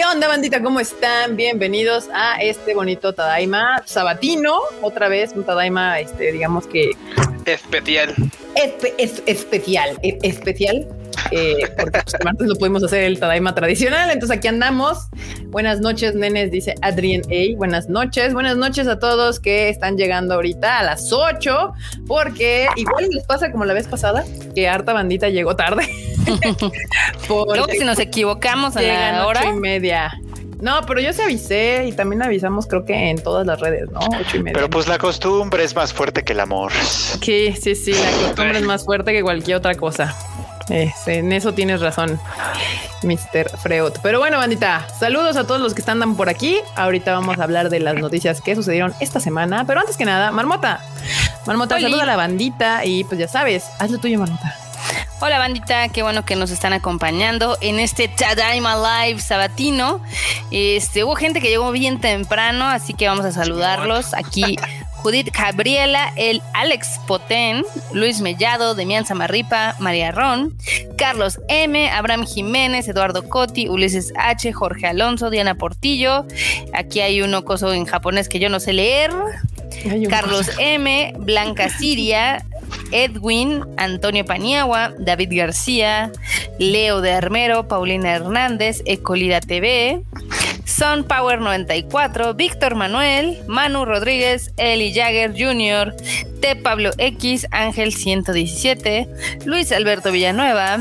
¿Qué onda, bandita? ¿Cómo están? Bienvenidos a este bonito Tadaima sabatino. Otra vez un Tadaima, este, digamos que especial. es, especial, e, especial. Eh, porque pues, antes lo pudimos hacer el Tadaima tradicional. Entonces aquí andamos. Buenas noches, nenes, dice Adrian A. Buenas noches, buenas noches a todos que están llegando ahorita a las 8, porque igual les pasa como la vez pasada, que harta bandita llegó tarde. Luego si nos equivocamos a la hora y media. No, pero yo se avisé y también avisamos, creo que en todas las redes, ¿no? Ocho y media. Pero pues la costumbre es más fuerte que el amor. Sí, sí, sí, la costumbre es más fuerte que cualquier otra cosa. En eso tienes razón, Mr. Freud. Pero bueno, bandita, saludos a todos los que están por aquí. Ahorita vamos a hablar de las noticias que sucedieron esta semana. Pero antes que nada, Marmota. Marmota, saluda a la bandita y pues ya sabes, haz lo tuyo, Marmota. Hola bandita, qué bueno que nos están acompañando en este Tadaima Live sabatino. Este, hubo gente que llegó bien temprano, así que vamos a saludarlos. Aquí Judith Gabriela, el Alex Potén, Luis Mellado, Demian Zamarripa, María Ron, Carlos M, Abraham Jiménez, Eduardo Coti, Ulises H, Jorge Alonso, Diana Portillo. Aquí hay uno coso en japonés que yo no sé leer. Carlos M, Blanca Siria, Edwin, Antonio Paniagua, David García, Leo de Armero, Paulina Hernández, Ecolida TV, Son Power 94, Víctor Manuel, Manu Rodríguez, Eli Jagger Jr., T. Pablo X, Ángel 117, Luis Alberto Villanueva,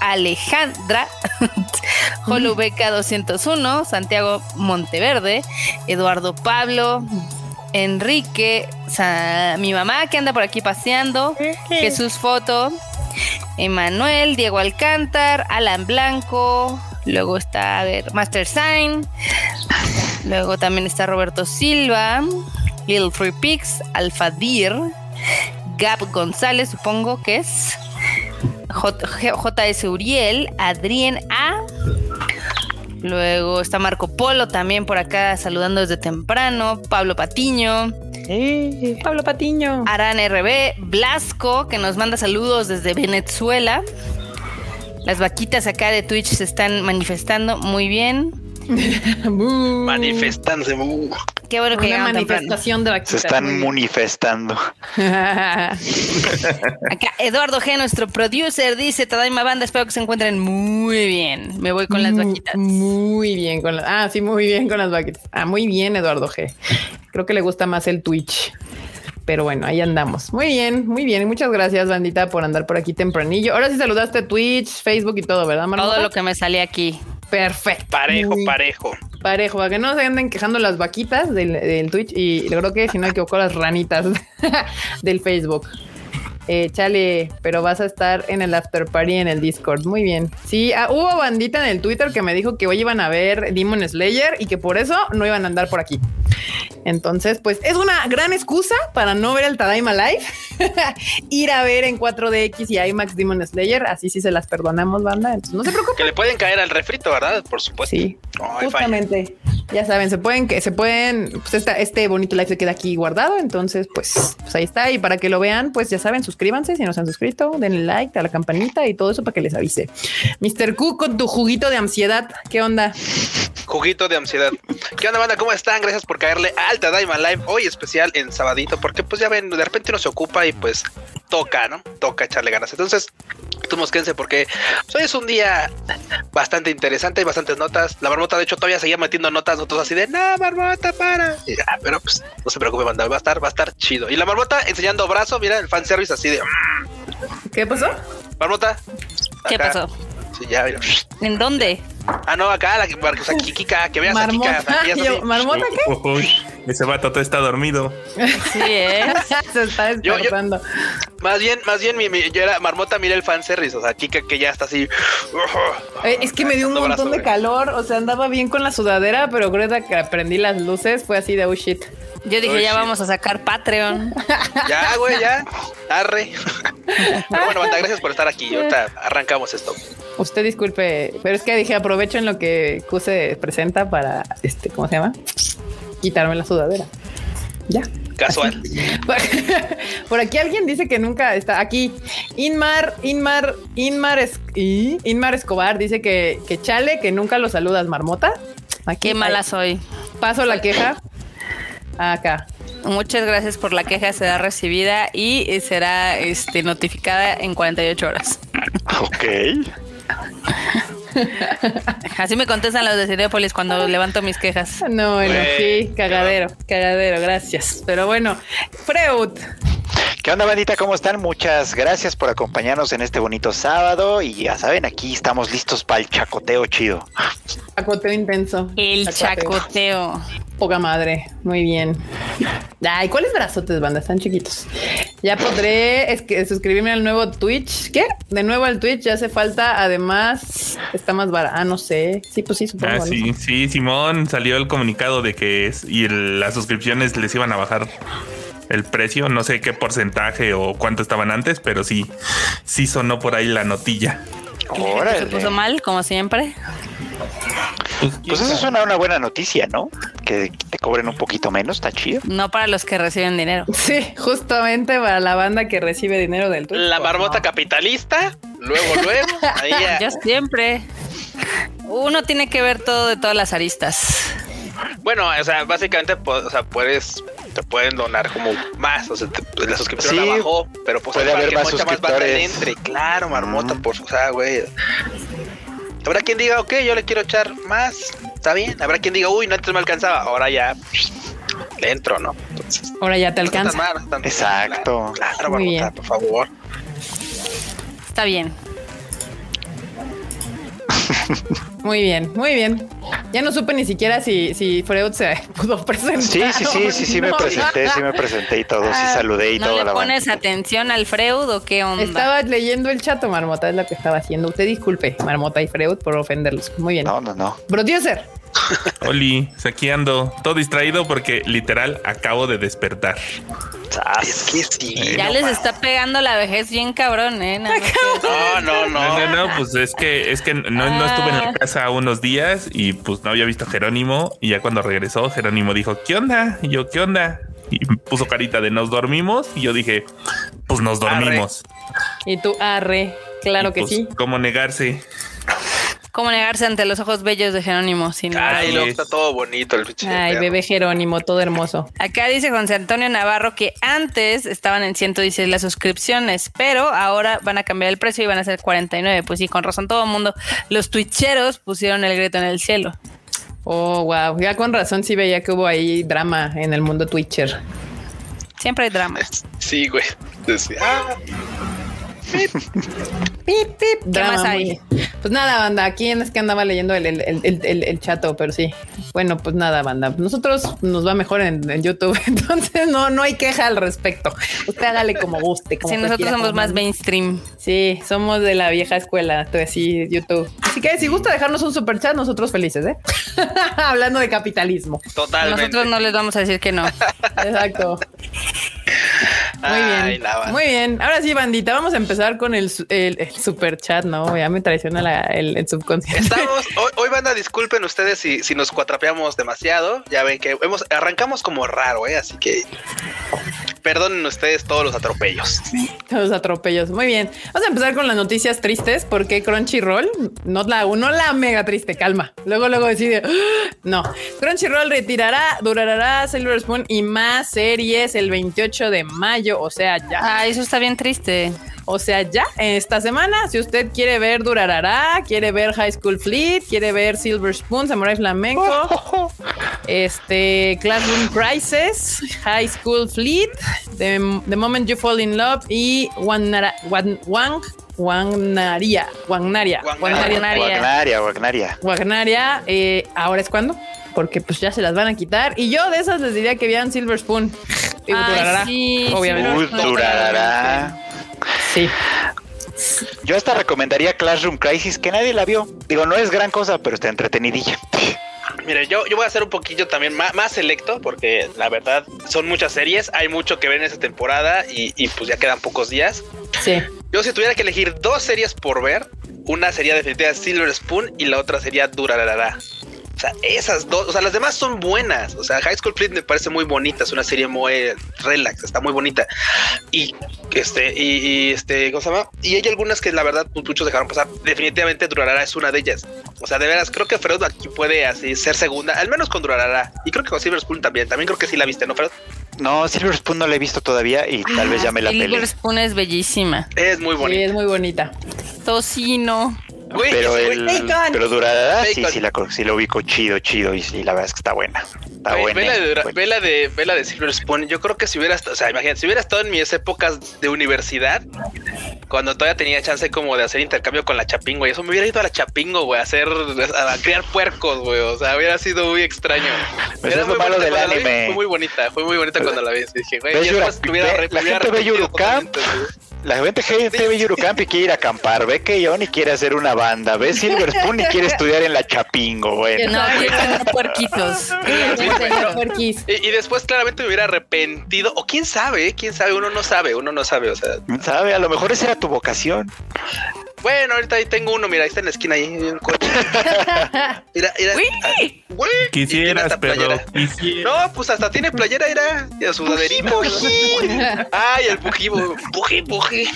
Alejandra, Jolubeca 201, Santiago Monteverde, Eduardo Pablo, Enrique, mi mamá que anda por aquí paseando, Jesús Foto, Emanuel, Diego Alcántar, Alan Blanco, luego está, a ver, Master Sign, luego también está Roberto Silva, Little Free Pigs, Alfadir, Gab González, supongo que es, JS Uriel, Adrien A. Luego está Marco Polo también por acá saludando desde temprano. Pablo Patiño. Pablo Patiño. Aran RB. Blasco, que nos manda saludos desde Venezuela. Las vaquitas acá de Twitch se están manifestando muy bien. Manifestándose. Qué bueno que Una manifestación de vaquitas. Se están manifestando. Acá Eduardo G, nuestro producer, dice: Tadaima Banda, espero que se encuentren muy bien. Me voy con las vaquitas. Muy bien con las. Ah, sí, muy bien con las vaquitas. Ah, muy bien, Eduardo G. Creo que le gusta más el Twitch. Pero bueno, ahí andamos. Muy bien, muy bien. Muchas gracias, bandita, por andar por aquí tempranillo. Ahora sí saludaste Twitch, Facebook y todo, ¿verdad, Marmota? Todo lo que me sale aquí. Perfecto. Parejo, parejo. Parejo, para que no se anden quejando las vaquitas del, Twitch y creo que si no equivoco las ranitas del Facebook. Eh, chale, pero vas a estar en el after party en el Discord. Muy bien. Sí, ah, hubo bandita en el Twitter que me dijo que hoy iban a ver Demon Slayer y que por eso no iban a andar por aquí. Entonces, pues es una gran excusa para no ver el Tadaima Live, ir a ver en 4DX y IMAX Demon Slayer, así sí se las perdonamos, banda. Entonces no se preocupen. Que le pueden caer al refrito, ¿verdad? Por supuesto. Sí, justamente. Ya saben, se pueden que se pueden, pues este bonito live se queda aquí guardado, entonces pues, pues ahí está y para que lo vean, pues ya saben, suscríbanse si no se han suscrito, denle like a la campanita y todo eso para que les avise. Mr. Q con tu juguito de ansiedad, ¿qué onda? Juguito de ansiedad. ¿Qué onda, banda? ¿Cómo están? Gracias por caerle alta Daima Live hoy especial en sabadito, porque pues ya ven, de repente uno se ocupa y pues toca, ¿no? Toca echarle ganas. Entonces, tú mosquense porque pues, hoy es un día bastante interesante, hay bastantes notas. La marmota, de hecho, todavía seguía metiendo notas, nosotros así de, no, marmota, para. pero pues no se preocupe, banda, va a estar, va a estar chido. Y la marmota enseñando brazo, mira, el fanservice así de. ¿Qué pasó? Marmota. ¿Qué pasó? Sí, ya, mira. ¿En dónde? Ah, no, acá, la, o sea, Kika, que veas Marmota, a Kika. Yo, ¿Marmota qué? Uy, ese vato todo está dormido. Sí, ¿eh? Se está despertando. más bien, más bien, mi, mi, yo era Marmota, mira el fanservice, o sea, Kika que ya está así. Eh, es que me dio un montón de calor, o sea, andaba bien con la sudadera, pero creo que prendí las luces, fue así de oh shit. Yo dije, oh, ya vamos a sacar Patreon. Ya, güey, ya. Arre. Pero bueno, banda, gracias por estar aquí. Ahorita arrancamos esto. Usted disculpe, pero es que dije, aprovecho en lo que Q se presenta para, este, ¿cómo se llama? Quitarme la sudadera. Ya. Casual. Por aquí alguien dice que nunca está aquí. Inmar, Inmar, Inmar, es, ¿y? Inmar Escobar dice que, que chale, que nunca lo saludas, marmota. Aquí, Qué mala ahí. soy. Paso la queja. Acá. Muchas gracias por la queja, será recibida y será este, notificada en 48 horas. Ok. Así me contestan los de Cinepolis cuando levanto mis quejas. No, bueno, sí, cagadero, cagadero, gracias. Pero bueno, Freud, ¿Qué onda, bandita? ¿Cómo están? Muchas gracias por acompañarnos en este bonito sábado. Y ya saben, aquí estamos listos para el chacoteo chido. chacoteo intenso. El chacoteo. Poca madre, muy bien. Ay, ¿cuáles brazotes, banda? Están chiquitos. Ya podré es que suscribirme al nuevo Twitch. ¿Qué? De nuevo al Twitch, ya hace falta. Además, está más barato. Ah, no sé. Sí, pues sí, supongo. Ah, ¿no? sí, sí, Simón salió el comunicado de que es, y el- las suscripciones les iban a bajar el precio, no sé qué porcentaje o cuánto estaban antes, pero sí, sí sonó por ahí la notilla. Se puso mal, como siempre. Pues eso suena una buena noticia, ¿no? Que te cobren un poquito menos, está chido. No para los que reciben dinero. Sí, justamente para la banda que recibe dinero del Twitch. La pues, marmota no. capitalista, luego, luego, ahí ya. Yo siempre. Uno tiene que ver todo de todas las aristas. Bueno, o sea, básicamente, pues, o sea, puedes, te pueden donar como más, o sea, te- la suscripción Sí, la bajó, pero pues puede haber más suscriptores. entre, claro, marmota, Mm. por, o sea, güey. Habrá quien diga, ok, yo le quiero echar más, está bien. Habrá quien diga, uy, no antes me alcanzaba, ahora ya le entro, ¿no? Entonces, Ahora ya te no alcanza. mal, no Exacto. Claro, claro, Muy marmota, bien. por favor. Está bien. Muy bien, muy bien. Ya no supe ni siquiera si, si Freud se pudo presentar. Sí, sí, sí, sí, sí me No. presenté, sí me presenté y todo, sí Ah, saludé y ¿No todo le la pones atención al Freud o qué onda? Estaba leyendo el chato, Marmota, es lo que estaba haciendo. Usted disculpe, Marmota y Freud, por ofenderlos. Muy bien. No, no, no. Producer, Oli, aquí ando, todo distraído porque literal acabo de despertar. Es que sí. Ya no les está pegando la vejez bien cabrón, ¿eh? No, no, No, no. no, no, pues es que es que no, no estuve en Ah. la casa unos días y pues no había visto a Jerónimo y ya cuando regresó Jerónimo dijo, ¿qué onda? Y yo, ¿qué onda? Y puso carita de nos dormimos y yo dije, pues nos dormimos. y tú, arre, claro Y, que pues, sí. ¿Cómo negarse? ¿Cómo negarse ante los ojos bellos de Jerónimo? Sin Ay, luego es. está todo bonito el pinche Ay, bebé Jerónimo, todo hermoso. Acá dice José Antonio Navarro que antes estaban en 116 las suscripciones, pero ahora van a cambiar el precio y van a ser 49. Pues sí, con razón todo el mundo. Los twitcheros pusieron el grito en el cielo. Oh, wow. Ya con razón sí veía que hubo ahí drama en el mundo Twitcher. Siempre hay drama. Sí, güey. Decía, ah, Pip, pip. Drama, más hay? Pues nada, banda. Aquí es que andaba leyendo el, el, el, el- chato, pero sí. Bueno, pues nada, banda. Nosotros nos va mejor en, en YouTube, entonces no, no hay queja al respecto. Usted hágale como guste. Como Si nosotros somos más mainstream. Sí, somos de la vieja escuela, entonces sí, YouTube. Así que si gusta dejarnos un super chat, nosotros felices, ¿eh? Hablando de capitalismo. totalmente. Nosotros no les vamos a decir que no. Exacto. Muy Ay, bien. Muy bien. Ahora sí, bandita, vamos a empezar con el, su- el, el super chat, ¿no? Ya me traiciona la- el, el subconsciente. Estamos, hoy, hoy banda, disculpen ustedes si, si nos cuatrapeamos demasiado. Ya ven que hemos, arrancamos como raro, ¿eh? Así que perdonen ustedes todos los atropellos. Los atropellos. Muy bien. Vamos a empezar con las noticias tristes porque Crunchyroll, no la uno, la mega triste, calma. Luego, luego decide, ¡Ah! no. Crunchyroll retirará, durará Silver Spoon y más series el 28 de mayo. O sea, ya. Ah, eso está bien triste. O sea, ya esta semana, si usted quiere ver Durarara, quiere ver High School Fleet, quiere ver Silver Spoon, Samurai Flamenco, este Classroom Crisis, High School Fleet, The, The Moment You Fall in Love y Wanara- Wan- Wang, Wagnaria, Wagnaria, Wagnaria. Wagnaria, Wagnaria, Wagnaria. Wagnaria, eh, ahora es cuando, porque pues ya se las van a quitar. Y yo de esas les diría que vean Silver Spoon. Y Ay, sí, obviamente. Uy, no, durará. Sí. Yo hasta recomendaría Classroom Crisis, que nadie la vio. Digo, no es gran cosa, pero está entretenidilla. Mire, yo, yo voy a ser un poquillo también más, más selecto, porque la verdad son muchas series, hay mucho que ver en esta temporada y, y pues ya quedan pocos días. Sí. Yo si tuviera que elegir dos series por ver, una sería definitivamente Silver Spoon y la otra sería Durarara. O sea, esas dos, o sea, las demás son buenas. O sea, High School Fleet me parece muy bonita, es una serie muy relax, está muy bonita. Y este, y, este, ¿cómo se llama? Y hay algunas que la verdad muchos dejaron pasar. Definitivamente Durarara es una de ellas. O sea, de veras, creo que Freud aquí puede así ser segunda, al menos con Durarara. Y creo que con Silver Spoon también. También creo que sí la viste, ¿no, Fred? No, Silver Spoon no la he visto todavía y tal vez ya me la Silver. Spoon es bellísima. Es muy Sí, bonita. es muy bonita. Tocino. Güey, Pero el, Bacon. pero Durarara sí, sí la, sí lo ubico chido, chido y sí, la verdad es que está buena. Está buena. ve, la de, Dura- buena. ve la de ve la de Silver Spoon. Yo creo que si hubiera o sea, imagínate, si hubiera estado en mis épocas de universidad, cuando todavía tenía chance como de hacer intercambio con la Chapingo, y eso me hubiera ido a la Chapingo, güey, a hacer, a, criar puercos, güey. O sea, hubiera sido muy extraño. Pues Era es lo malo bonita del vi. Fue muy bonita, fue muy bonita cuando la vi. Y dije, güey, ¿Ves ya Yura- después me hubiera ve- re- la gente ve güey. La gente gente ve Yurukamp y quiere ir a acampar. Ve que Johnny quiere hacer una banda. Ve Silver Spoon y quiere estudiar en la Chapingo. Bueno, No, tener puerquitos. Y después claramente me hubiera arrepentido, o quién sabe, ¿eh? quién sabe, uno no sabe, uno no sabe, o sea, ¿sabe? A lo mejor esa era tu vocación. Bueno, ahorita ahí tengo uno, mira, ahí está en la esquina ahí, hay un coche. Mira, mira. Uy. Güey, Quisieras, pero quisiera. No, pues hasta tiene playera, era y a sudaderito. Ay, el bují, bu- bují, bují.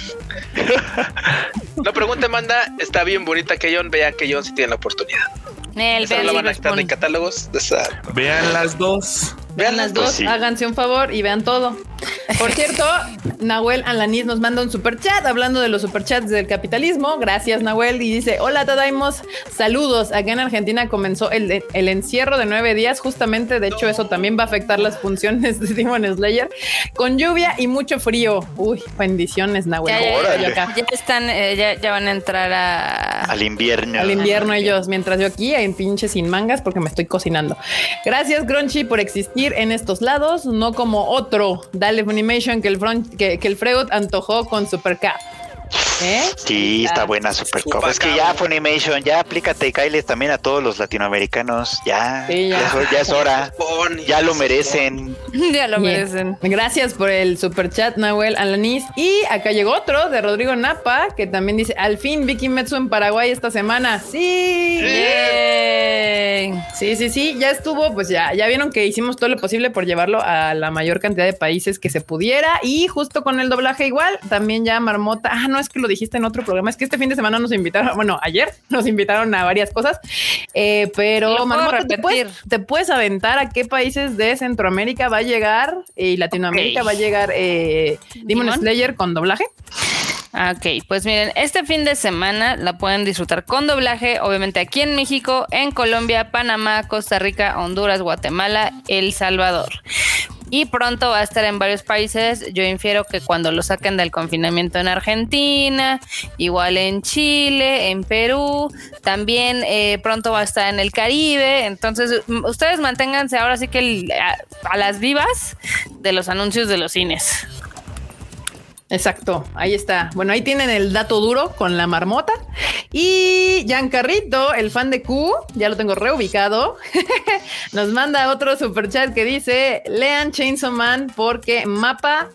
La pregunta manda, está bien bonita que John, vean que John si tiene la oportunidad. Esa vean no la van a de catálogos esa. Vean las dos. Vean las Pues dos, sí. háganse un favor y vean todo. Por cierto, Nahuel Alanis nos manda un super chat hablando de los superchats del capitalismo. Gracias, Nahuel. Y dice: Hola, Tadaimos. Saludos. Acá en Argentina comenzó el, el encierro de nueve días. Justamente, de hecho, eso también va a afectar las funciones de Demon Slayer con lluvia y mucho frío. Uy, bendiciones, Nahuel. Ya, ya, Órale. Yo acá. Ya están, eh, ya, ya van a entrar a. Al invierno. Al invierno ellos, mientras yo aquí en pinche sin mangas porque me estoy cocinando. Gracias, Grunchy, por existir en estos lados, no como otro Dale Funimation que el, front, que, el Freud antojó con Supercap. ¿Eh? Sí, está Ah, buena Super Super Cup. Es que ya Funimation, ya aplícate y cáiles también a todos los latinoamericanos. Ya, Sí, ya. ya. es, ya es hora. Ya lo merecen. ya lo Bien. merecen. Gracias por el super chat, Nahuel Alanis. Y acá llegó otro de Rodrigo Napa, que también dice: Al fin Vicky Metsu en Paraguay esta semana. Sí. Yay. Sí, sí, sí, ya estuvo, pues ya, ya vieron que hicimos todo lo posible por llevarlo a la mayor cantidad de países que se pudiera y justo con el doblaje igual, también ya Marmota, ah, no es que lo dijiste en otro programa, es que este fin de semana nos invitaron, bueno, ayer nos invitaron a varias cosas, eh, pero Marmota, ¿te puedes, te puedes aventar a qué países de Centroamérica va a llegar y Latinoamérica va a llegar eh, Demon Demon. Slayer con doblaje? Ok, pues miren, este fin de semana la pueden disfrutar con doblaje, obviamente aquí en México, en Colombia, Panamá, Costa Rica, Honduras, Guatemala, El Salvador. Y pronto va a estar en varios países. Yo infiero que cuando lo saquen del confinamiento en Argentina, igual en Chile, en Perú, también eh, pronto va a estar en el Caribe. Entonces, ustedes manténganse ahora sí que a las vivas de los anuncios de los cines. Exacto, ahí está. Bueno, ahí tienen el dato duro con la marmota. Y Giancarrito, el fan de Q, ya lo tengo reubicado, nos manda otro super chat que dice, lean Chainsaw Man porque mapa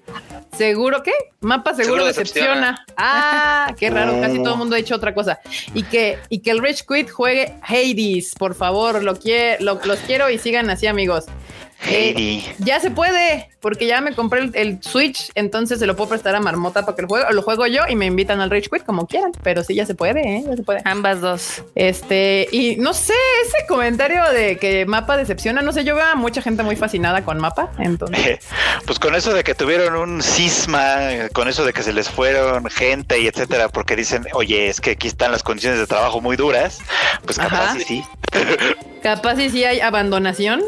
seguro, ¿qué? Mapa seguro, Seguro decepciona. decepciona. Ah, qué raro, casi Oh. todo el mundo ha dicho otra cosa. Y que, y que el Rich Quit juegue Hades, por favor, lo, quie- lo- los quiero y sigan así, amigos. Eh, Heidi. ya se puede, porque ya me compré el, el Switch, entonces se lo puedo prestar a Marmota para que lo juegue, o lo juego yo y me invitan al Rage Quit como quieran, pero sí ya se puede, ¿eh? ya se puede. Ambas dos. Este, y no sé, ese comentario de que Mapa decepciona, no sé, yo veo a mucha gente muy fascinada con Mapa, entonces. Pues con eso de que tuvieron un cisma, eh, con eso de que se les fueron gente y etcétera, porque dicen, oye, es que aquí están las condiciones de trabajo muy duras, pues capaz Ajá. y sí, Capaz y sí hay abandonación.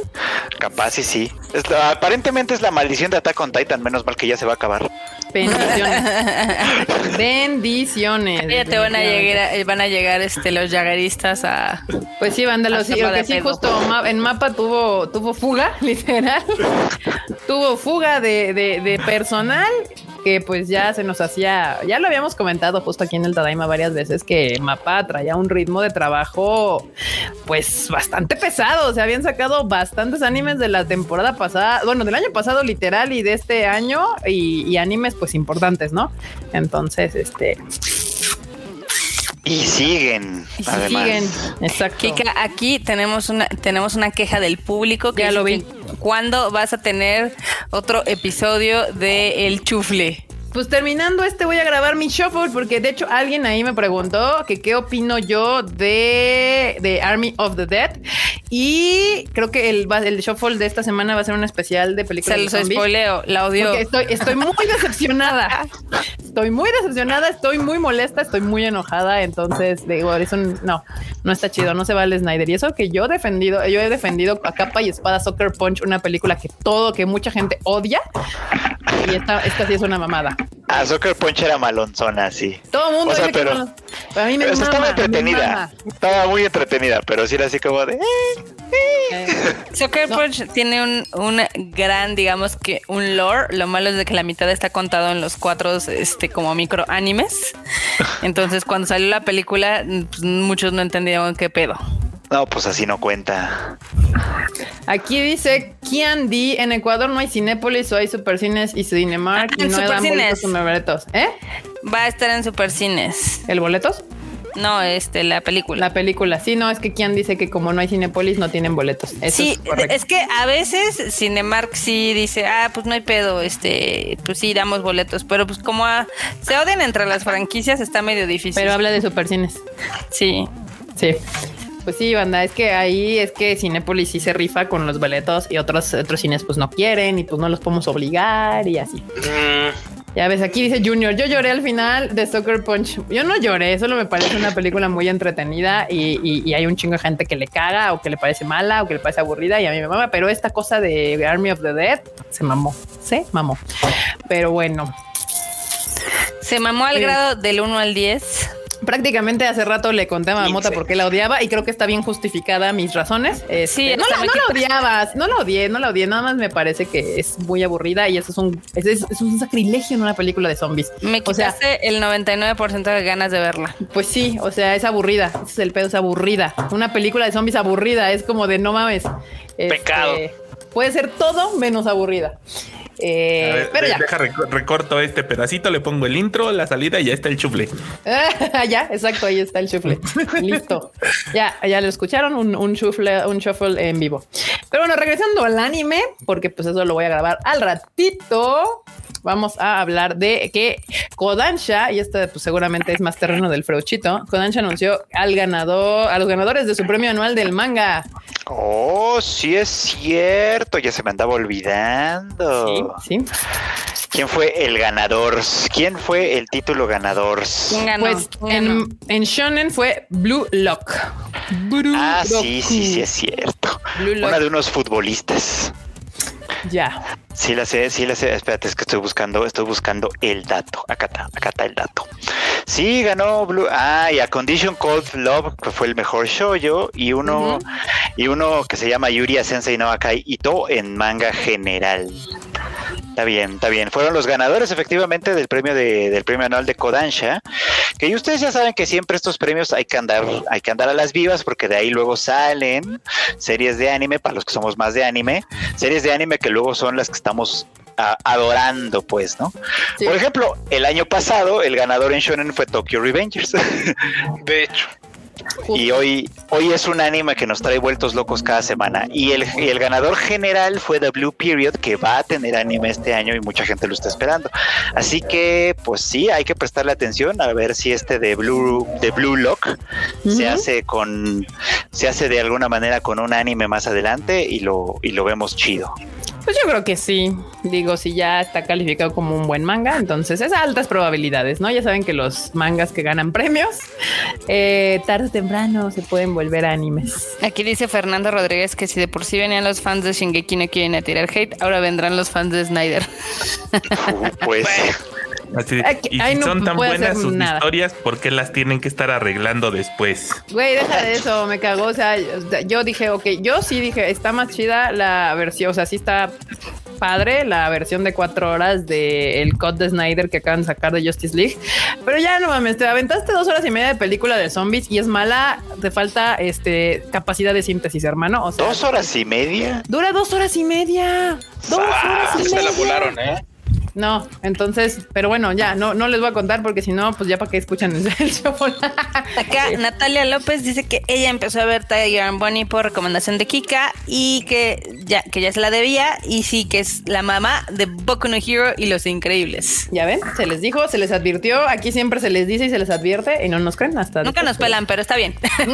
capaz y sí. Es la- aparentemente es la maldición de Attack on Titan, menos mal que ya se va a acabar. Bendiciones. Bendiciones. Ya te van a llegar, eh, van a llegar este, los yagueristas a. Pues sí, vándalos. Sí, de sí, justo en mapa tuvo, tuvo fuga, literal. tuvo fuga de, de- de personal que pues ya se nos hacía, ya lo habíamos comentado justo aquí en el Tadaima varias veces que Mapa traía un ritmo de trabajo pues bastante pesado, se habían sacado bastantes animes de la temporada pasada, bueno, del año pasado literal y de este año y, y animes pues importantes, ¿no? Entonces, este, Y siguen. Y además. siguen. Exacto. Kika, aquí tenemos una, tenemos una queja del público que Ya lo vi. que ¿Cuándo vas a tener otro episodio de El Chufle? Pues terminando este voy a grabar mi shuffle porque de hecho alguien ahí me preguntó que qué opino yo de, de Army of the Dead y creo que el, el shuffle de esta semana va a ser un especial de Se películas de los zombies. spoileo, la odio. Estoy, estoy muy decepcionada. Estoy muy decepcionada, estoy muy molesta, estoy muy enojada. Entonces, digo, eso no, no está chido, no se vale Snyder. Y eso que yo he defendido, yo he defendido a capa y espada Soccer Punch, una película que todo, que mucha gente odia. Y esta, esta sí es una mamada. Ah, Soccer Punch era malonzona, sí. Todo el mundo O sea, pero- no. Pero a mí me Pero mama, estaba entretenida. Estaba muy entretenida, pero sí era así como de. eh, Eh, Soccer No. Punch tiene un, un gran, digamos que un lore. Lo malo es de que la mitad está contado en los cuatro, este, como micro animes. Entonces, cuando salió la película, pues, muchos no entendieron qué pedo. No, pues así no cuenta. Aquí dice Kian D. En Ecuador no hay Cinépolis o hay Supercines y Cinemark Ah, y no dan Supercines. boletos o boletos. ¿Eh? Va a estar en Supercines. ¿El boletos? No, este, la película. La película. Sí, no, es que Kian dice que como no hay Cinépolis no tienen boletos. Eso sí, es que a veces Cinemark sí dice, ah, pues no hay pedo, este, pues sí damos boletos, pero pues como se odian entre las franquicias está medio difícil. Pero habla de Supercines. sí. Sí. Pues sí, banda, es que ahí es que Cinépolis sí se rifa con los boletos y otros, otros cines pues no quieren y pues no los podemos obligar y así. Mm, Ya ves, aquí dice Junior, yo lloré al final de Soccer Punch. Yo no lloré, solo me parece una película muy entretenida y, y- y hay un chingo de gente que le caga o que le parece mala o que le parece aburrida y a mí me mama, pero esta cosa de Army of the Dead se mamó, se mamó. Pero bueno, Se mamó al Sí. grado del 1 al 10. Prácticamente hace rato le conté a Mamota por qué la odiaba y creo que está bien justificada mis razones. Este, Sí, no, la, no la odiabas, no la odié, no la odié, nada más me parece que es muy aburrida y eso es un, es, es- es un sacrilegio en una película de zombies. Me O sea, quitaste el 99% de ganas de verla. Pues sí, o sea, es aburrida. Ese es el pedo, es aburrida. Una película de zombies aburrida, es como de no mames. Este, Pecado. Puede ser todo menos aburrida. Eh, ver, pero ya. Deja reco- recorto este pedacito, le pongo el intro, la salida y ya está el chufle. ya, exacto, ahí está el shuffle. Listo. Ya, ya lo escucharon, un, un shuffle, un shuffle en vivo. Pero bueno, regresando al anime, porque pues eso lo voy a grabar al ratito. Vamos a hablar de que Kodansha, y este pues seguramente es más terreno del Freuchito, Kodansha anunció al ganador, a los ganadores de su premio anual del manga. Oh, sí es cierto. Ya se me andaba olvidando. Sí, sí. ¿Quién fue el ganador? ¿Quién fue el título ganador? ¿Quién ganó? Pues ¿Quién ganó? en, en Shonen fue Blue Lock. Blue Ah, Lock. sí, sí, sí es cierto. Blue Lock. Una de unos futbolistas. Ya. Sí la sé, sí la sé. Espérate, es que estoy buscando, estoy buscando el dato. Acá está, acá está el dato. Sí, ganó Blue. Ah, y A Condition Cold Love, que fue el mejor shoujo, y uno, y uno que se llama Yuri Sensei no Akai Ito en manga general. Está bien, está bien. Fueron los ganadores efectivamente del premio de, del premio anual de Kodansha. Que y ustedes ya saben que siempre estos premios hay que andar, hay que andar a las vivas, porque de ahí luego salen series de anime, para los que somos más de anime, series de anime que luego son las que estamos a- adorando, pues, ¿no? Sí. Por ejemplo, el año pasado el ganador en Shonen fue Tokyo Revengers. de hecho, y hoy, hoy es un anime que nos trae vueltos locos cada semana. Y el, y el ganador general fue The Blue Period, que va a tener anime este año y mucha gente lo está esperando. Así que, pues sí, hay que prestarle atención a ver si este de Blue, de Blue Lock se hace con, se hace de alguna manera con un anime más adelante y lo, y lo vemos chido. Pues yo creo que sí. Digo, si ya está calificado como un buen manga, entonces es altas probabilidades, ¿no? Ya saben que los mangas que ganan premios, eh, tarde o temprano se pueden volver a animes. Aquí dice Fernando Rodríguez que si de por sí venían los fans de Shingeki no quieren a tirar hate, ahora vendrán los fans de Snyder. Uh, Pues Así de, y si ay, no son tan buenas sus nada. historias, ¿por qué las tienen que estar arreglando después? Güey, deja de eso, me cagó. O sea, yo dije, ok, yo sí dije, está más chida la versión, o sea, sí está padre la versión de cuatro horas de el cut de Snyder que acaban de sacar de Justice League. Pero ya no mames, te aventaste dos horas y media de película de zombies y es mala, te falta este capacidad de síntesis, hermano. O sea, dos horas y media. Dura dos horas y media. Dos ah, horas y se media. la volaron, ¿eh? No, entonces, pero bueno, ya, no, no les voy a contar porque si no, pues ya para que escuchan el, el show. Acá Natalia López dice que ella empezó a ver Tiger and Bonnie por recomendación de Kika y que ya, que ya se la debía y sí que es la mamá de Boku no Hero y los increíbles. Ya ven, se les dijo, se les advirtió, aquí siempre se les dice y se les advierte y no nos creen hasta. Nunca nos pelan, pero está bien.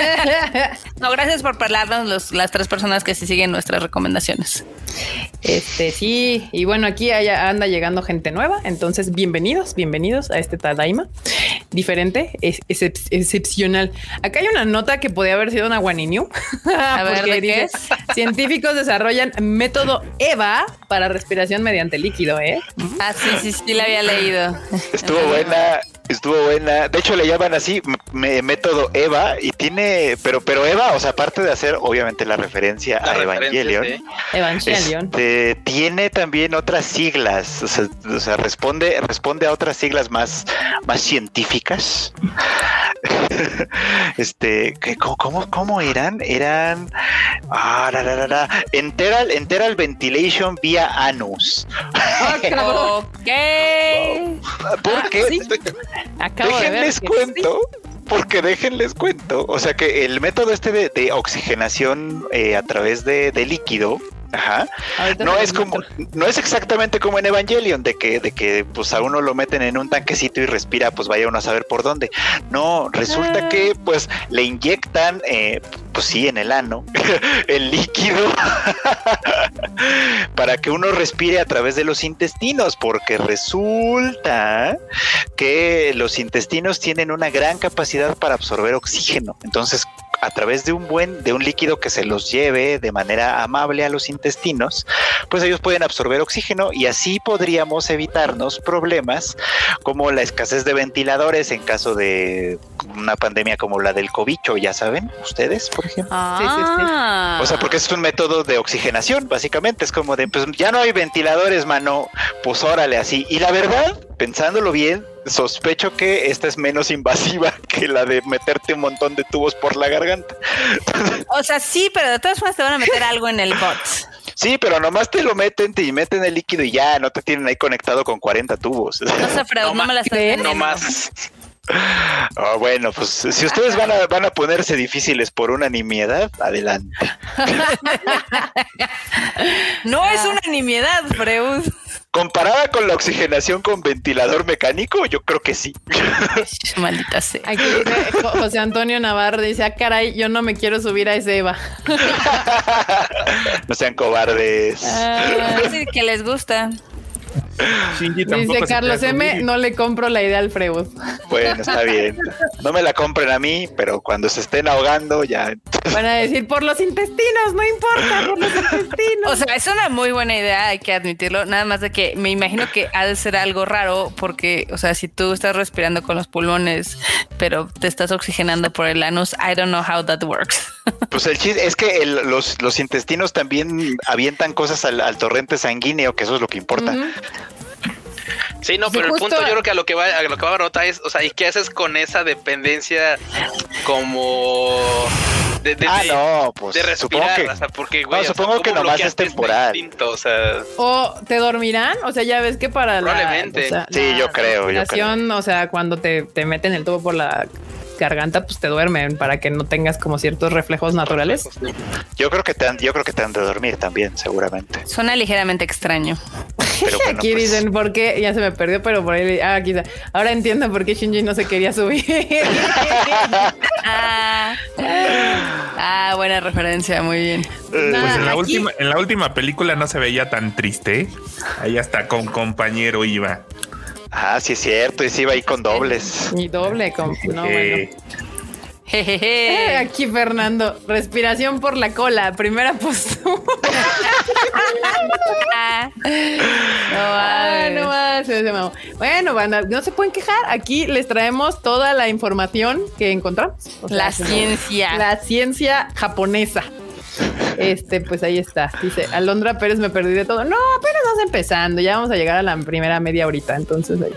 no, gracias por pelarnos los, las tres personas que sí siguen nuestras recomendaciones. Este sí, y bueno, aquí haya- anda llegando gente nueva, entonces bienvenidos, bienvenidos a este Tadaima diferente, es, excep- excepcional. Acá hay una nota que podía haber sido una Guaniniu. A ver, porque ¿de qué dice, Científicos desarrollan método EVA para respiración mediante líquido, ¿eh? Ah, sí, sí, sí, la había leído. Estuvo buena, estuvo buena. De hecho, le llaman así me- método Eva y tiene, pero, pero Eva, o sea, aparte de hacer obviamente la referencia La a referencia, Evangelion, sí. Evangelion. este, tiene también otras siglas, o sea, o sea, responde, responde a otras siglas más, más científicas. este, ¿qué- cómo, cómo, cómo eran? Eran ah, la, la, la, la, enteral, enteral ventilation vía anus. Ok. Porque sí. Acabo de ver. déjenles cuento. Porque déjenles cuento. O sea que el método este de, de oxigenación eh, a través de, de líquido. Ajá. No es como, no es exactamente como en Evangelion, de que, de que pues a uno lo meten en un tanquecito y respira, pues vaya uno a saber por dónde. No, resulta Ah. que pues le inyectan, eh, pues sí, en el ano, el líquido para que uno respire a través de los intestinos, porque resulta que los intestinos tienen una gran capacidad para absorber oxígeno. Entonces, a través de un buen, de un líquido que se los lleve de manera amable a los intestinos, pues ellos pueden absorber oxígeno y así podríamos evitarnos problemas como la escasez de ventiladores en caso de una pandemia como la del cobicho, ya saben, ustedes, por ejemplo. Ah. O sea, porque es un método de oxigenación, básicamente. Es como de, pues ya no hay ventiladores, mano. Pues órale, así. Y la verdad, pensándolo bien, sospecho que esta es menos invasiva que la de meterte un montón de tubos por la garganta. O sea, sí, pero de todas formas te van a meter algo en el bot. Sí, pero nomás te lo meten, te meten el líquido y ya, no te tienen ahí conectado con 40 tubos. No sé, Freud, no, me la estás. No más. Ah, bueno, pues si ustedes van a, van a ponerse difíciles por una nimiedad, adelante. No es una nimiedad, Freud. Comparada con la oxigenación con ventilador mecánico, yo creo que sí. Maldita sea. Aquí dice Jo- José Antonio Navarro, dice, ah, caray, yo no me quiero subir a ese Eva. no sean cobardes. Ah, que les gusta. Shinji tampoco dice Carlos M, no le compro la idea al Freud. Bueno, está bien. No me la compren a mí, pero cuando se estén ahogando ya. Van a decir, por los intestinos, no importa, por los intestinos. O sea, es una muy buena idea, hay que admitirlo. Nada más de que me imagino que ha de ser algo raro porque, o sea, si tú estás respirando con los pulmones, pero te estás oxigenando por el anus, I don't know how that works. Pues el chiste es que el- los, los intestinos también avientan cosas al, al torrente sanguíneo, que eso es lo que importa. Sí, no, Sí, pero el punto yo creo que a lo que va a lo que va a nota es, o sea, ¿y qué haces con esa dependencia como de, de, Ah, de- no, pues de supongo respirar? que. o sea, porque güey, o sea, supongo que ¿cómo nomás es temporal. instinto? O sea, O te dormirán, o sea, ya ves que para la, Probablemente. o sea, Sí, la yo creo, yo o sea, cuando te, te meten el tubo por la garganta, pues te duermen para que no tengas como ciertos reflejos naturales. Yo creo que te han, yo creo que te han de dormir también, seguramente. Suena ligeramente extraño. Pero bueno, aquí pues, dicen por qué, ya se me perdió, pero por ahí, ah, está. Ahora entiendo por qué Shinji no se quería subir. Ah, ah, buena referencia, muy bien. eh, Pues en la, aquí- última, en la última película no se veía tan triste. ¿eh? Ahí hasta con compañero iba. Ah, sí es cierto, y sí iba ahí con dobles. Y doble, con, no, bueno. Jejeje. aquí Fernando, respiración por la cola, primera postura. Ah, no Ah, mames. no más. Bueno, banda, no se pueden quejar. Aquí les traemos toda la información que encontramos. O sea, La ciencia. La ciencia japonesa. Este, pues ahí está. Dice Alondra Pérez, me perdí de todo. No, apenas vamos empezando. Ya vamos a llegar a la primera media horita. Entonces ahí.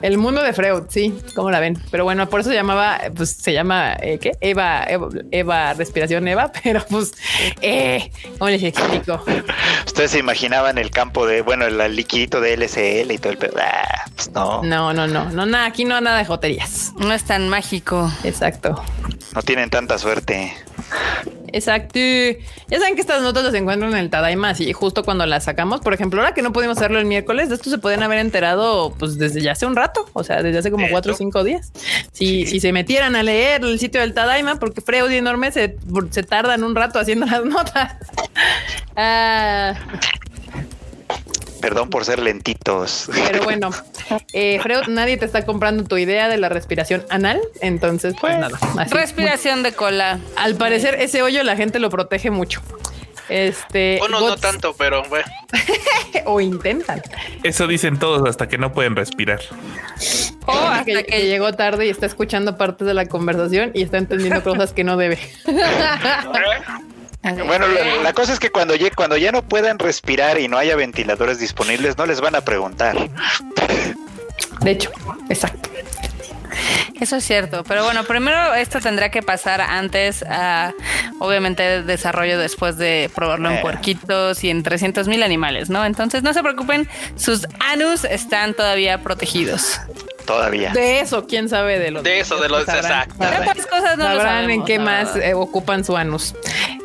El mundo de Freud, sí, ¿cómo la ven? Pero bueno, por eso se llamaba, pues se llama, eh, ¿qué? Eva, Eva, Eva, respiración Eva, pero pues, eh, ¿cómo les explico? Ustedes se imaginaban el campo de, bueno, el liquidito de LSL y todo el pedo. Ah, pues no, No, no, no, no, nada, aquí no hay nada de joterías. No es tan mágico. Exacto. no tienen tanta suerte. Exacto. Ya saben que estas notas las encuentran en el Tadaima, así justo cuando las sacamos. Por ejemplo, ahora que no pudimos hacerlo el miércoles, de esto se pueden haber enterado pues desde ya hace un rato, o sea, desde hace como cuatro o cinco días. Si, si se metieran a leer el sitio del Tadaima, porque Freud y Enorme se, se tardan un rato haciendo las notas. Ah, Perdón por ser lentitos. pero bueno, eh, Freud, nadie te está comprando tu idea de la respiración anal, entonces pues nada. así. Respiración de cola. Al parecer ese hoyo la gente lo protege mucho. Este Unos no tanto, pero bueno. o intentan. Eso dicen todos hasta que no pueden respirar. O hasta que, que que llegó tarde y está escuchando partes de la conversación y está entendiendo cosas que no debe. Bueno, la, la cosa es que cuando ya, cuando ya no puedan respirar y no haya ventiladores disponibles, no les van a preguntar. De hecho, exacto. Eso es cierto, pero bueno, primero esto tendrá que pasar antes a, obviamente, el desarrollo después de probarlo en Eh. puerquitos y en 300 mil animales, ¿no? Entonces no se preocupen, sus anus están todavía protegidos. Todavía. De eso, quién sabe de lo De eso, de lo- sabrán, exacto. De otras cosas no lo Sabrán en sabemos, qué la más eh, ocupan su anus.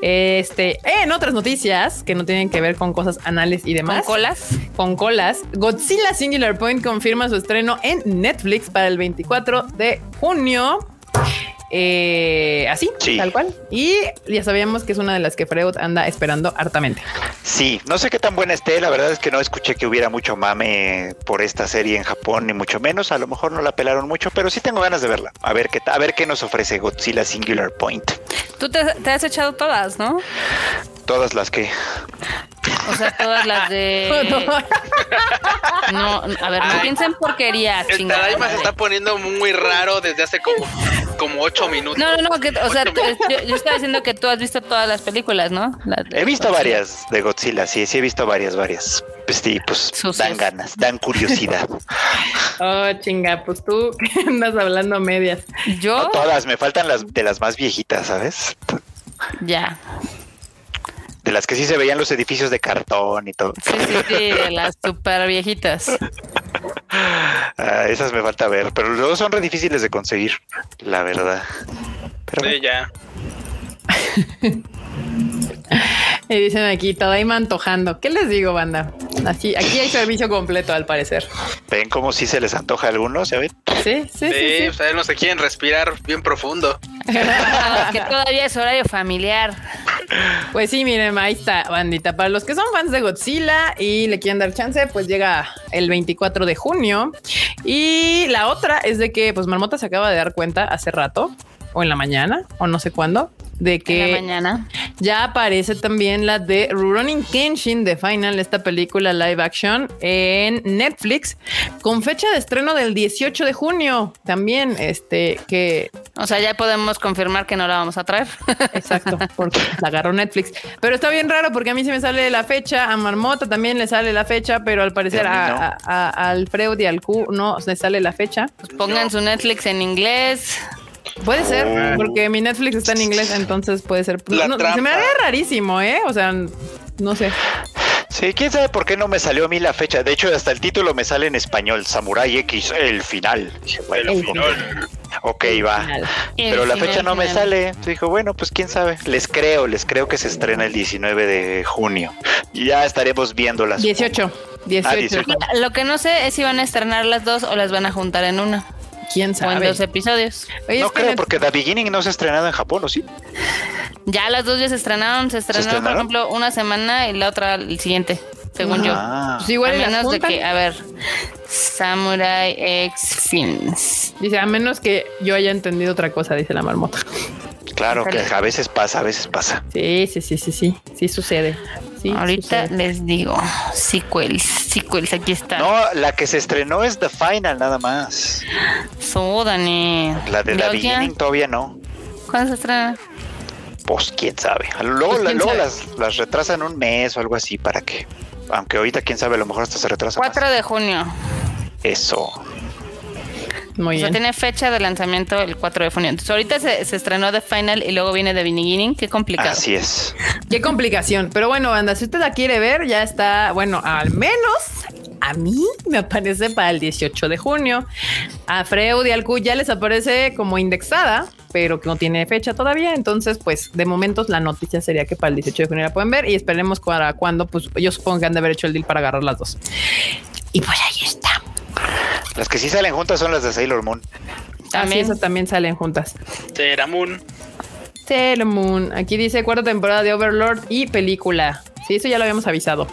Este, en otras noticias que no tienen que ver con cosas anales y ¿Con demás. colas? con colas, Godzilla Singular Point confirma su estreno en Netflix para el 24 de junio. Eh, así, Sí. tal cual. Y ya sabíamos que es una de las que Freud anda esperando hartamente. Sí, no sé qué tan buena esté. La verdad es que no escuché que hubiera mucho mame por esta serie en Japón, ni mucho menos. A lo mejor no la pelaron mucho, pero sí tengo ganas de verla. A ver qué, a ver qué nos ofrece Godzilla Singular Point. Tú te, te has echado todas, ¿no? Todas las que. O sea, todas las de... No, a ver, no Ay. piensen porquerías, El chingada Tadaima se está poniendo muy raro desde hace como, como ocho minutos. No, no, no, que, o sea, tú- yo, yo estaba diciendo que tú has visto todas las películas, ¿no? Las He visto Godzilla. varias de Godzilla, sí, sí he visto varias, varias. Pues sí, pues dan ganas, dan curiosidad. Oh, chinga, pues tú que andas hablando a medias. Yo, No todas, me faltan las de las más viejitas, ¿sabes? ya. De las que sí se veían los edificios de cartón y todo. Sí, sí, sí, de las super viejitas. Ah, esas me falta ver, pero luego son re difíciles de conseguir, la verdad. Pero Sí, ya. Y dicen aquí, Tadaima antojando. ¿Qué les digo, banda? Así, aquí hay servicio completo al parecer. ven como si se les antoja a algunos, ¿ya ven? Sí, sí, Sí, sí. o sea, no se quieren respirar bien profundo. Que todavía es horario familiar. Pues sí, miren, ahí está, bandita. Para los que son fans de Godzilla y le quieren dar chance, pues llega el 24 de junio. Y la otra es de que, pues Marmota se acaba de dar cuenta hace rato, o en la mañana, o no sé cuándo, de En la que mañana. ya aparece también la de Rurouni Kenshin de Final, esta película live action en Netflix, con fecha de estreno del 18 de junio. También, este, que O sea, ya podemos confirmar que no la vamos a traer. Exacto, porque la agarró Netflix. Pero está bien raro porque a mí se me sale la fecha, a Marmota también le sale la fecha, pero al parecer a mí a, no. a- a- al Freud y al Q no se sale la fecha. Pongan su Netflix en inglés. Puede ser, Oh. porque mi Netflix está en inglés, entonces puede ser. La No, se me haría rarísimo, ¿eh? O sea, no sé. Sí, quién sabe por qué no me salió a mí la fecha. De hecho, hasta el título me sale en español, Samurai X, el final. Dije, bueno, El ok, va. final. Pero El la final, fecha no me sale. Dijo, bueno, pues quién sabe. Les creo, les creo que se estrena el 19 de junio. Y ya estaremos viéndolas. 18. 18. Ah, 18. Lo que no sé es si van a estrenar las dos o las van a juntar en una. ¿Quién O en sabe? dos episodios. Oye, No creo, porque The Beginning no se ha estrenado en Japón, ¿o sí? Ya las dos ya se estrenaron. Se estrenaron, por estrenaron? ejemplo, una semana y la otra el siguiente, según yo. Ah, pues igual a menos de que, a ver, Samurai X Films. Dice, a menos que yo haya entendido otra cosa, dice la marmota. claro que a veces pasa, a veces pasa. Sí, sí, sí, sí, sí. Sí sucede. Sí, Ahorita sucede. les digo, sequels, sequels, aquí está. No, la que se estrenó es The Final, nada más. So, Dani. La de The ya, Beginning todavía no. ¿Cuándo se estrena? Pues quién sabe. Luego, Pues, ¿quién luego sabe? las, las retrasan un mes o algo así para que. Aunque ahorita quién sabe, a lo mejor hasta se retrasa. más. 4 de junio. Eso. Muy O sea, bien. tiene fecha de lanzamiento el 4 de junio. Entonces, ahorita se, se estrenó The Final y luego viene The Beginning. Qué complicado. Así es. Qué complicación. Pero bueno, banda, si usted la quiere ver, ya está, bueno, al menos a mí me aparece para el 18 de junio. A Freud y al Q ya les aparece como indexada, pero que no tiene fecha todavía. Entonces, pues de momentos la noticia sería que para el 18 de junio la pueden ver y esperemos para cuando, pues yo supongo que han de haber hecho el deal para agarrar las dos. Y pues ahí está. Las que sí salen juntas son las de Sailor Moon. También También. esas también salen juntas. Teramun. Sailor Moon. Aquí dice cuarta temporada de Overlord y película. Sí, eso ya lo habíamos avisado.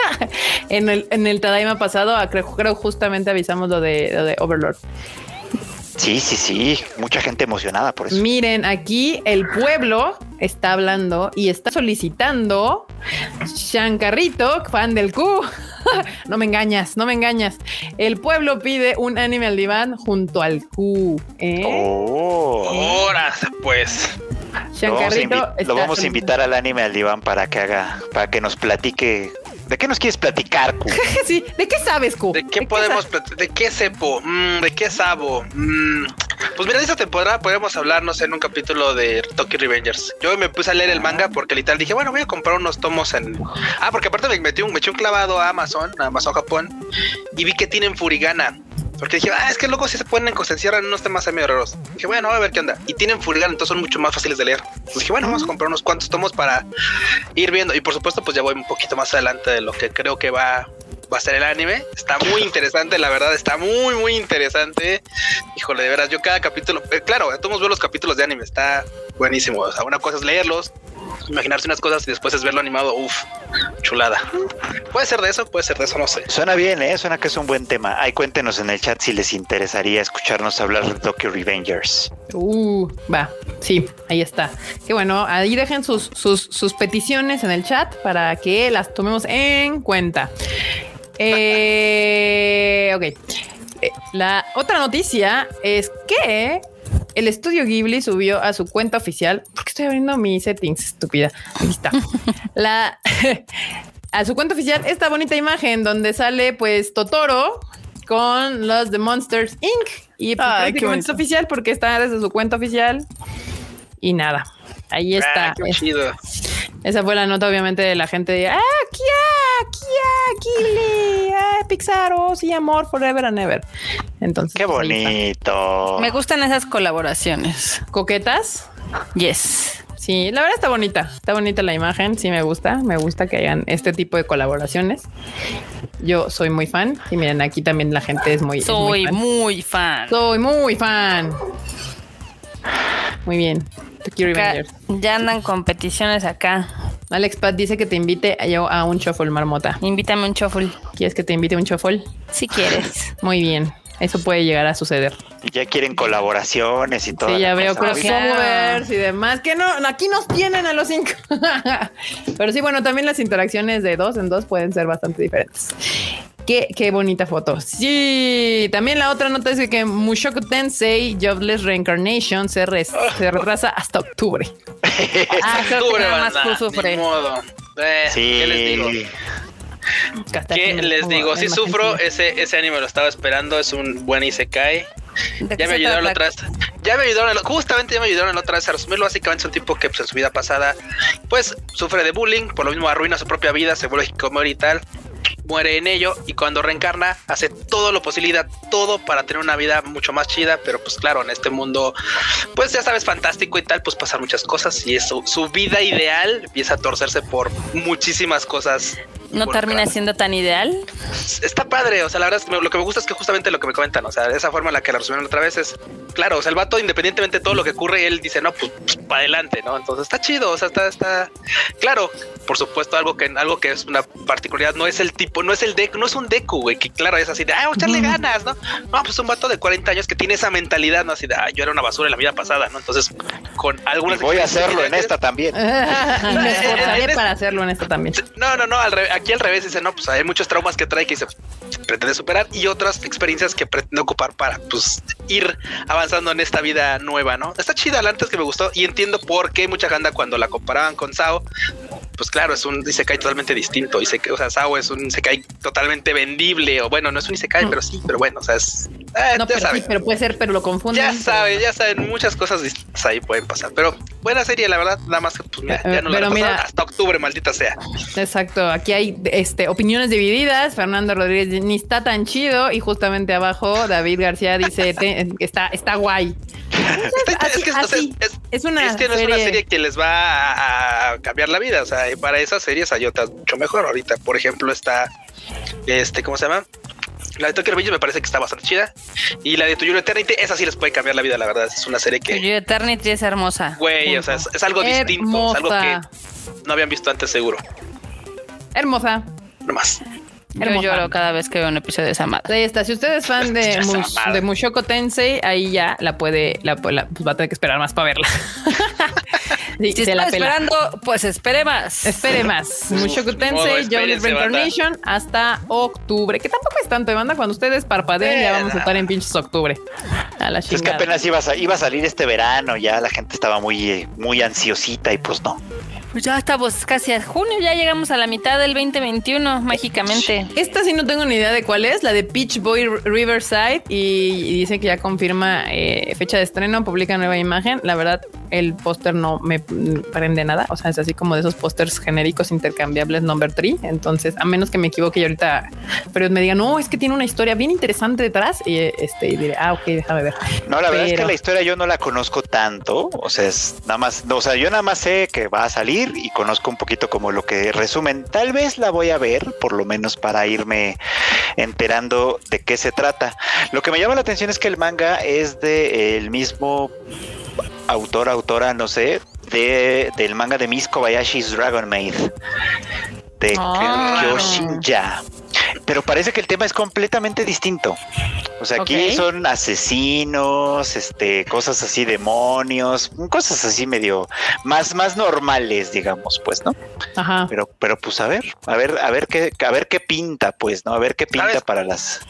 en el en el Tadaima pasado, ah, creo, creo justamente avisamos lo de, lo de Overlord. Sí, sí, sí. Mucha gente emocionada por eso. Miren, aquí el pueblo está hablando y está solicitando Shankarrito, fan del Q. no me engañas, no me engañas. El pueblo pide un anime al diván junto al Q. ¿eh? Oh. Ahora, pues. Lo vamos, a Shankarrito invi- está lo vamos a solicitando- invitar al anime al diván para que haga, para que nos platique. ¿De qué nos quieres platicar, Q? Sí, ¿de qué sabes, Q? ¿De qué podemos plat- ¿De qué sepo? Mm, ¿De qué sabo? Mm, Pues mira, de esta temporada podríamos hablar, no sé, en un capítulo de Tokyo Revengers. Yo me puse a leer el manga porque literal dije, bueno, voy a comprar unos tomos en. Ah, porque aparte me metí un, me eché un clavado a Amazon, a Amazon Japón, y vi que tienen Furigana. Porque dije, ah, es que luego si se ponen, se encierran en unos temas medio raros. Dije, bueno, a ver qué onda. Y tienen Furigana, entonces son mucho más fáciles de leer. Entonces dije, bueno, vamos a comprar unos cuantos tomos para ir viendo. Y por supuesto, pues ya voy un poquito más adelante de lo que creo que va, va a ser el anime. Está muy interesante, la verdad, está muy, muy interesante. Híjole, de veras, yo cada capítulo, eh, claro, todos ver los capítulos de anime, está buenísimo. O sea, una cosa es leerlos, imaginarse unas cosas y después es verlo animado. Uf, chulada. Puede ser de eso, puede ser de eso, no sé. Suena bien, ¿eh? Suena que es un buen tema. Ahí cuéntenos en el chat si les interesaría escucharnos hablar de Tokyo Revengers. Uh, va, sí, ahí está. Qué bueno, ahí dejen sus, sus, sus peticiones en el chat para que las tomemos en cuenta. Eh, ok. Eh, La otra noticia es que el estudio Ghibli subió a su cuenta oficial. Porque estoy abriendo mis settings, estúpida. Ahí está. La a su cuenta oficial esta bonita imagen donde sale pues Totoro con los The Monsters Inc. Y pues, Ay, prácticamente es oficial porque está desde su cuenta oficial. Y nada, ahí está. Ah, qué chido. Esa fue la nota, obviamente, de la gente de ah, Kia, Kia, Ghibli, ah, Pixar, oh, sí, amor, forever and ever. Entonces, Qué bonito. Me gustan esas colaboraciones. Coquetas. Yes. Sí, la verdad está bonita. Está bonita la imagen. Sí, me gusta. Me gusta que hagan este tipo de colaboraciones. Yo soy muy fan. Y miren, aquí también la gente es muy. es muy Soy fan. muy fan. Soy muy fan. Muy bien. Tokyo Acá Revengers. ya andan competiciones acá. Alex Pat dice que te invite a, yo a un shuffle marmota. Invítame un choful ¿Quieres que te invite a un shuffle? si quieres. Muy bien. Eso puede llegar a suceder. Ya quieren colaboraciones y todo. Sí, ya veo crossovers y demás. Que no, aquí nos tienen a los cinco. Pero sí, bueno, también las interacciones de dos en dos pueden ser bastante diferentes. Qué, qué bonita foto. Sí, también la otra nota es que Mushoku Tensei Jobless Reincarnation se, retrasa hasta octubre. Ah, Octubre, nada más sufre. ni modo. Eh, Sí. ¿Qué les digo? ¿Qué les digo? Si sufro, ese, ese anime lo estaba esperando, es un buen Isekai. ¿De qué Ya me ayudaron la otra vez. Ya me ayudaron, justamente ya me ayudaron la otra vez a resumirlo. Básicamente es un tipo que pues, en su vida pasada, pues sufre de bullying, por lo mismo arruina su propia vida, se vuelve hikikomori y tal. Muere en ello y cuando reencarna hace todo lo posible, da todo para tener una vida mucho más chida, pero pues claro, en este mundo, pues ya sabes, fantástico y tal, pues pasan muchas cosas y eso, su vida ideal empieza a torcerse por muchísimas cosas. ¿No termina siendo tan ideal? está padre, o sea, la verdad es que me- lo que me gusta es que justamente lo que me comentan, o sea, esa forma en la que la resumieron otra vez es, claro, o sea, el vato, independientemente de todo lo que ocurre, él dice, no, pues, para adelante, ¿no? Entonces está chido, o sea, está, está, claro, por supuesto, algo que, algo que es una particularidad, no es el tipo, no es el deku, no es un deku, güey, que claro, es así de, ah, echarle ganas, ¿no? No, pues un vato de 40 años que tiene esa mentalidad, ¿no? Así de, ah, yo era una basura en la vida pasada, ¿no? Entonces, con Y algunas... voy a hacerlo en esta también. y me esforzaré para hacerlo en esto también. No, no, no, al revés, aquí al revés dice, no, pues hay muchos traumas que trae que se pretende superar y otras experiencias que pretende ocupar para pues ir avanzando en esta vida nueva, ¿no? Está chida, la antes que me gustó y entiendo por qué mucha banda cuando la comparaban con Sao, pues claro, es un Isekai totalmente distinto, Isekai, o sea, Sao es un Isekai totalmente vendible, o bueno, no es un Isekai, pero sí, pero bueno, o sea, es Eh, No, ya pero, saben. sí, pero puede ser, pero lo confunden. Ya saben, ya saben, muchas cosas distintas ahí pueden pasar. Pero buena serie, la verdad, nada más que pues, mira, ya no la Pero pasaron mira- hasta octubre, maldita sea. Exacto, aquí hay este, opiniones divididas. Fernando Rodríguez ni está tan chido y justamente abajo David García dice está, está guay. Es que, una, no es una serie- que les va a, a cambiar la vida. O sea, para esas series hay otras mucho mejor. Ahorita, por ejemplo, está este, ¿cómo se llama? La de Tokyo Revengers me parece que está bastante chida. Y la de To Your Eternity, esa sí les puede cambiar la vida, la verdad. Es una serie que, Yo Eternity es hermosa. güey, o sea, es, es algo distinto, es algo que no habían visto antes, seguro. Hermosa. Nomás. Yo lloro cada vez que veo un episodio de esa madre. Ahí está. Si usted es fan de, Esa Mus- madre. de Mushoku Tensei, ahí ya la puede, la, la- pues va a tener que esperar más para verla. Sí, Si se la está pela. esperando, pues espere más. Espere más. Mushoku Tensei, Jobless. Reincarnation hasta octubre. Que tampoco es tanto de banda. Cuando ustedes parpadeen, ya vamos a estar en pinches octubre. A la Es que apenas iba a, iba a salir este verano, ya la gente estaba muy, eh, muy ansiosita y pues no. Pues ya estamos casi a junio, ya llegamos a la mitad del 2021, mágicamente. Esta sí no tengo ni idea de cuál es, la de Peach Boy Riverside y, y dice que ya confirma eh, fecha de estreno, publica nueva imagen. La verdad, el póster no me prende nada, o sea, es así como de esos pósters genéricos intercambiables number 3. Entonces, a menos que me equivoque y ahorita, pero me diga, no, es que tiene una historia bien interesante detrás y este y diré, ah, ok, déjame ver. No, la verdad es que la historia yo no la conozco tanto, o sea, es nada más, no, o sea, yo nada más sé que va a salir y conozco un poquito como lo que resumen. Tal vez la voy a ver, por lo menos para irme enterando de qué se trata. Lo que me llama la atención es que el manga es de el mismo autor, autora, no sé, de, del manga de Miss Kobayashi's Dragon Maid de Ah. Kyoshinja. Pero parece que el tema es completamente distinto. O sea, aquí son asesinos, este, cosas así, demonios, cosas así medio más, más normales, digamos, pues, ¿no? Ajá. Pero, pero pues a ver, a ver, a ver qué, a ver qué pinta, pues, ¿no? A ver qué pinta ¿Sabes? para las.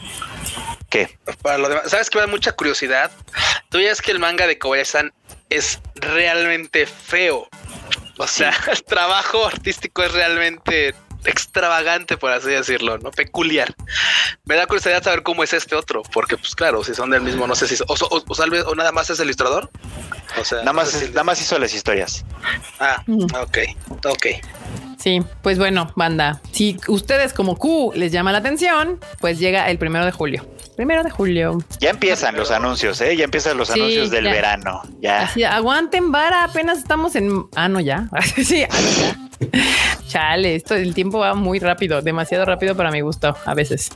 ¿Qué? Para lo demás, ¿sabes que me da mucha curiosidad? Tú ya es que el manga de Kobayashi es realmente feo. O sea, el trabajo artístico es realmente extravagante, por así decirlo, ¿no? Peculiar. Me da curiosidad saber cómo es este otro, porque pues claro, si son del mismo, no sé si... O, o- o tal vez- o nada más es el ilustrador. O sea, Nada no más, sé si- nada más hizo las historias. Ah, ok, ok. Sí, pues bueno, banda, si ustedes como Q les llama la atención, pues llega el primero de julio. Primero de julio. Ya empiezan los anuncios, ¿eh? Ya empiezan los Sí, anuncios del ya. verano. Ya. Así, aguanten vara, apenas estamos en. Ah, no, ya. sí, ya. Chale, esto el tiempo va muy rápido, demasiado rápido para mi gusto, a veces.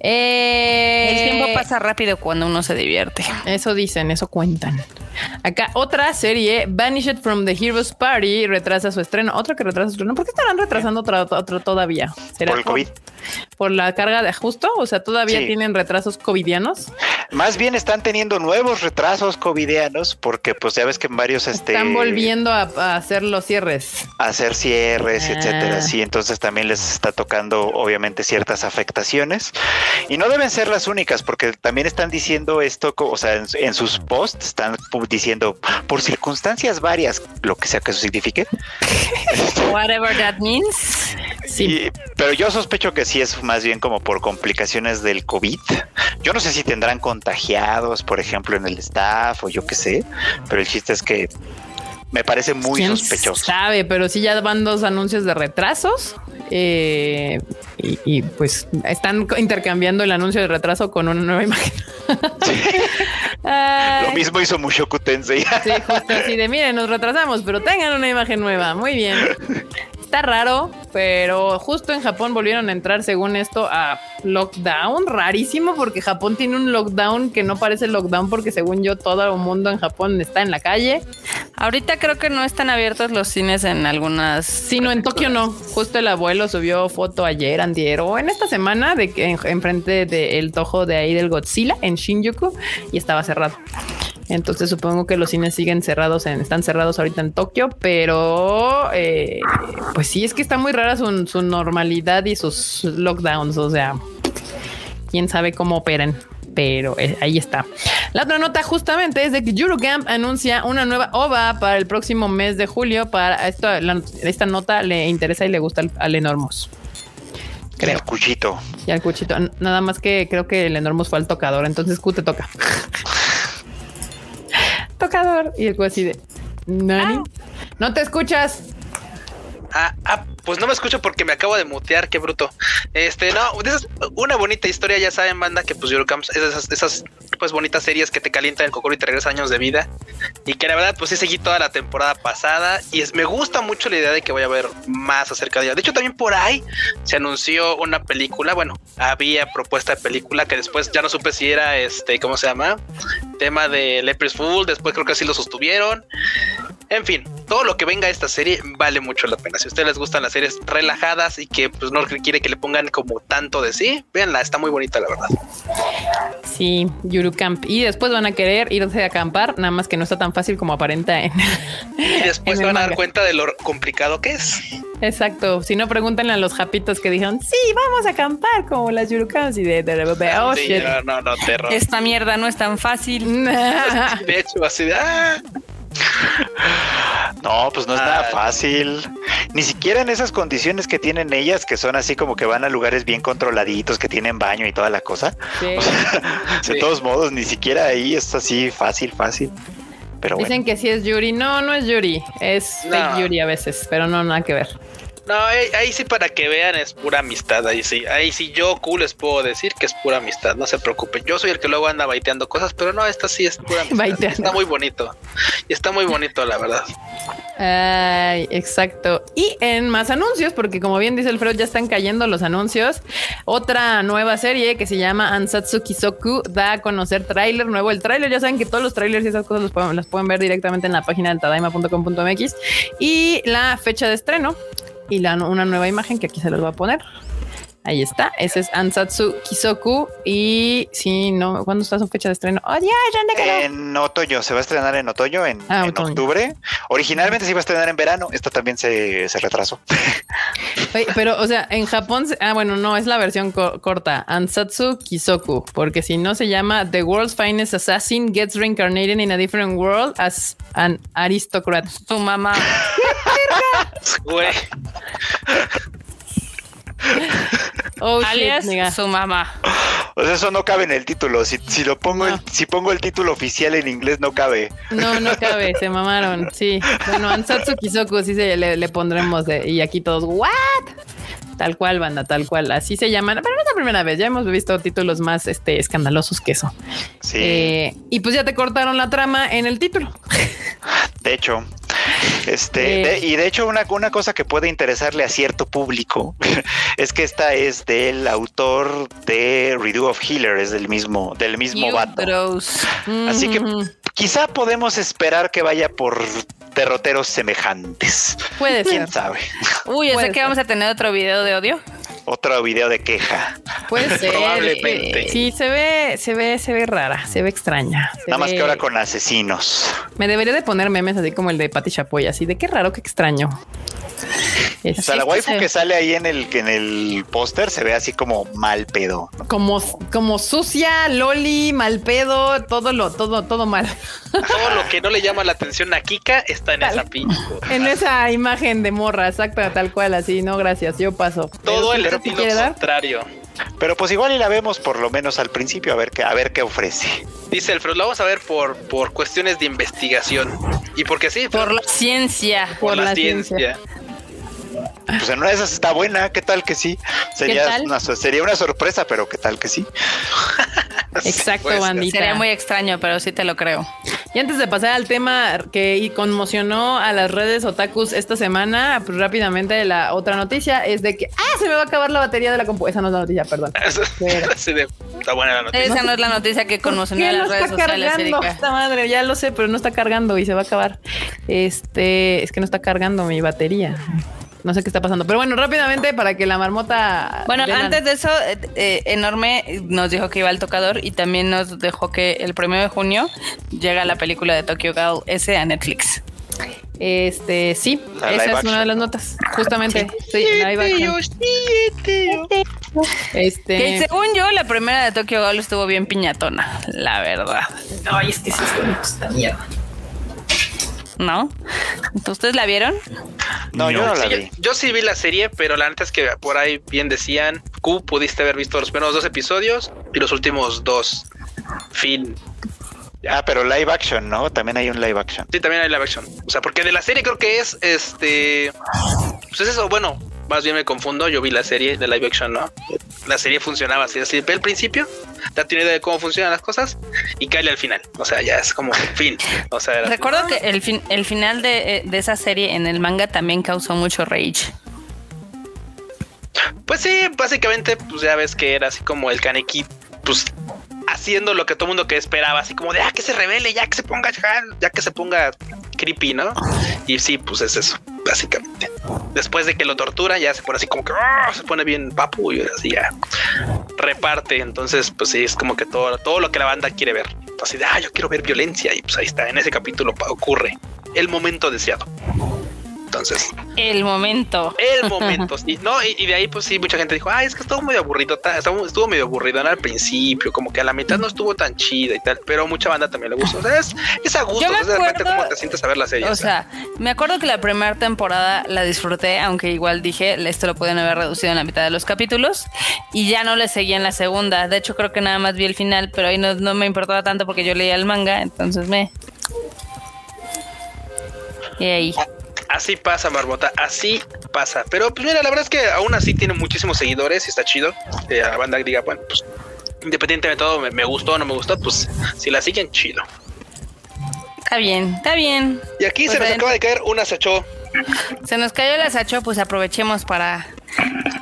Eh, El tiempo pasa rápido cuando uno se divierte. Eso dicen, eso cuentan. Acá otra serie, Vanished from the Heroes Party, retrasa su estreno. Otro que retrasa su estreno. ¿Por qué estarán retrasando otra, otra todavía? ¿Será Por el COVID. por la carga de ajusto? O sea, todavía Sí. tienen retrasos covidianos. Más bien están teniendo nuevos retrasos covidianos porque pues ya ves que en varios este Están volviendo a, a hacer los cierres. a hacer cierres, Ah. etcétera. Sí, entonces también les está tocando obviamente ciertas afectaciones y no deben ser las únicas porque también están diciendo esto, o sea, en, en sus posts están diciendo por circunstancias varias, lo que sea que eso signifique. Whatever that means. Sí. Y- pero yo sospecho que sí es más bien como por complicaciones del COVID. Yo no sé si tendrán contagiados, por ejemplo, en el staff o yo qué sé, pero el chiste es que me parece muy ¿Quién sospechoso. Sabe, pero sí ya van dos anuncios de retrasos. eh, y, y, pues están intercambiando el anuncio de retraso con una nueva imagen. Lo mismo hizo Mushoku Tensei. Sí, justo así de miren, nos retrasamos, pero tengan una imagen nueva. Muy bien. Está raro, pero justo en Japón volvieron a entrar, según esto, a lockdown. Rarísimo, porque Japón tiene un lockdown que no parece lockdown, porque según yo, todo el mundo en Japón está en la calle. Ahorita creo que no están abiertos los cines en algunas. Sí, no, en Tokio no. Justo el abuelo subió foto ayer, antier, o en esta semana, de que en- enfrente del tojo de ahí del Godzilla en Shinjuku y estaba cerrado. Entonces supongo que los cines siguen cerrados, en- están cerrados ahorita en Tokio, pero eh, pues sí, es que está muy rara su, su normalidad y sus lockdowns, o sea, quién sabe cómo operan. Pero eh, ahí está. La otra nota justamente es de que Eurocamp anuncia una nueva OVA para el próximo mes de julio. Para esto, la- esta nota le interesa y le gusta al, al Enormos. creo. El cuchito. Y al cuchito. Nada más que creo que el Enormous fue al tocador, entonces Q te toca. tocador. Y el Q así de. ¿Nani? No te escuchas. Ah, ah, pues no me escucho porque me acabo de mutear, qué bruto. Este, no, una bonita historia, ya saben, banda, que pues Eurocamps es esas, esas pues bonitas series que te calientan el cocoro y te regresan años de vida. Y que la verdad, pues sí seguí toda la temporada pasada. Y es, me gusta mucho la idea de que voy a ver más acerca de ella. De hecho, también por ahí se anunció una película. Bueno, había propuesta de película que después ya no supe si era este, ¿cómo se llama? Tema de Lepres Fool. Después creo que sí lo sostuvieron. En fin, todo lo que venga a esta serie vale mucho la pena. Si a ustedes les gustan las series relajadas y que pues no quiere que le pongan como tanto de sí, véanla, está muy bonita la verdad. Sí, Yurucamp. Y después van a querer irse a acampar, nada más que no está tan fácil como aparenta en. Y después En se el van a dar cuenta de lo complicado que es. Exacto. Si no, pregúntenle a los japitos que dijeron, sí, vamos a acampar como las Yurucamps y de, de, de- de- oh, Sí, shit. no, no, no, terror. Esta mierda no es tan fácil. De hecho, así de ah, No, pues no es nada Ah. fácil. Ni siquiera en esas condiciones que tienen ellas, que son así como que van a lugares bien controladitos, que tienen baño y toda la cosa. Sí. O sea, de todos modos, ni siquiera ahí es así fácil, fácil. Pero bueno. Dicen que sí es Yuri. No, no es Yuri. Es No. fake Yuri a veces, pero no, nada que ver. No, ahí, ahí sí para que vean es pura amistad. Ahí sí, ahí sí yo cool les puedo decir que es pura amistad. No se preocupen. Yo soy el que luego anda baiteando cosas, pero no, esta sí es pura amistad. Está muy bonito. Y está muy bonito, la verdad. Ay, exacto. Y en más anuncios, porque como bien dice Alfredo, ya están cayendo los anuncios. Otra nueva serie que se llama Ansatsu Kisoku da a conocer tráiler nuevo. El tráiler, ya saben que todos los trailers y esas cosas los pueden, las pueden ver directamente en la página del tadaima.com.mx. Y la fecha de estreno y la, una nueva imagen que aquí se los voy a poner. Ahí está. Ese es Ansatsu Kisoku. Y si no, ¿cuándo está su fecha de estreno? ¡Oh, ya! En otoño, se va a estrenar en otoño, en, Ah, en otoño. octubre. Originalmente se iba a estrenar en verano, esta también se, se retrasó. Oye, pero, o sea, en Japón, ah, bueno, no, es la versión co- corta, Ansatsu Kisoku, porque si no se llama The World's Finest Assassin Gets Reincarnated in a Different World as an Aristocrat. Tu mamá. Güey, Oh, alias shit, nigga. su mamá. O sea, eso no cabe en el título. Si, si lo pongo, No. el- si pongo el título oficial en inglés, no cabe. No, no cabe, se mamaron. Sí, bueno, Ansatsu Kisoku sí se le, le pondremos de, y aquí todos, ¿what? Tal cual, banda, tal cual. Así se llaman, pero no es la primera vez. Ya hemos visto títulos más este, escandalosos que eso. Sí, Eh, y pues ya te cortaron la trama en el título. de hecho. Este, Eh. de- y de hecho, una, una cosa que puede interesarle a cierto público es que esta es del autor de Redo of Healer, es del mismo, del mismo vato. Así que quizá podemos esperar que vaya por derroteros semejantes. puede ¿Quién ser. sabe? Uy, Puede sé que vamos a tener otro video de odio. Otro video de queja. Puede ser. Probablemente. Sí, se ve, se ve, se ve rara, se ve extraña. se Nada más que ahora con asesinos. Me debería de poner memes así como el de Pati Chapoy, así de qué raro, qué extraño. Es- O sea, la waifu que sale ahí en el, que en el póster se ve así como mal pedo. como, como sucia, loli, mal pedo, todo lo, todo, todo mal. todo lo que no le llama la atención a Kika está en esa pinche. En esa imagen de morra, exacta, tal cual, así, no, gracias, yo paso. Todo el dar, contrario. Pero pues igual y la vemos por lo menos al principio a ver qué, a ver qué ofrece. Dice Alfredo, lo vamos a ver por, por cuestiones de investigación. Y porque sí, Por la ciencia. por por la, la ciencia. Pues en una de esas está buena, ¿qué tal que sí? Sería? Una, sería una sorpresa, pero ¿qué tal que sí? Exacto, Pues, bandita. Sería muy extraño, pero sí te lo creo. Y antes de pasar al tema que conmocionó a las redes otakus esta semana, pues rápidamente la otra noticia es de que ah, se me va a acabar la batería de la compu. Esa no es la noticia, perdón. Así de- está buena la noticia. Esa no es la noticia que conmocionó a ¿Por qué las no redes está sociales, cargando esta madre? Ya lo sé, pero no está cargando y se va a acabar. Este es que no está cargando mi batería. No sé qué está pasando, pero bueno, rápidamente para que la marmota. Bueno, antes de eso, eh, eh, Enorme nos dijo que iba al tocador y también nos dejó que el primero de junio llega la película de Tokyo Ghoul S a Netflix. Este, sí, La esa es una de las ¿no? notas. Justamente, sí, live action. Que Este, según yo, la primera de Tokyo Ghoul estuvo bien piñatona, la verdad. ay, es que sí, esta mierda. ¿No? ¿Ustedes la vieron? No, yo No. la Sí, yo, vi. yo sí vi la serie, pero la neta es que por ahí bien decían, Q pudiste haber visto los primeros dos episodios y los últimos dos. Fin. Ah, pero live action, ¿no? También hay un live action. Sí, también hay live action. O sea, porque de la serie creo que es este. Pues es eso, bueno, más bien me confundo. Yo vi la serie de live action, ¿no? La serie funcionaba así, así ve al principio, te tiene idea de cómo funcionan las cosas y cae al final. O sea, ya es como fin. O sea, Recuerdo que el, fin, el final de, de esa serie en el manga también causó mucho rage. Pues sí, básicamente, pues ya ves que era así como el Kaneki, pues haciendo lo que todo el mundo que esperaba, así como de ah, que se revele, ya que se ponga, ya que se ponga creepy, ¿no? Y sí, pues es eso, básicamente. Después de que lo tortura, ya se pone así como que "Ah", se pone bien papu y así ya reparte. Entonces, pues sí, es como que todo, todo lo que la banda quiere ver. Así de ah, yo quiero ver violencia, y pues ahí está, en ese capítulo ocurre el momento deseado. Entonces, El momento. el momento, sí. No, y, y de ahí, pues sí, mucha gente dijo, ay, es que estuvo muy aburrido, estuvo, medio aburrido al principio, como que a la mitad no estuvo tan chida y tal, pero mucha banda también le gustó. O sea, es, es a gusto, Yo me de repente cómo te sientes a ver la serie. O sea, me acuerdo que la primera temporada la disfruté, aunque igual dije, esto lo pueden haber reducido en la mitad de los capítulos, y ya no le seguí en la segunda. De hecho, creo que nada más vi el final, pero ahí no, no me importaba tanto porque yo leía el manga, entonces me... Y ahí. Así pasa, Marmota, así pasa. Pero pues mira, la verdad es que aún así tiene muchísimos seguidores y está chido. Que la banda diga, bueno, pues independientemente de todo, me, me gustó o no me gustó, pues si la siguen, chido. Está bien, está bien. Y aquí Pues se nos ven. acaba de caer una Sacho. Se nos cayó el asacho, pues aprovechemos para,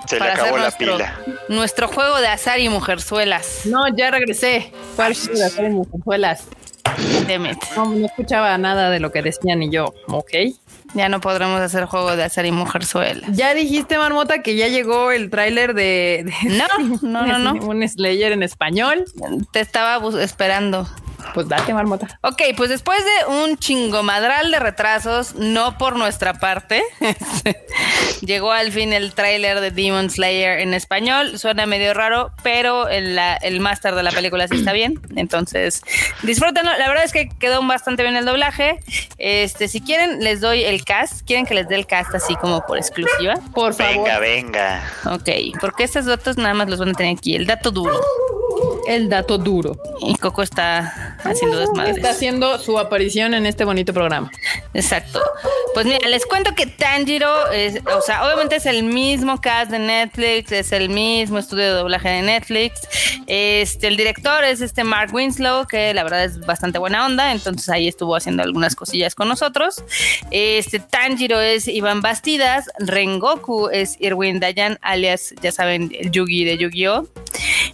Se le acabó hacer la nuestro, pila. nuestro juego de azar y mujerzuelas. No, ya regresé. ¿Cuál de las mujerzuelas? Demet. No, no escuchaba nada de lo que decían y yo, ok. Ya no podremos hacer juego de azar y mujerzuelas. Ya dijiste, Marmota, que ya llegó el tráiler de, de- No, no, no, no. un Slayer en español. Te estaba esperando. Pues date, Marmota. Ok, pues después de un chingomadral de retrasos, no por nuestra parte, llegó al fin el tráiler de Demon Slayer en español. Suena medio raro, pero el, la- el máster de la película sí está bien. Entonces, disfrútenlo. La verdad es que quedó bastante bien el doblaje. Este, si quieren, les doy el cast. ¿Quieren que les dé el cast así como por exclusiva? Por favor. Venga, venga. Ok, porque estos datos nada más los van a tener aquí. El dato duro. El dato duro. Y Coco está haciendo desmadres. Está haciendo su aparición en este bonito programa. Exacto. Pues mira, les cuento que Tanjiro es, o sea, obviamente es el mismo cast de Netflix, es el mismo estudio de doblaje de Netflix. Este, el director es este Mark Winslow, que la verdad es bastante buena onda, entonces ahí estuvo haciendo algunas cosillas con nosotros. Este Tanjiro es Iván Bastidas, Rengoku es Irwin Dayan, alias, ya saben, el Yugi de Yu-Gi-Oh!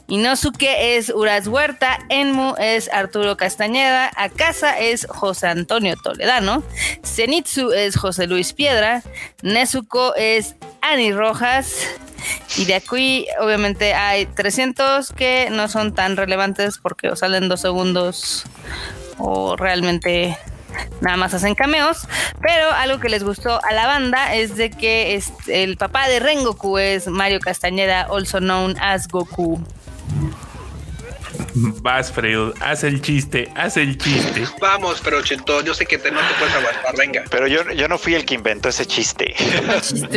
Inosuke es Uras Huerta, Enmu es Arturo Castañeda, Akasa es José Antonio Toledano, Zenitsu es José Luis Piedra, Nezuko es Ani Rojas, y de aquí obviamente hay 300 que no son tan relevantes porque o salen dos segundos o realmente nada más hacen cameos, pero algo que les gustó a la banda es de que este, el papá de Rengoku es Mario Castañeda, also known as Goku. Vas, Freud, haz el chiste, haz el chiste. Vamos, pero Cheto, yo sé que te, no te puedes aguantar, venga. Pero yo, yo no fui el que inventó ese chiste.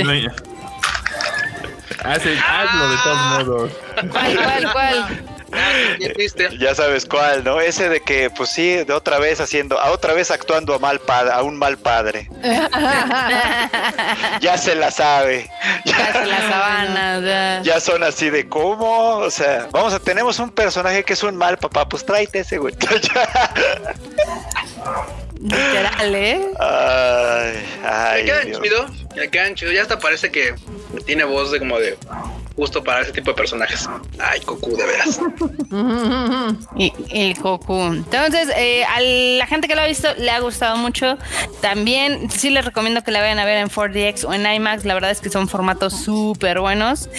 No. Haz el- hazlo de todos modos. ¿Cuál, cuál, cuál? Ya sabes cuál, ¿no? Ese de que, pues sí, de otra vez haciendo, a otra vez actuando a mal padre, a un mal padre. Ya se la sabe. Ya se la sabana. ya. Ya son así de cómo, o sea, vamos a tenemos un personaje que es un mal papá, pues tráete ese güey. Literal, ¿eh? ay, Me ay, quedan Dios. chido, me quedan chido. Ya hasta parece que tiene voz de como de gusto para ese tipo de personajes. Ay, Goku, de veras. Y el Goku. Entonces, eh, a la gente que lo ha visto le ha gustado mucho. También sí les recomiendo que la vayan a ver en 4DX o en IMAX. La verdad es que son formatos súper buenos.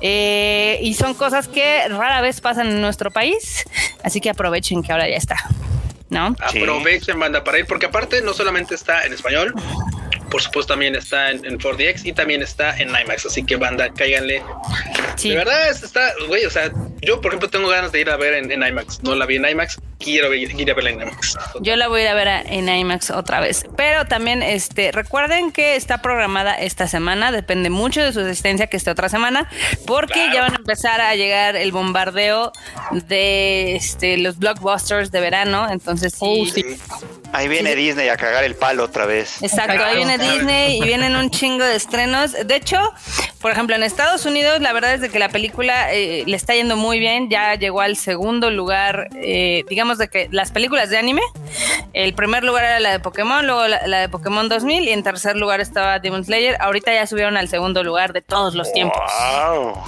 Eh, y son cosas que rara vez pasan en nuestro país. Así que aprovechen que ahora ya está. ¿No? Sí. Aprovechen, banda, para ir, porque aparte no solamente está en español, por supuesto también está en, en 4DX y también está en IMAX. Así que, banda, cáiganle. Sí. De verdad, es- está, güey, o sea, yo, por ejemplo, tengo ganas de ir a ver en, en IMAX. No la vi en IMAX. quiero ver, ir a verla en IMAX. Yo la voy a ir a ver en IMAX otra vez. Pero también, este, recuerden que está programada esta semana. Depende mucho de su asistencia que esté otra semana. Porque ya van a empezar a llegar el bombardeo de este, los blockbusters de verano. Entonces, sí. Oh, sí. Ahí viene Disney a cagar el palo otra vez. Exacto, ahí viene Disney y vienen un chingo de estrenos. De hecho, por ejemplo, en Estados Unidos, la verdad es de que la película eh, le está yendo muy bien. Ya llegó al segundo lugar, eh, digamos, de que las películas de anime. El primer lugar era la de Pokémon, luego la, la de Pokémon 2000 y en tercer lugar estaba Demon Slayer. Ahorita ya subieron al segundo lugar de todos los tiempos. Wow.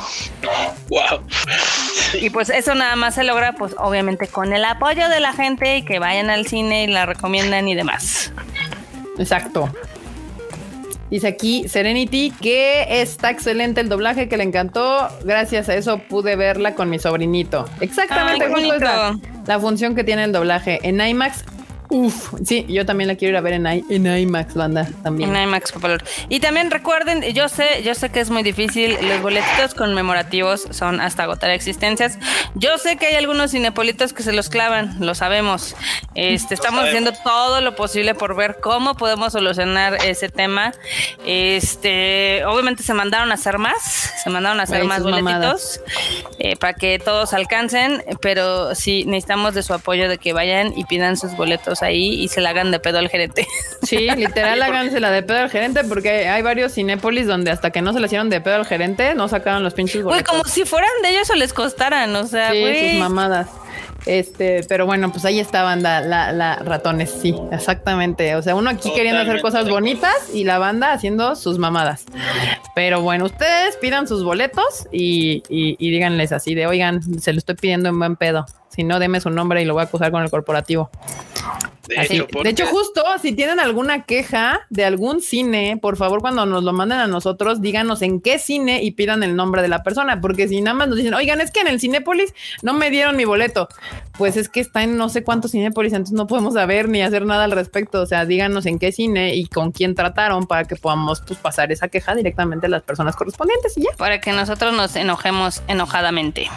Wow. Y pues eso nada más se logra, pues obviamente con el apoyo de la gente y que vayan al cine y la recomiendan y demás. Exacto. Dice aquí Serenity que está excelente el doblaje, que le encantó. Gracias a eso pude verla con mi sobrinito. Exactamente, Ay, la, la función que tiene el doblaje. En IMAX, uff, sí, yo también la quiero ir a ver en, I- en IMAX, banda, también. En IMAX Popular. Y también recuerden, yo sé, yo sé que es muy difícil, los boletitos conmemorativos son hasta agotar existencias. Yo sé que hay algunos cinepolitos que se los clavan, lo sabemos. Este, estamos sabemos. haciendo todo lo posible por ver cómo podemos solucionar ese tema. Este, obviamente se mandaron a hacer más, se mandaron a hacer Ay, más boletitos eh, para que todos alcancen, pero sí necesitamos de su apoyo de que vayan y pidan sus boletos ahí y se la hagan de pedo al gerente. Sí, literal, háganse la de pedo al gerente, porque hay varios cinépolis donde hasta que no se le hicieron de pedo al gerente, no sacaron los pinches Güey, boletos. como si fueran de ellos o les costaran, o sea, Sí, güey. sus mamadas. Este, pero bueno, pues ahí está banda, la, la ratones, sí, exactamente. O sea, uno aquí queriendo hacer cosas bonitas y la banda haciendo sus mamadas. Pero bueno, ustedes pidan sus boletos y, y, y díganles así de, oigan, se lo estoy pidiendo en buen pedo. Si no, deme su nombre y lo voy a acusar con el corporativo. De Así. hecho, De porque- hecho, justo si tienen alguna queja de algún cine, por favor, cuando nos lo manden a nosotros, díganos en qué cine y pidan el nombre de la persona, porque si nada más nos dicen, oigan, es que en el Cinépolis no me dieron mi boleto, pues es que está en no sé cuántos Cinépolis, entonces no podemos saber ni hacer nada al respecto. O sea, díganos en qué cine y con quién trataron para que podamos pues, pasar esa queja directamente a las personas correspondientes y ya. Para que nosotros nos enojemos enojadamente.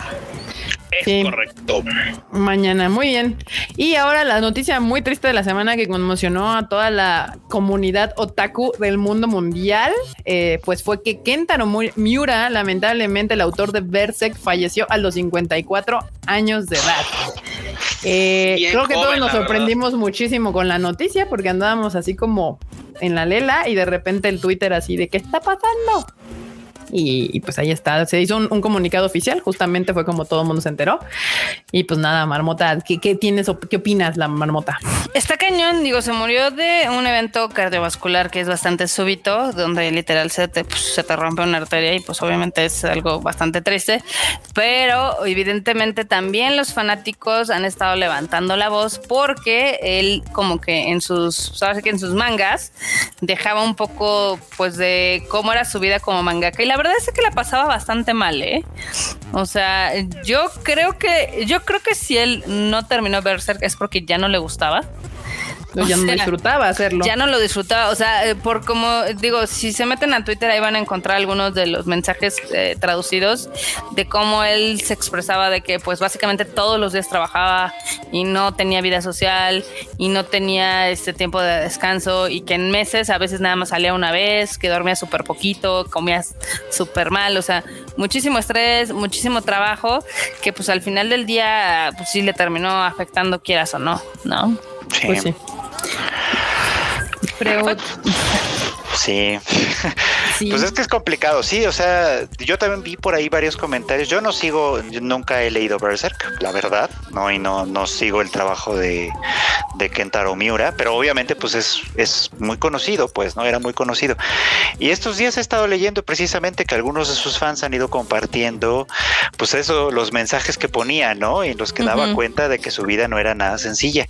es sí. correcto. Mañana, muy bien. Y ahora la noticia muy triste de la semana que conmocionó a toda la comunidad otaku del mundo mundial, eh, pues fue que Kentaro Miura, lamentablemente el autor de Berserk, falleció a los 54 años de edad. Eh, creo que todos nos sorprendimos muchísimo con la noticia porque andábamos así como en la lela y de repente el Twitter así de ¿qué está pasando? Y, pues ahí está, se hizo un, un comunicado oficial, justamente fue como todo el mundo se enteró. Y pues nada, Marmota, ¿qué, qué tienes o qué opinas la Marmota? Está cañón, digo, se murió de un evento cardiovascular que es bastante súbito, donde literal se te, pues, se te rompe una arteria y pues obviamente es algo bastante triste, pero evidentemente también los fanáticos han estado levantando la voz porque él como que en sus, sabes que en sus mangas dejaba un poco pues de cómo era su vida como mangaka y la verdad es que la pasaba bastante mal, ¿eh? O sea, yo creo que yo creo que si él no terminó Berserk es porque ya no le gustaba. Yo ya no sea, disfrutaba hacerlo. Ya no lo disfrutaba, o sea, eh, por como digo, si se meten a Twitter ahí van a encontrar algunos de los mensajes eh, traducidos de cómo él se expresaba de que pues básicamente todos los días trabajaba y no tenía vida social y no tenía este tiempo de descanso y que en meses a veces nada más salía una vez, que dormía súper poquito, comía súper mal, o sea, muchísimo estrés, muchísimo trabajo que pues al final del día pues sí le terminó afectando quieras o no, ¿no? Sí. Pues sí. Pero Sí. sí. Pues es que es complicado, sí, o sea, yo también vi por ahí varios comentarios. Yo no sigo, yo nunca he leído Berserk, la verdad, no, y no, no sigo el trabajo de, de Kentaro Miura, pero obviamente pues es, es muy conocido, pues, ¿no? Era muy conocido. Y estos días he estado leyendo precisamente que algunos de sus fans han ido compartiendo, pues eso, los mensajes que ponía, ¿no? En los que daba cuenta de que su vida no era nada sencilla.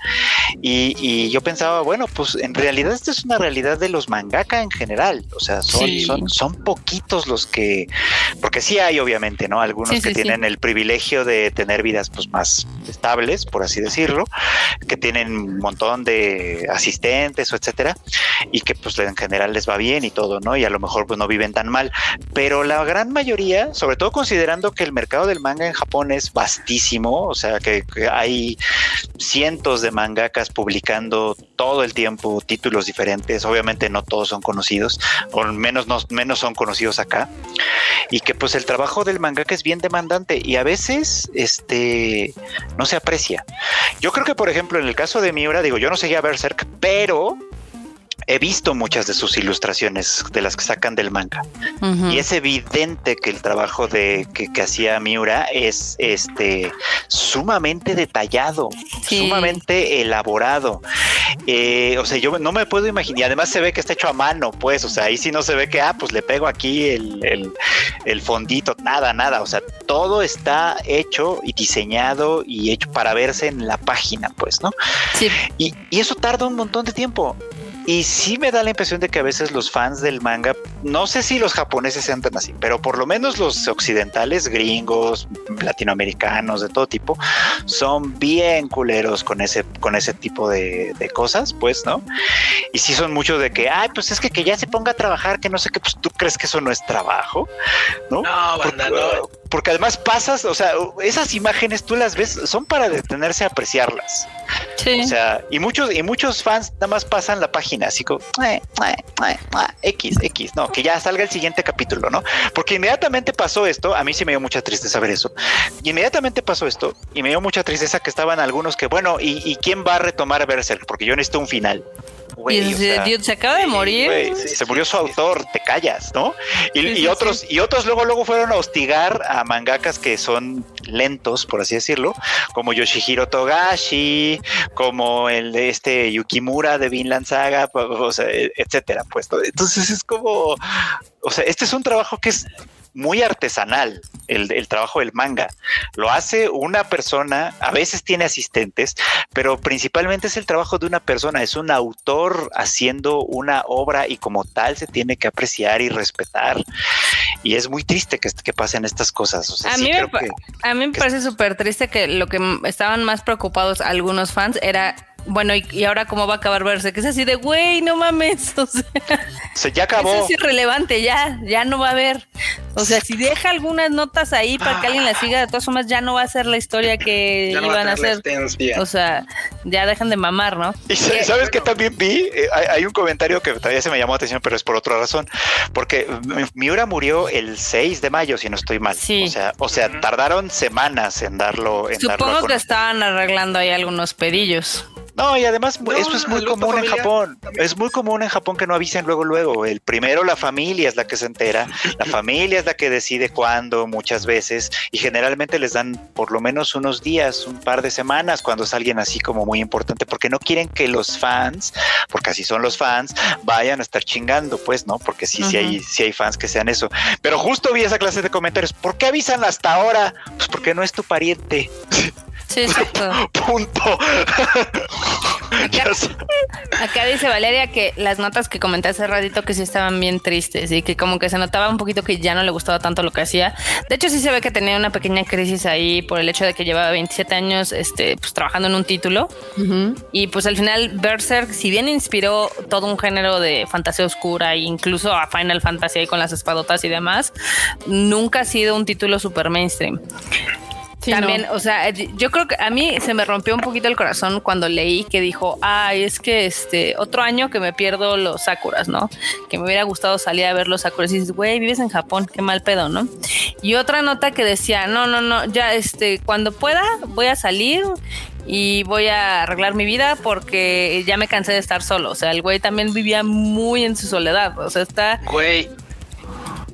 Y, y yo pensaba, bueno, pues en realidad esta es una realidad de los mangaka en general. O sea, son, Sí. son, son poquitos los que, porque sí hay obviamente, ¿no? Algunos Sí, que sí, sí. tienen el privilegio de tener vidas pues más estables, por así decirlo, que tienen un montón de asistentes o etcétera. y que pues en general les va bien y todo, ¿no? Y a lo mejor pues no viven tan mal, pero la gran mayoría, sobre todo considerando que el mercado del manga en Japón es vastísimo, o sea que, que hay cientos de mangakas publicando todo el tiempo títulos diferentes, obviamente no todos son conocidos, o menos, no, menos son conocidos acá, y que pues el trabajo del mangaka es bien demandante y a veces este no se aprecia. Yo creo que por ejemplo en el caso de Miura, digo, yo no seguía Berserk, pero he visto muchas de sus ilustraciones de las que sacan del manga y es evidente que el trabajo de que, que hacía Miura es este sumamente detallado, Sí. sumamente elaborado. Eh, o sea, yo no me puedo imaginar. Y además se ve que está hecho a mano, pues. O sea, ahí sí no se ve que, ah, pues le pego aquí el, el- el fondito. Nada, nada. O sea, todo está hecho y diseñado y hecho para verse en la página, pues, ¿no? Sí, Y, y eso tarda un montón de tiempo. Y sí me da la impresión de que a veces los fans del manga, no sé si los japoneses sean tan así, pero por lo menos los occidentales, gringos, latinoamericanos, de todo tipo, son bien culeros con ese, con ese tipo de, de cosas, pues, ¿no? Y sí son muchos de que, ay, pues es que, que ya se ponga a trabajar, que no sé qué, pues tú crees que eso no es trabajo, ¿no? No, porque, banda, no. Porque además pasas, o sea, esas imágenes tú las ves, son para detenerse a apreciarlas. sí. O sea, y muchos, y muchos fans nada más pasan la página así como "Eh, eh, eh, X, X, no, que ya salga el siguiente capítulo, ¿no? Porque inmediatamente pasó esto, a mí sí me dio mucha tristeza ver eso. Inmediatamente pasó esto, y me dio mucha tristeza que estaban algunos que, bueno, ¿y, y quién va a retomar Berserk? Porque yo necesito un final. Güey, y o sea, dude, se acaba de morir. Sí, se murió su autor, te callas, ¿no? Y, Sí, y sí, otros, y otros luego, luego fueron a hostigar a mangakas que son lentos, por así decirlo, como Yoshihiro Togashi, como el de este Yukimura de Vinland Saga, po- o sea, e- etcétera, pues. Entonces es como, o sea, este es un trabajo que es muy artesanal, el, el trabajo del manga. Lo hace una persona, a veces tiene asistentes, pero principalmente es el trabajo de una persona, es un autor haciendo una obra y como tal se tiene que apreciar y respetar. Y es muy triste que, que pasen estas cosas. O sea, A sí mí me creo pa- que- A mí me que- parece súper triste que lo que estaban más preocupados algunos fans era, bueno, y, y ahora cómo va a acabar verse, que es así de, güey, no mames, o sea, o sea, ya eso acabó. es irrelevante, ya, ya no va a haber. O sea, si deja algunas notas ahí para que alguien la siga, de todas formas ya no va a ser la historia que Ya no va iban a hacer. O sea, ya dejan de mamar, ¿no? Y Que- sabes que también vi, Eh, hay, hay un comentario que todavía se me llamó la atención, pero es por otra razón, porque Mi- Miura murió el 6 de mayo, si no estoy mal. Sí. O sea, o sea, tardaron semanas en darlo. En darlo Supongo que estaban arreglando ahí algunos pedillos. No, y además No, eso es muy común en Japón. también. Es muy común en Japón que no avisen luego, luego. El primero la familia es la que se entera. La familia es la que decide cuándo, muchas veces. Y generalmente les dan por lo menos unos días, un par de semanas, cuando es alguien así como muy importante, porque no quieren que los fans, porque así son los fans, vayan a estar chingando, pues, ¿no? Porque sí, sí, hay, sí hay fans que sean eso. Pero justo vi esa clase de comentarios. ¿Por qué avisan hasta ahora? Pues porque no es tu pariente. Sí, exacto. Punto. Acá dice Valeria que las notas que comenté hace ratito que sí estaban bien tristes y que como que se notaba un poquito que ya no le gustaba tanto lo que hacía. De hecho, sí se ve que tenía una pequeña crisis ahí por el hecho de que llevaba 27 años este, pues, trabajando en un título. Y pues al final Berserk, si bien inspiró todo un género de fantasía oscura e incluso a Final Fantasy con las espadotas y demás, nunca ha sido un título super mainstream. Sí, También, no. o sea, yo creo que a mí se me rompió un poquito el corazón cuando leí que dijo, ay, es que este otro año que me pierdo los sakuras, ¿no? Que me hubiera gustado salir a ver los sakuras y dices, güey, vives en Japón, qué mal pedo, ¿no? Y otra nota que decía, no, no, no, ya este, cuando pueda voy a salir y voy a arreglar mi vida porque ya me cansé de estar solo. O sea, el güey también vivía muy en su soledad. O sea, está Güey,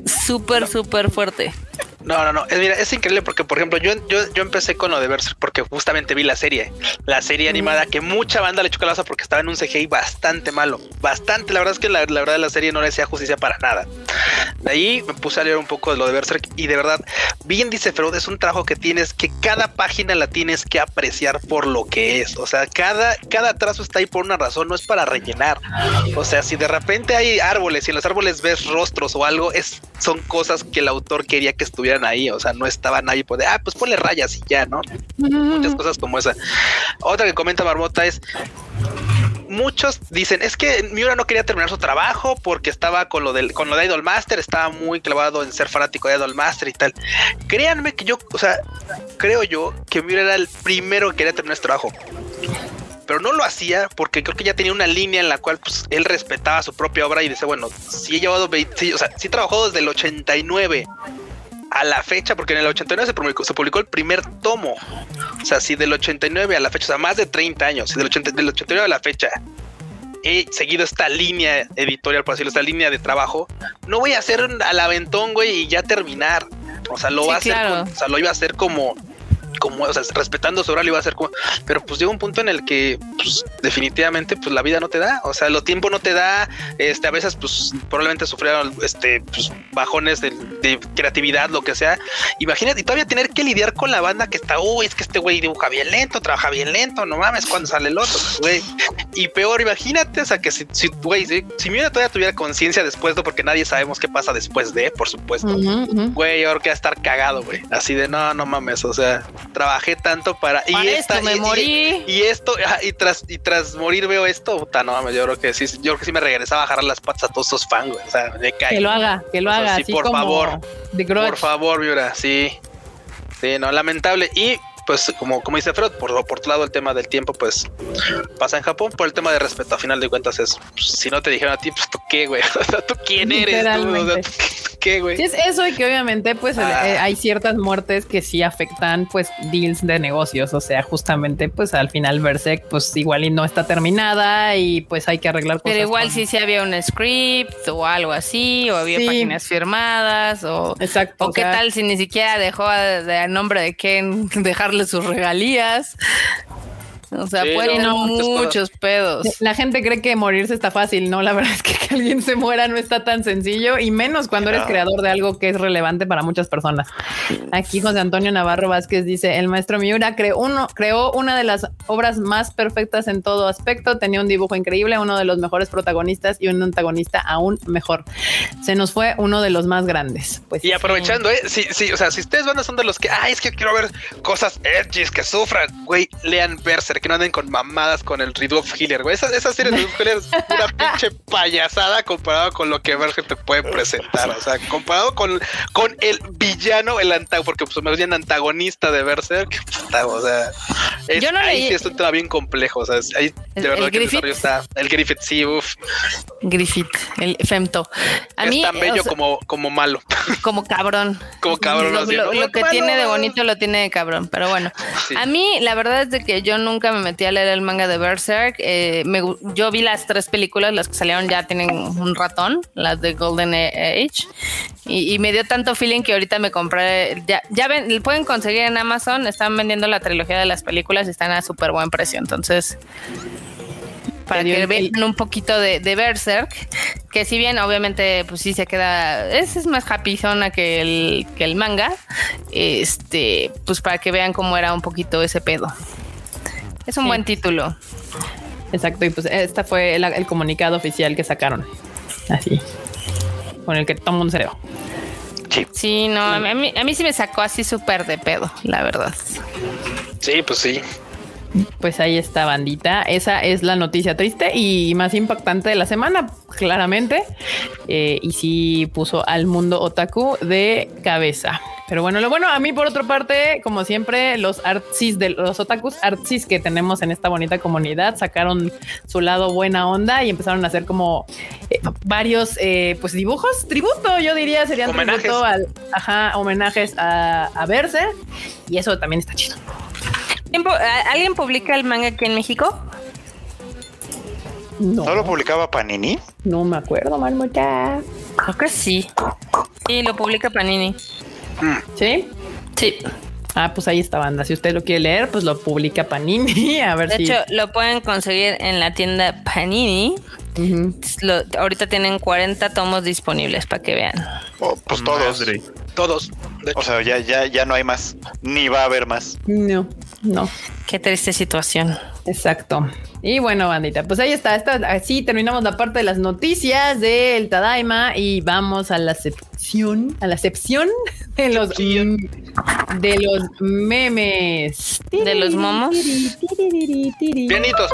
súper, súper fuerte. No, no, no. Es, mira, es increíble porque, por ejemplo, yo, yo, yo empecé con lo de Berserk porque justamente vi la serie, la serie animada que mucha banda le echó calabaza porque estaba en un CGI bastante malo, bastante. La verdad es que la, la verdad la serie no le hacía justicia para nada. De ahí me puse a leer un poco de lo de Berserk y de verdad, bien dice Feroz, es un trabajo que tienes que cada página la tienes que apreciar por lo que es. O sea, cada, cada trazo está ahí por una razón, no es para rellenar. O sea, si de repente hay árboles y en los árboles ves rostros o algo, es, son cosas que el autor quería que ahí. O sea, no estaban ahí por de, ah, pues ponle rayas y ya, ¿no? Muchas cosas como esa. Otra que comenta Marmota es muchos dicen es que Miura no quería terminar su trabajo porque estaba con lo del con lo de Idol Master, estaba muy clavado en ser fanático de Idol Master y tal. Créanme que yo, o sea, creo yo que Miura era el primero que quería terminar su trabajo. Pero no lo hacía porque creo que ya tenía una línea en la cual pues, él respetaba su propia obra y dice, bueno, si he llevado 20, sí, o sea, si trabajó desde el 89 a la fecha, porque en el 89 se publicó, se publicó el primer tomo. O sea, si del 89 a la fecha, o sea, más de 30 años, si del, 80, del 89 a la fecha he seguido esta línea editorial, por decirlo, esta línea de trabajo, no voy a hacer al aventón, güey, y ya terminar. O sea, lo Sí, va a hacer, o sea, lo iba a hacer como como, o sea, respetando su horario iba a ser como, pero pues llega un punto en el que pues, definitivamente pues la vida no te da, o sea, lo tiempo no te da, este a veces pues probablemente sufrieron este pues, bajones de, de creatividad, lo que sea. Imagínate, y todavía tener que lidiar con la banda que está, uy, es que este güey dibuja bien lento, trabaja bien lento, no mames, cuando sale el otro, güey. Y peor, imagínate, o sea, que si, si güey, si, si Miura todavía tuviera conciencia después de, porque nadie sabemos qué pasa después de, por supuesto. Ujú, ujú. Güey, yo creo que va a estar cagado, güey. Así de no, no mames. O sea, trabajé tanto para. Para esto me y- y- morí. Y, esto, y tras, y tras morir veo esto, puta, no mames. Yo creo que sí, yo creo que sí me regresaba a jalar las patas a todos esos fans, güey. O sea, me cae. Que lo haga, que lo O sea, haga. sí, así por como favor. Por favor, Miura, sí. Sí, no, lamentable. Y pues, como, como dice Fred, por, por otro lado, el tema del tiempo, pues pasa en Japón. Por el tema de respeto, a final de cuentas, es pues, si no te dijeron a ti, pues tú qué, güey. O sea, tú quién eres, tú, o sea, Literalmente. ¿tú qué, güey. Sí, es eso y que obviamente pues Ah. eh, hay ciertas muertes que sí afectan pues deals de negocios, o sea, justamente pues al final Berserk pues igual y no está terminada y pues hay que arreglar cosas. Pero igual con- sí, sí había un script o algo así, o había Sí. páginas firmadas, o, Exacto. o qué sea, tal si ni siquiera dejó a, de, a nombre de Ken sus regalías. O sea, Sí, pueden no, muchos, pedos. La gente cree que morirse está fácil, no, la verdad es que que alguien se muera no está tan sencillo y menos cuando eres No. creador de algo que es relevante para muchas personas. Aquí José Antonio Navarro Vázquez dice, el maestro Miura creó, uno, creó una de las obras más perfectas en todo aspecto, tenía un dibujo increíble, uno de los mejores protagonistas y un antagonista aún mejor. Se nos fue uno de los más grandes. Pues Y aprovechando, eh, sí, sí, o sea, si ustedes van a son de los que, ay, es que quiero ver cosas edgys que sufran, güey, lean Berserk, que no anden con mamadas con el Ridolf Healer, güey. Esa, esa serie de Ridolf Healer es una pinche payasada comparado con lo que Berserk te puede presentar. O sea, comparado con, con el villano, el antagonista, porque pues me bien antagonista de Berserk, o sea, es, Yo no ahí leí- sí es un tema bien complejo. O sea, es- ahí El- de verdad el que el Griffith. desarrollo está, el Griffith, sí, uff, Griffith, el Femto. A es mí, tan o bello sea, como, como malo. como cabrón. Como cabrón, Lo, así, lo- ¿no? lo que tiene de bonito lo tiene de cabrón, pero bueno. Sí. A mí, la verdad es de que yo nunca me metí a leer el manga de Berserk. Eh, me yo vi las tres películas, las que salieron ya tienen un ratón, las de Golden Age, y, y me dio tanto feeling que ahorita me compré. Ya, ya ven, pueden conseguir en Amazon, están vendiendo la trilogía de las películas y están a súper buen precio. Entonces, para que vean un poquito de, de Berserk, que si bien obviamente pues sí se queda, es, es más happy zona que el, que el manga, este, pues para que vean cómo era un poquito ese pedo. Es un Sí. buen título. Exacto, y pues esta fue el, el comunicado oficial que sacaron. Así. Con el que todo el mundo se dio. Sí. Sí, no, a mí, a mí sí me sacó así súper de pedo, la verdad. Sí, pues sí. Pues ahí está, bandita. Esa es la noticia triste y más impactante de la semana, claramente. Eh, y sí puso al mundo otaku de cabeza. Pero bueno, lo bueno, a mí por otra parte, como siempre, los artsis de los otakus artsis que tenemos en esta bonita comunidad sacaron su lado buena onda y empezaron a hacer como eh, varios eh, pues dibujos, tributo, yo diría, serían Homenajes. tributo al ajá, homenajes a, a Berserk y eso también está chido. ¿Quién pu- a- ¿Alguien publica el manga aquí en México? No, ¿No lo publicaba Panini? no me acuerdo, Marmota. Creo que sí. Sí, lo publica Panini. ¿Sí? Sí. Ah, pues ahí está, banda. Si usted lo quiere leer, pues lo publica Panini. A ver De si. hecho, lo pueden conseguir en la tienda Panini. Lo- ahorita tienen 40 tomos disponibles para que vean. Oh, pues todos. Madre. Todos. O sea, ya, ya, ya no hay más. Ni va a haber más. No, no. Qué triste situación. Exacto. Y bueno, bandita, pues ahí está, Así terminamos la parte de las noticias del Tadaima y vamos a la sección, a la sección de los de los memes. De los momos. Pianitos.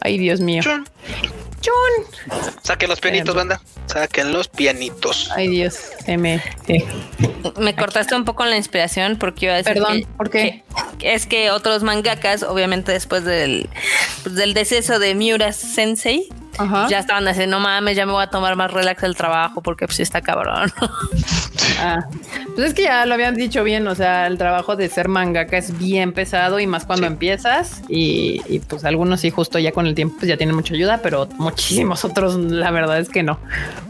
Ay, Dios mío. Chun. Saquen los pianitos, banda. Saquen los pianitos. Ay, Dios. Se me. sí. Me cortaste un poco la inspiración porque iba a decir Perdón, que- ¿por qué? que- es que otros mangakas, obviamente después del, pues, del deceso de Miura Sensei, Ajá. ya estaban diciendo, no mames, ya me voy a tomar más relax el trabajo porque pues sí está cabrón. Ah, pues es que ya lo habían dicho bien, o sea, el trabajo de ser mangaka es bien pesado y más cuando empiezas y, y, pues algunos sí justo ya con el tiempo pues ya tienen mucha ayuda, pero muchísimos otros la verdad es que no.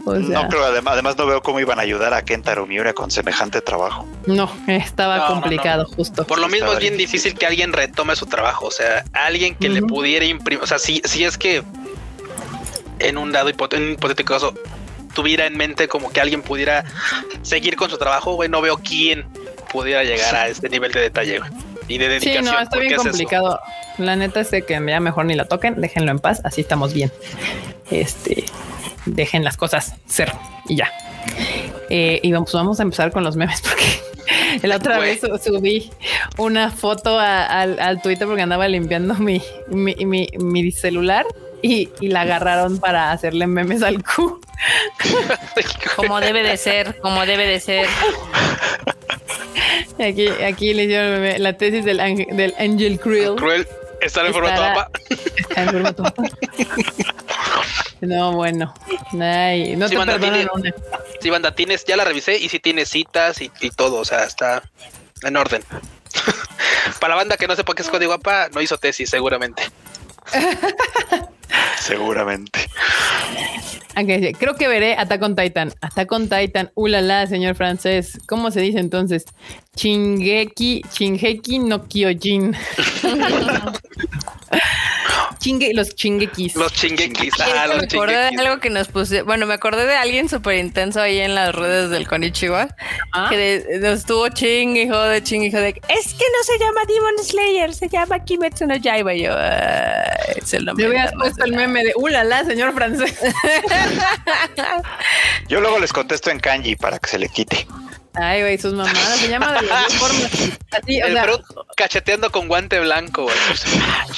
O sea, no creo, además, además no veo cómo iban a ayudar a Kentaro Miura con semejante trabajo. no, estaba No, no, complicado justo. Por lo mismo es bien difícil que alguien retome su trabajo. O sea, alguien que le pudiera imprimir. O sea, si, si es que en un dado hipote- en un hipotético caso tuviera en mente como que alguien pudiera seguir con su trabajo, güey, no veo quién pudiera llegar a este nivel de detalle güey, y de Sí, dedicación. no, está bien es eso. complicado. La neta es de que ya mejor ni la toquen, déjenlo en paz, así estamos bien. Este, dejen las cosas ser y ya. Eh, y vamos, vamos a empezar con los memes porque la otra Güey. vez su- subí una foto a- al, al Twitter porque andaba limpiando mi, mi, mi- mi celular y, y la agarraron para hacerle memes al Q. como debe de ser, como debe de ser. Y Aquí, aquí le hicieron la tesis del, ángel- del Angel Krill. Cruel. Está en formato Estará- APA. Está en formato. No, bueno. Ay, no Sí, te banda, perdonan tiene- una. Sí, banda, tienes, ya la revisé y sí tiene citas y, y todo. O sea, está en orden. Para la banda que no sepa qué es código APA, no hizo tesis, seguramente. Seguramente. Creo que veré Attack on Titan. Attack on Titan. Ulala, señor francés. ¿Cómo se dice entonces? Chingeki, Chingeki no Kyojin. Chingue, los chingekis. Los chinguequis. Ah, los me acordé de chinguequis. algo que nos puse, bueno, me acordé de alguien súper intenso ahí en las redes del Konichiwa, Ah. que de- nos estuvo ching, hijo de ching, hijo de, es que no se llama Demon Slayer, se llama Kimetsu no Yaiba, y yo, "Ay, es el nombre Le hubieras internacional". puesto el meme de ulala, señor francés. Yo luego les contesto en kanji para que se le quite. Ay, güey, sus mamadas. Se llama de las dos formas. Así, o El sea, cacheteando con guante blanco, güey.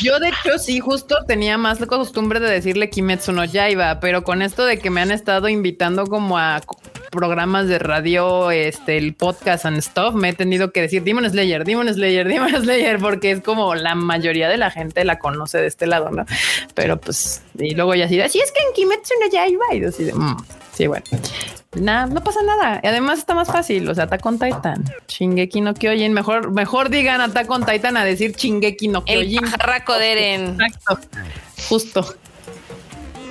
Yo de hecho sí justo tenía más la costumbre de decirle Kimetsu no Yaiba, pero con esto de que me han estado invitando como a programas de radio, este, el podcast and stuff, me he tenido que decir Demon Slayer, Demon Slayer, Demon Slayer, porque es como la mayoría de la gente la conoce de este lado, ¿no? Pero pues, y luego ya así, así es que en Kimetsu no Yaiba, y yo así de, "Mm, sí, bueno. Nada, no pasa nada. Y además está más fácil. O sea, Attack on Titan. Shingeki no Kyojin. Mejor, mejor digan Attack on Titan a decir Shingeki no El Kyojin. pajarraco de Eren. Exacto. Justo.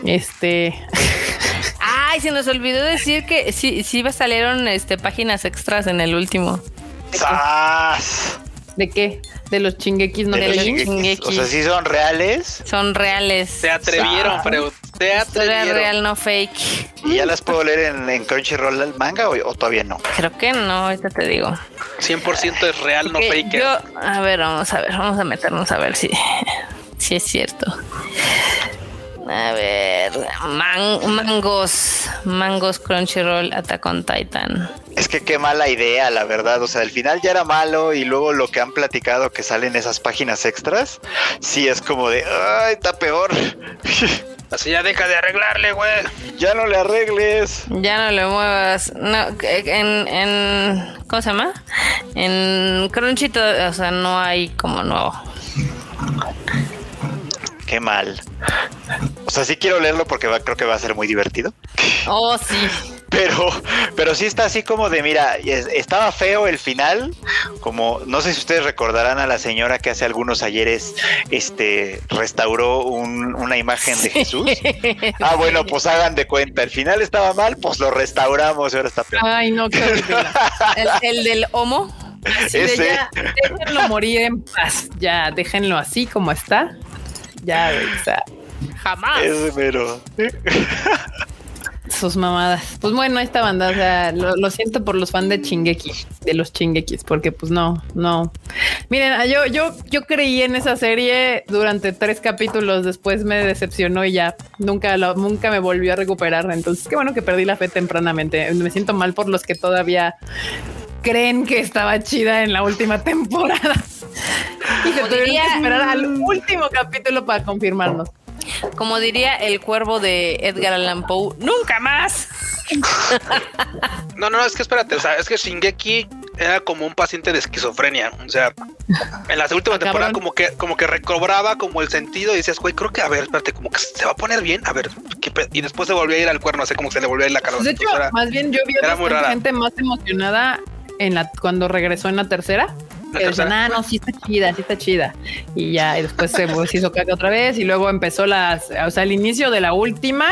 Este. Ay, se nos olvidó decir que sí, sí salieron este, páginas extras en el último. ¡Sas! ¿De qué? De los chinguequis no De los? Shingekis. O sea, sí son reales Son reales. Se atrevieron, pero se Historia atrevieron. real, no fake. y ya las puedo leer en, en Crunchyroll el manga o, o todavía no. Creo que no, ahorita te digo. 100% es real, no fake. Yo, a ver, vamos a ver, vamos a meternos a ver si, si es cierto. A ver, man- mangos, mangos Crunchyroll, Attack on Titan. Es que qué mala idea, la verdad. O sea, al final ya era malo y luego lo que han platicado que salen esas páginas extras, sí es como de, ay, está peor. Así ya deja de arreglarle, güey. ya no le arregles. Ya no le muevas. No, en, en ¿cómo se llama? En Crunchy, to- o sea, no hay como nuevo. Qué mal. O sea, sí quiero leerlo porque va- creo que va a ser muy divertido. Oh, sí. Pero, pero sí está así como de, mira, es- estaba feo el final, como, no sé si ustedes recordarán a la señora que hace algunos ayeres, este, restauró un- una imagen de Jesús. Ah, bueno, pues hagan de cuenta, el final estaba mal, pues lo restauramos y ahora está peor. Ay, no, qué. El, el del homo. Así de Ese. ya, déjenlo morir en paz. Ya, déjenlo así como está. Ya, güey, o sea, Jamás. Ese mero. sus mamadas. Pues bueno, esta banda, o sea, lo, lo siento por los fans de Chingeki, de los Chingekis, porque pues no, no. Miren, ah, yo, yo, yo creí en esa serie durante tres capítulos, después me decepcionó y ya nunca, lo, nunca me volvió a recuperar. Entonces, qué bueno que perdí la fe tempranamente. Me siento mal por los que todavía creen que estaba chida en la última temporada. Como diría- que esperar al último capítulo para confirmarnos. como diría el cuervo de Edgar Allan Poe, nunca más. No, no, es que espérate, o sea, es que Shingeki era como un paciente de esquizofrenia. O sea, en la última Ah, temporada como que, como que recobraba como el sentido y decías, güey, creo que a ver, espérate, como que se va a poner bien, a ver, ¿qué pe-?" y después se volvió a ir al cuerno, así como que se le volvió a ir la cara. Pues, de hecho, Entonces, era- más bien yo vi a gente más emocionada en la cuando regresó en la tercera. Decían, tercera. ah, no, sí está chida, sí está chida. Y ya, y después se, se hizo caca otra vez y luego empezó las, o sea, el inicio de la última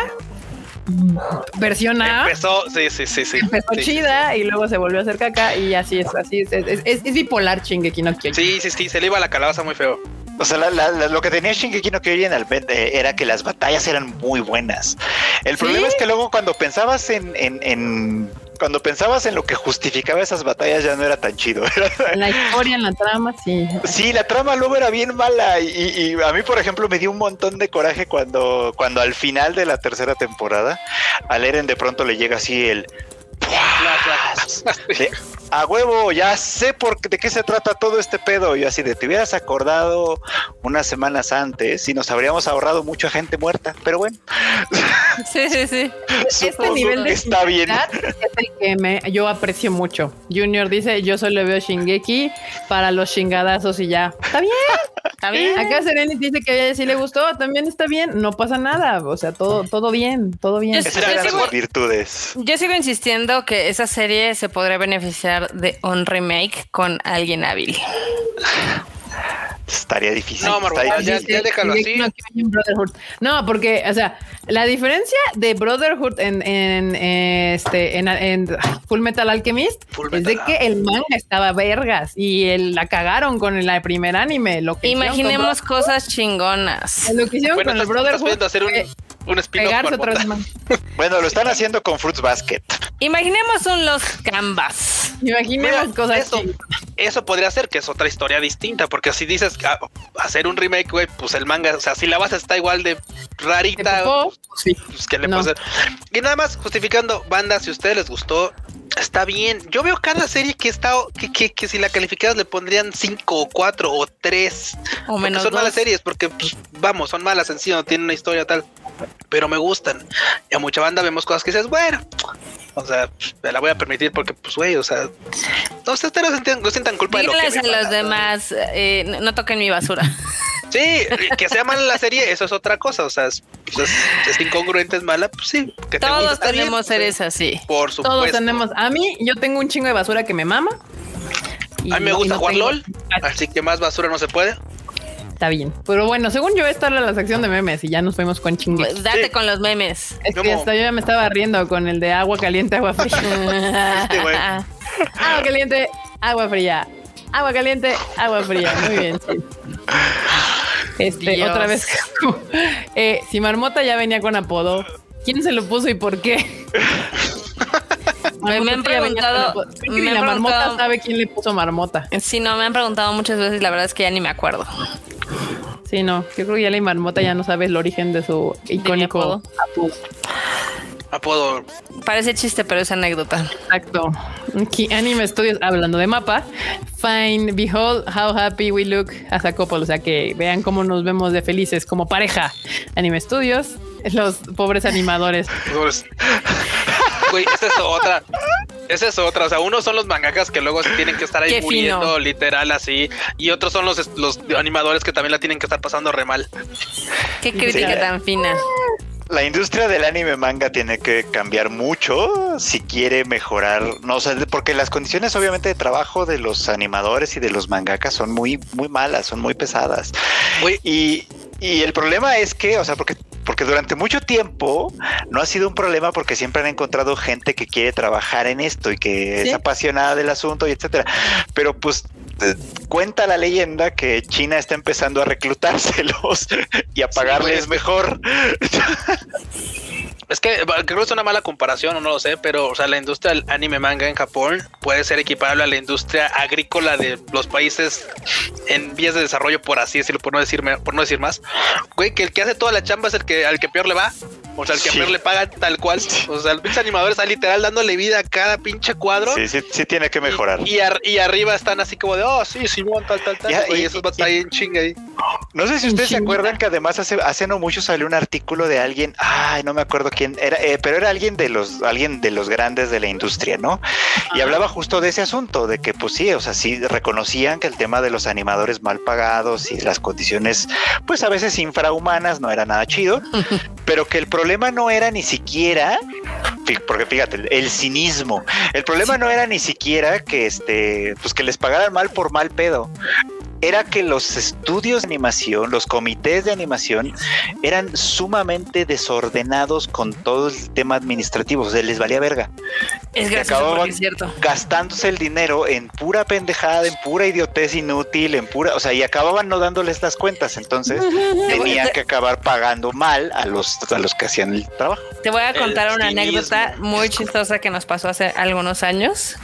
versión A. Empezó, sí, sí, sí, sí. Empezó sí, chida y luego se volvió a hacer caca y así es, así es, es, es, es bipolar Shingeki no Kyojin. Sí, sí, sí, se le iba la calabaza muy feo. O sea, la- la- la- lo que tenía Shingeki no Kyojin al eh, era que las batallas eran muy buenas. El ¿Sí? problema es que luego cuando pensabas en, en- en- cuando pensabas en lo que justificaba esas batallas ya no era tan chido. La historia, en la trama, sí. Sí, la trama luego era bien mala y, y- y a mí, por ejemplo, me dio un montón de coraje cuando, cuando al final de la tercera temporada, al Eren de pronto le llega así el... de, a huevo, ya sé por de qué se trata todo este pedo. Y yo así de, te hubieras acordado unas semanas antes y nos habríamos ahorrado mucha gente muerta. Pero bueno, Sí, sí, sí. Este nivel de está bien. es el que me, yo aprecio mucho. Junior dice, yo solo veo Shingeki para los chingadazos y ya. Está bien. Está bien. Acá Serenis dice que a ella sí le gustó, también está bien, no pasa nada, o sea, todo, todo bien, todo bien. Yo Esas Yo eran sigo- virtudes. Yo sigo insistiendo que esa serie se podría beneficiar de un remake con alguien hábil. Estaría difícil. No, está Marmota, difícil. ya- déjalo así. no porque, o sea, la diferencia de Brotherhood en, en, este, en, en Full Metal Alchemist Full es de que el manga estaba vergas y el- la cagaron con el primer anime. Lo que Imaginemos cosas chingonas. Lo que hicieron Bueno, con el estás, estás Brotherhood hacer un, un otra vez más. Bueno, lo están haciendo con Fruits Basket. Imaginemos un Los Canvas. Imaginemos Mira, cosas eso, así. eso podría ser que es otra historia distinta, porque si dices ah, hacer un remake, güey, pues el manga, o sea, si la base está igual de rarita, pues sí. pues que le No. puede hacer. Y nada más justificando, banda, si a ustedes les gustó, está bien. Yo veo cada serie que está, que, que, que si la calificadas le pondrían 5 o 4 o 3. O menos son malas series, porque pues, vamos, son malas en sí, no tienen una historia tal. Pero me gustan. Y a mucha banda vemos cosas que dices, bueno, o sea, me la voy a permitir porque, pues, güey, o sea, no sé, ustedes no sientan, no sientan culpa de lo que a los demás, eh, no- no toquen mi basura. Sí, que sea mala la serie, eso es otra cosa. O sea, es, pues, es- es incongruente, es mala, pues sí. Que Todos tenemos pues, seres así. Por supuesto. Todos tenemos. A mí, yo tengo un chingo de basura que me mama. y A mí me gusta no jugar tengo- LOL, así que más basura no se puede. Está bien. Pero bueno, según yo, esta era la sección de memes y ya nos fuimos con chingue. Pues, Date Sí. con los memes. Es que hasta yo ya me estaba riendo con el de agua caliente, agua fría. Este, agua caliente, agua fría. Agua caliente, agua fría. Muy bien, sí. Este, Dios. otra vez. eh, si Marmota ya venía con apodo, ¿quién se lo puso y por qué? Me- me han preguntado-. Creo que me ni han la Marmota sabe quién le puso Marmota. Sí, no, me han preguntado muchas veces y la verdad es que ya ni me acuerdo. Sí, no. Yo creo que ya la Marmota ya no sabe el origen de su icónico apodo. apodo. Apodo. Parece chiste, pero es anécdota. Exacto. Aquí, Anime Studios, hablando de mapa, Fine, behold how happy we look as a couple. O sea que vean cómo nos vemos de felices como pareja. Anime Studios, los pobres animadores. Güey, esa es otra. Esa es otra. O sea, unos son los mangakas que luego se tienen que estar ahí Qué muriendo fino. literal así. Y otros son los, los animadores que también la tienen que estar pasando re mal. Qué crítica Sí. tan fina. La industria del anime manga tiene que cambiar mucho si quiere mejorar, no sé, porque las condiciones obviamente de trabajo de los animadores y de los mangakas son muy, muy malas, son muy pesadas. Y, y el problema es que, o sea, porque, porque durante mucho tiempo no ha sido un problema porque siempre han encontrado gente que quiere trabajar en esto y que Sí. es apasionada del asunto y etcétera. Pero pues eh, cuenta la leyenda que China está empezando a reclutárselos y a pagarles güey. mejor. Es que creo que es una mala comparación, o no lo sé, pero o sea, la industria del anime manga en Japón puede ser equiparable a la industria agrícola de los países en vías de desarrollo, por así decirlo, por no decirme, por no decir más. Güey, que el que hace toda la chamba es el que al que peor le va. O sea, el que Sí. Fer le pagan tal cual. O sea, el pinche animador está literal dándole vida a cada pinche cuadro. Sí, sí, sí tiene que mejorar. Y, y ar- y arriba están así como de, oh, sí, Simón, tal, tal, tal. Y, y- esos y- ahí en chinga ahí. No sé si ustedes se acuerdan que además hace, hace no mucho salió un artículo de alguien, ay, no me acuerdo quién era, eh, pero era alguien de los, alguien de los grandes de la industria, ¿no? Y hablaba justo de ese asunto, de que pues sí, o sea, sí reconocían que el tema de los animadores mal pagados y las condiciones, pues a veces infrahumanas, no era nada chido, pero que el problema no era ni siquiera, porque fíjate, el, el cinismo, el problema no era ni siquiera que este, pues que les pagaran mal por mal pedo era que los estudios de animación, los comités de animación, eran sumamente desordenados con todo el tema administrativo, o sea, les valía verga, Es gracioso acababan- es cierto. gastándose el dinero en pura pendejada, en pura idiotez inútil, en pura, o sea, y acababan no dándoles las cuentas, entonces tenían que acabar pagando mal a los, a los que hacían el trabajo. Te voy a El contar una cinismo. anécdota muy chistosa que nos pasó hace algunos años.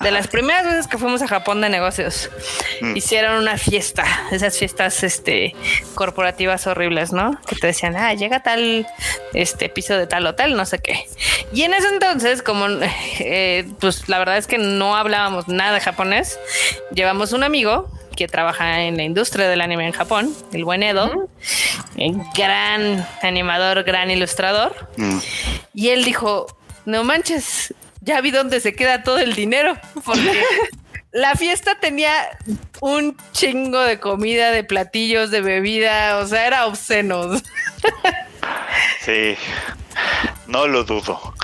De las primeras veces que fuimos a Japón de negocios, Mm. hicieron una fiesta, esas fiestas este, corporativas horribles, ¿no? Que te decían, ah, llega tal este piso de tal hotel, no sé qué. Y en ese entonces, como eh, pues la verdad es que no hablábamos nada de japonés, llevamos un amigo que trabaja en la industria del anime en Japón, el buen Edo, eh, gran animador, gran ilustrador. Mm. Y él dijo, no manches, ya vi dónde se queda todo el dinero, porque la fiesta tenía un chingo de comida, de platillos, de bebida, o sea, era obsceno. Sí, no lo dudo.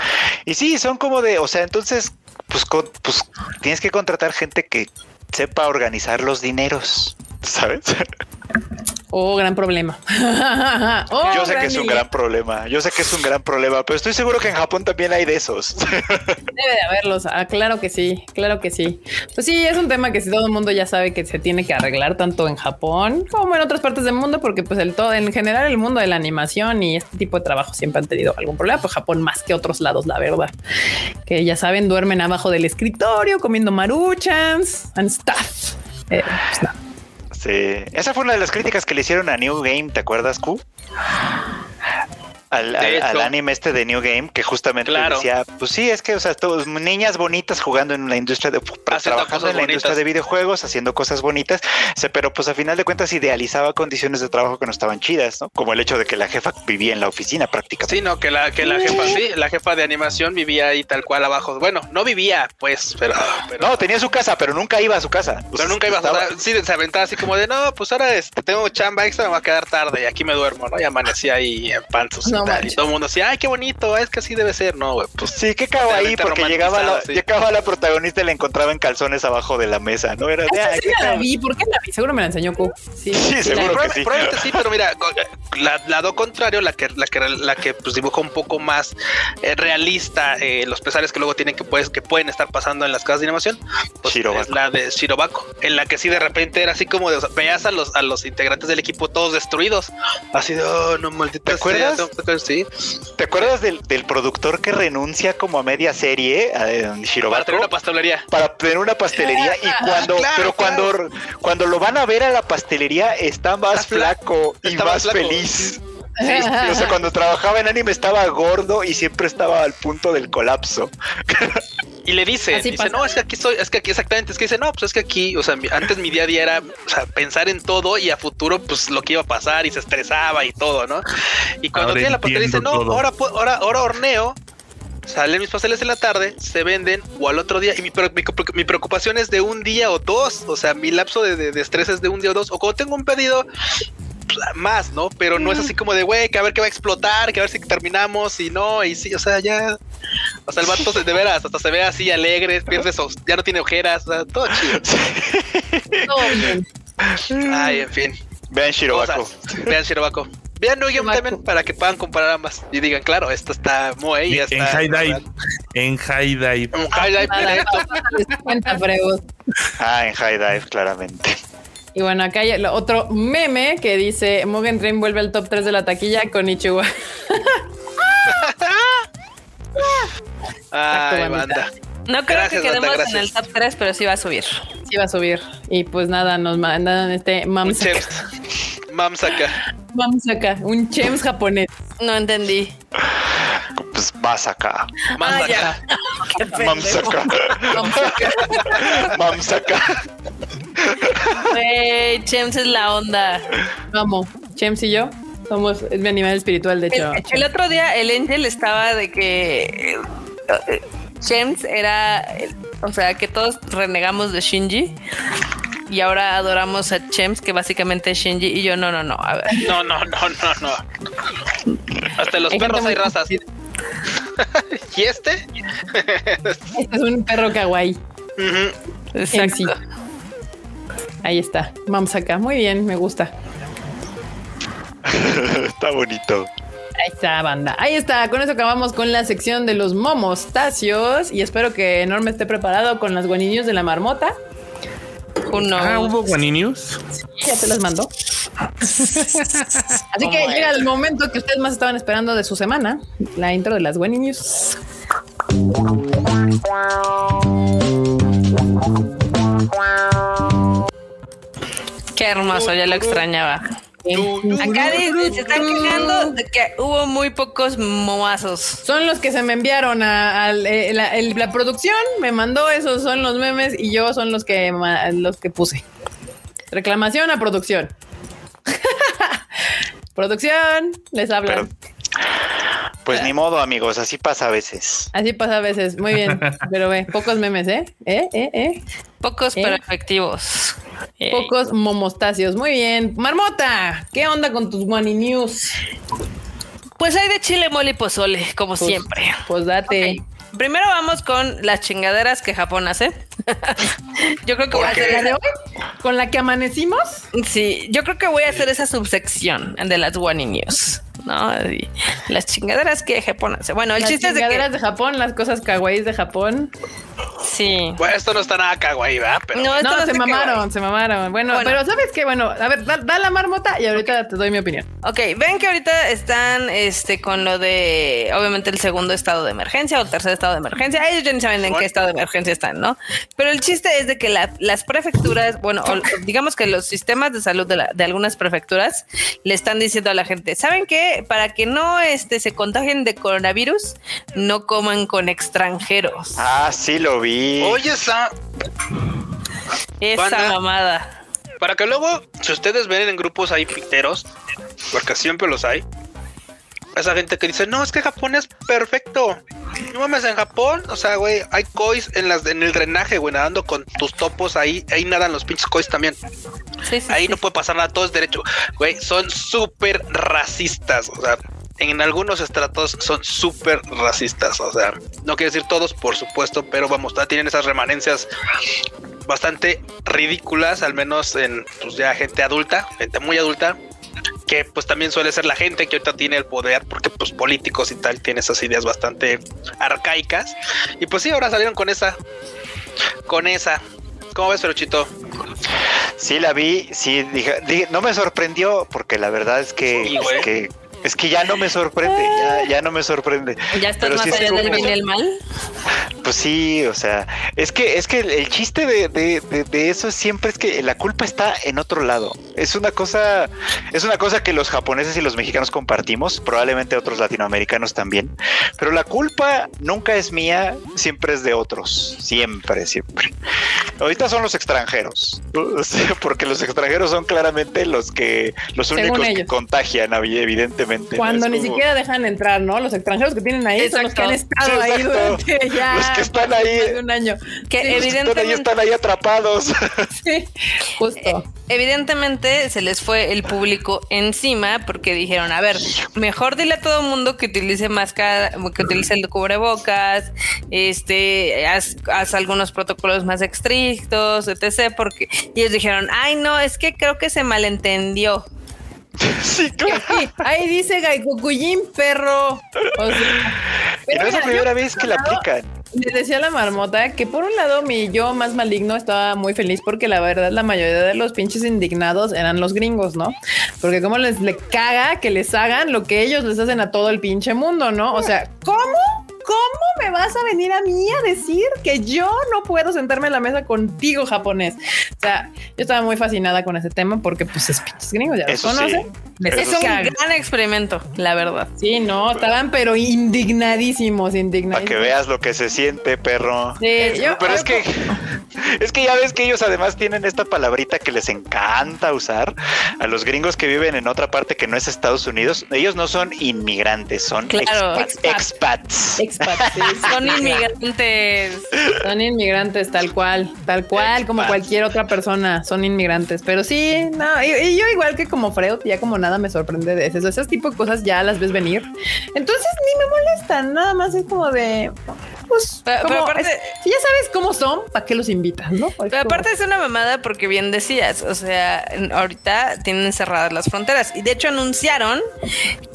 Y sí, son como de, o sea, entonces, pues, con- pues tienes que contratar gente que sepa organizar los dineros, ¿sabes? Oh, gran problema. Oh, Yo sé que es un gran problema, yo sé que es un gran problema, pero estoy seguro que en Japón también hay de esos. Debe de haberlos. Ah, claro que sí, claro que sí. Pues sí, es un tema que si todo el mundo ya sabe que se tiene que arreglar tanto en Japón como en otras partes del mundo, porque pues el todo, en general el mundo de la animación y este tipo de trabajo siempre han tenido algún problema, pues Japón más que otros lados, la verdad. Que ya saben, duermen abajo del escritorio comiendo maruchans and stuff. Eh, pues, no. Sí, esa fue una de las críticas que le hicieron a New Game, ¿te acuerdas, Q? Al, anime este de New Game, que justamente Claro. decía, pues sí, es que, o sea, todos, niñas bonitas jugando en la industria de, trabajando cosas en la industria de videojuegos, haciendo cosas bonitas, o sea, pero pues a final de cuentas idealizaba condiciones de trabajo que no estaban chidas, ¿no? Como el hecho de que la jefa vivía en la oficina prácticamente. Sí, no, que la, que la jefa, sí, la jefa de animación vivía ahí tal cual abajo. Bueno, no vivía, pues, pero, pero, No, tenía su casa, pero nunca iba a su casa. Pues, pero nunca iba a estaba- estar, sí, se aventaba así como de, no, pues ahora este, tengo chamba extra, me va a quedar tarde y aquí me duermo, ¿no? Y amanecía ahí en No y tal. manches. Y todo el mundo decía, ay, qué bonito, es que así debe ser, ¿no? güey? Pues Sí, qué cago ahí, porque llegaba la, sí. llegaba la protagonista y la encontraba en calzones abajo de la mesa, ¿no? Era de, Esta "Ay, sí qué me la cago". vi. ¿Por qué la vi? Seguro me la enseñó Q. Sí, Sí, seguro que sí. Probablemente sí, pero mira, la, lado contrario, la que, la que, la que pues, dibuja un poco más eh, realista eh, los pesares que luego tienen que, pues, que pueden estar pasando en las casas de animación, pues es la de Shirobako, en la que sí de repente era así como de, o sea, veías a los, a los integrantes del equipo todos destruidos, así de, oh, no, maldita ¿Te acuerdas? sea, Sí, ¿Te acuerdas del, del productor que renuncia como a media serie eh, en para Shirobako? tener una pastelería. para tener una pastelería y cuando Claro, pero cuando cuando lo van a ver a la pastelería está más Está flaco y está más más flaco. feliz Sí, o sea, cuando trabajaba en anime estaba gordo y siempre estaba al punto del colapso. Y le dice, Así dice, pasa. no, es que aquí estoy, es que aquí exactamente, es que dice, no, pues es que aquí, o sea, antes mi día a día era, o sea, pensar en todo y a futuro, pues lo que iba a pasar y se estresaba y todo, ¿no? Y cuando Ahora tiene la pastelería dice, no, todo. ahora, pu- ahora, ahora horneo, salen mis pasteles en la tarde, se venden o al otro día, y mi, mi, mi preocupación es de un día o dos, o sea, mi lapso de, de- de estrés es de un día o dos, o cuando tengo un pedido, más, ¿no? Pero no es así como de, güey, que a ver qué va a explotar, que a ver si terminamos y no, y sí, o sea, ya... O sea, el vato se- de veras, hasta se ve así alegre, pierde sus, ya no tiene ojeras, o sea, todo chido. Todo bien. Ay, en fin. Vean Shirobako. Cosas. Vean Shirobako. Vean New Game también para que puedan comparar ambas y digan, claro, esto está muy ya En está. High Dive. En High Dive. Un high dive. Ah, en High Dive, claramente. Y bueno, acá hay otro meme que dice Mugen Train vuelve al top 3 de la taquilla con Ichiwa. Ay, Exacto, banda. No creo Gracias, que quedemos en el top 3, pero sí va a subir. Sí va a subir. Y pues nada, nos mandan este Un mams chef. Mams acá. Vamos acá, un chems japonés. No entendí. Masaka. Más Ah, pendejo. Mamsaka. Mamsaka. Güey, Chems es la onda. Vamos, James y yo somos, es mi animal espiritual, de hecho. El, el otro día el Angel estaba de que James era, o sea, que todos renegamos de Shinji y ahora adoramos a James, que básicamente es Shinji y yo no, no, no. A ver, No, no, no, no, no. Hasta los perros hay razas. ¿Y este? Este es un perro kawaii. Ujú. En sí. Ahí está. Vamos acá. Muy bien, me gusta. Está bonito. Ahí está, banda. Ahí está. Con eso acabamos con la sección de los momostacios. Y espero que Enorme esté preparado con las guaninios de la marmota. Knows? Ah, hubo Guani News. Ya te las mandó. Así que llega el momento que ustedes más estaban esperando de su semana. La intro de las guaninios. Qué hermoso, ya lo extrañaba. Acá se están quejando de que hubo muy pocos momazos. Son los que se me enviaron a, eh, la, el- la producción, me mandó esos son los memes y yo son los que ma- los que puse. Reclamación a producción. producción, les hablan. Pues ni modo, amigos, así pasa a veces. Así pasa a veces. Muy bien, pero ve, pocos memes, ¿eh? ¿Eh? ¿Eh? ¿Eh? Pocos ¿Eh? pero efectivos. Eh, Pocos momostacios. Muy bien. Marmota, ¿qué onda con tus Money News? Pues hay de chile, mole y pozole, como Pues- siempre. Pues date. Primero vamos con las chingaderas que Japón hace. yo creo que voy a hacer ¿La de esa- hoy? ¿Con la que amanecimos? Sí, yo creo que voy a hacer esa subsección de las One News. ¿No? Y las chingaderas que Japón hace. Bueno, el Las chiste es de chingaderas que. de Japón, las cosas kawaiis de Japón. Sí. Bueno, esto no está nada kawaii, ¿verdad? Pero No, esto No, no se mamaron, se mamaron. Bueno, Bueno. pero ¿sabes qué? Bueno, a ver, da, da la marmota y ahorita te doy mi opinión. Ok, ven que ahorita están este con lo de obviamente el segundo estado de emergencia o el tercer estado de emergencia. Ellos ya ni saben en qué estado de emergencia están, ¿no? Pero el chiste es de que la- las prefecturas, bueno, o digamos que los sistemas de salud de, la- de algunas prefecturas le están diciendo a la gente, ¿saben qué? Para que no este, se contagien de coronavirus, no coman con extranjeros. Ah, sí lo vi. Oye, esa, Esa banda. mamada. para que luego, si ustedes ven en grupos ahí piteros, porque siempre los hay, esa gente que dice, no, es que Japón es perfecto. No mames, en Japón, o sea, güey, hay kois en las en el drenaje, güey, nadando con tus topos ahí, ahí nadan los pinches kois también. Sí, sí, Ahí sí. no puede pasar nada, todo es derecho. Güey, son súper racistas. O sea, en algunos estratos son súper racistas. O sea, no quiero decir todos, por supuesto, pero vamos, tienen esas remanencias bastante ridículas, al menos en pues ya gente adulta, gente muy adulta. Que pues también suele ser la gente que ahorita tiene el poder, porque pues políticos y tal tienen esas ideas bastante arcaicas. Y pues sí, ahora salieron con esa, con esa. ¿Cómo ves, Ferochito? Sí la vi, sí, dije, dije- no me sorprendió porque la verdad es que, Sí, güey. es que es que ya no me sorprende, ya, ya no me sorprende. Ya estás Pero más sí allá del bien y el mal. Pues sí, o sea, es que es que el, el chiste de, de- de- de eso siempre es que la culpa está en otro lado. Es una cosa, es una cosa que los japoneses y los mexicanos compartimos, probablemente otros latinoamericanos también. Pero la culpa nunca es mía, siempre es de otros, siempre, siempre. Ahorita son los extranjeros, porque los extranjeros son claramente los que los Según únicos que contagian, evidentemente. ¿No? Cuando ni como- siquiera dejan entrar, ¿no? Los extranjeros que tienen ahí son los que han estado ahí durante ya Los que están ahí. de un año. Que Sí, Los que están ahí evidentemente están ahí atrapados. sí, justo. Eh, Evidentemente se les fue el público encima porque dijeron, a ver, mejor dile a todo el mundo que utilice máscara, que utilice el cubrebocas, este, haz, haz algunos protocolos más estrictos, etc. Porque y ellos dijeron, ay no, es que creo que se malentendió. sí, claro. Sí, ahí dice Gaikokujin, perro. O sea, Y no es la primera vez que la aplican. Le decía a la marmota que por un lado mi yo más maligno estaba muy feliz porque la verdad la mayoría de los pinches indignados eran los gringos, ¿no? Porque como les le caga que les hagan lo que ellos les hacen a todo el pinche mundo, ¿no? O sea, ¿cómo? ¿Cómo me vas a venir a mí a decir que yo no puedo sentarme a la mesa contigo, japonés? O sea, yo estaba muy fascinada con ese tema porque, pues, es pinches gringos, ya los Eso sí. conocen. Es un gran experimento, la verdad. Sí, no, estaban pero indignadísimos, Para indignadísimos. que veas lo que se siente, perro. Sí, yo- Pero es que es que ya ves que ellos además tienen esta palabrita que les encanta usar a los gringos que viven en otra parte que no es Estados Unidos. Ellos no son inmigrantes, son Claro. expats. expats. Expats, sí, Son inmigrantes. Son inmigrantes, tal cual, tal cual, como cualquier otra persona, son inmigrantes. Pero sí, no, y, y yo igual que como Freud, ya como nada me sorprende de eso. Ese tipo de cosas ya las ves venir. Entonces ni me molestan, nada más es como de, pues, Pero- aparte- es- si ya sabes cómo son, ¿para qué los invitas, no? Pero como- aparte es una mamada porque bien decías, o sea, ahorita tienen cerradas las fronteras y de hecho anunciaron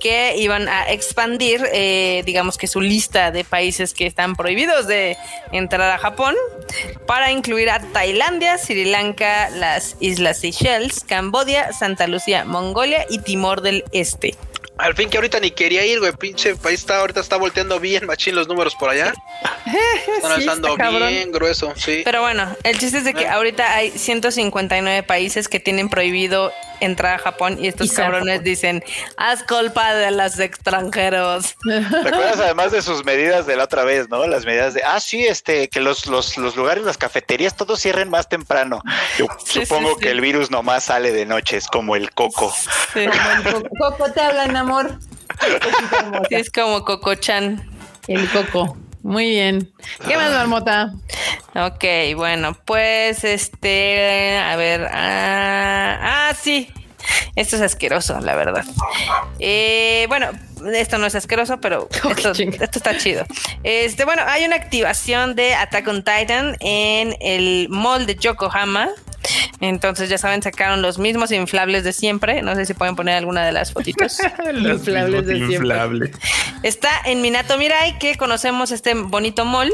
que iban a expandir, eh, digamos que su lista de países que están prohibidos de entrar a Japón para incluir a Tailandia, Sri Lanka, las Islas Seychelles, Cambodia, Santa Lucía, Mongolia y Timor del Este. Al fin que ahorita ni quería ir, güey. Pinche país está ahorita está volteando bien machín los números por allá. Están Sí, alzando está cabrón. bien grueso, sí. Pero bueno, el chiste es de que ahorita hay 159 países que tienen prohibido entrar a Japón y estos Y cabrones dicen, haz culpa de los extranjeros. ¿Te acuerdas además de sus medidas de la otra vez, no? Las medidas de, ah, sí, este, que los, los, los lugares, las cafeterías, todos cierren más temprano. Yo Sí, supongo sí, sí. que el virus nomás sale de noche, es como el coco. Sí, Como el coco, coco te hablan, amor. Sí, es como Coco-chan. El coco. Muy bien. ¿Qué más, Marmota? Ok, bueno, pues este, a ver, ah, ah, sí. Esto es asqueroso, la verdad. Eh, bueno, esto no es asqueroso, pero esto, esto está chido. Este, bueno, hay una activación de Attack on Titan en el mall de Yokohama. Entonces, ya saben, sacaron los mismos inflables de siempre. No sé si pueden poner alguna de las fotitos. Los Inflables de siempre. Está en Minato Mirai, que conocemos este bonito mall.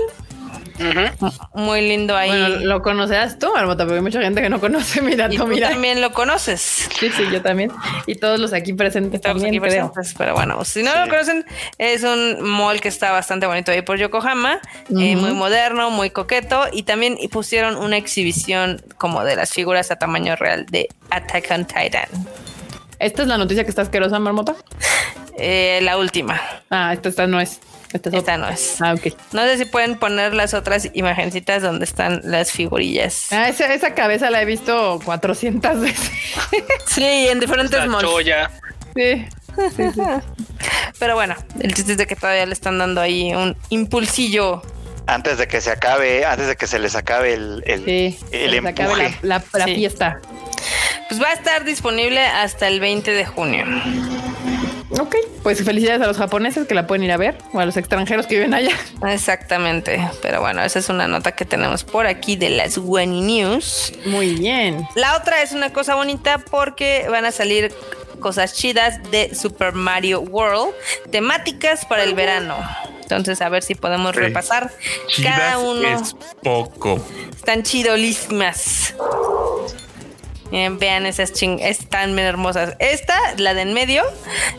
Muy lindo ahí. Bueno, lo conocerás tú, Marmota, porque hay mucha gente que no conoce mi y tú mira. también lo conoces. Sí, sí, yo también. Y todos los aquí presentes también, aquí presentes, pero bueno, si no lo conocen, es un mall que está bastante bonito ahí por Yokohama, eh, muy moderno, muy coqueto, y también pusieron una exhibición como de las figuras a tamaño real de Attack on Titan. ¿Esta es la noticia que está asquerosa, Marmota? Eh, la última, Ah, esta, esta no es. Esta es esta no es. Ah, ok. No sé si pueden poner las otras imagencitas donde están las figurillas. Ah, esa, esa cabeza la he visto 400 veces. Sí, en diferentes choya. sí. Sí, sí. Pero bueno, el chiste es de que todavía le están dando ahí un impulsillo. Antes de que se acabe, antes de que se les acabe el, el, sí. el Se acabe empuje. la, la- la Sí. fiesta. Pues va a estar disponible hasta el 20 de junio. Ok, pues felicidades a los japoneses que la pueden ir a ver o a los extranjeros que viven allá. Exactamente. Pero bueno, esa es una nota que tenemos por aquí de las Wani News. Muy bien. La otra es una cosa bonita porque van a salir cosas chidas de Super Mario World, temáticas para el verano. Entonces, a ver si podemos Sí. repasar Chidas cada uno. es poco. Están chidolísimas. Miren, vean esas ching, están bien hermosas. Esta, la de en medio,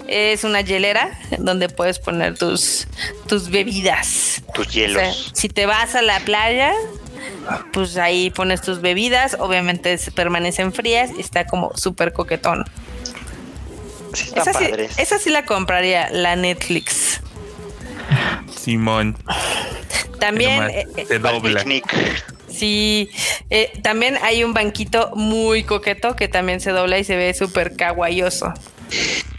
es una hielera donde puedes poner tus, tus bebidas. tus O sea, hielos. si te vas a la playa, pues ahí pones tus bebidas, obviamente se- permanecen frías y está como súper coquetón. Sí, Esa sí, esa sí la compraría, la Netflix. Simón. También, eh, eh, se Para el dobla. picnic. Sí, eh, también hay un banquito muy coqueto que también se dobla y se ve súper kawaiioso.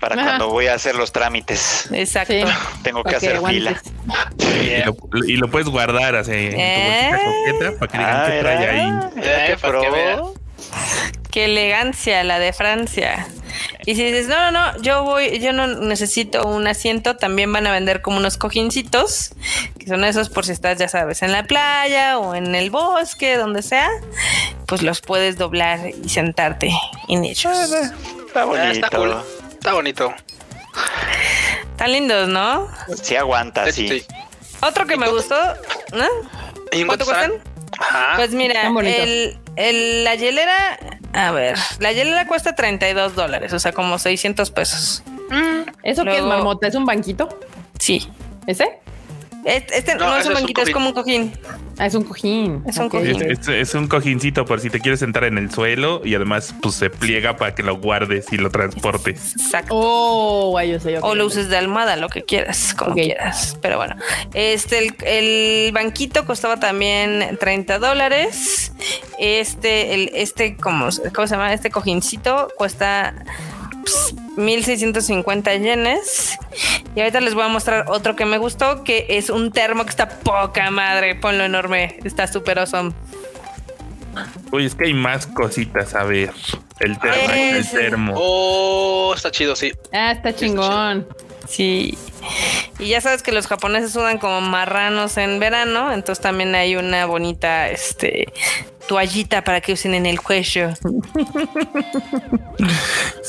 Para Ajá. cuando voy a hacer los trámites. Exacto. Sí. Tengo que hacer fila. Y lo, y lo puedes guardar así en tu Eh. bolsita coqueta para que digan Ah, que trae ahí. Eh, para que. Qué elegancia la de Francia. Y si dices, no, no, no, yo voy, yo no necesito un asiento, también van a vender como unos cojincitos, que son esos por si estás, ya sabes, en la playa o en el bosque, donde sea, pues los puedes doblar y sentarte en ellos. Está bonito. está cool. Está bonito. Están lindos, ¿no? Sí aguanta, sí. Sí. Otro que me gustó, ¿no? ¿Y en ¿Cuánto cuestan? Ajá. Pues mira, el, el- la hielera, a ver, la hielera cuesta 32 dólares, o sea, como 600 pesos. ¿Eso qué es, Luego- Marmota? ¿Es un banquito? Sí, ¿Ese? Este, este No, no, es un es un banquito, es como un cojín. Ah, es un cojín. Es un cojín. Es, es- es un cojincito por si te quieres sentar en el suelo y además pues se pliega para que lo guardes y lo transportes. Exacto. Oh, guay, yo sé. O lo uses de almohada, lo que quieras, como quieras. Pero bueno, este, el, el banquito costaba también 30 dólares. Este, el, este, ¿cómo, cómo se llama? Este cojincito cuesta pues, 1650 yenes. Y ahorita les voy a mostrar otro que me gustó, que es un termo que está poca madre. Ponlo enorme, está súper awesome. Uy, es que hay más cositas a ver. El termo, el termo. Oh, está chido, sí. Ah, está chingón. Sí. Y ya sabes que los japoneses sudan como marranos en verano, entonces también hay una bonita este toallita para que usen en el cuello,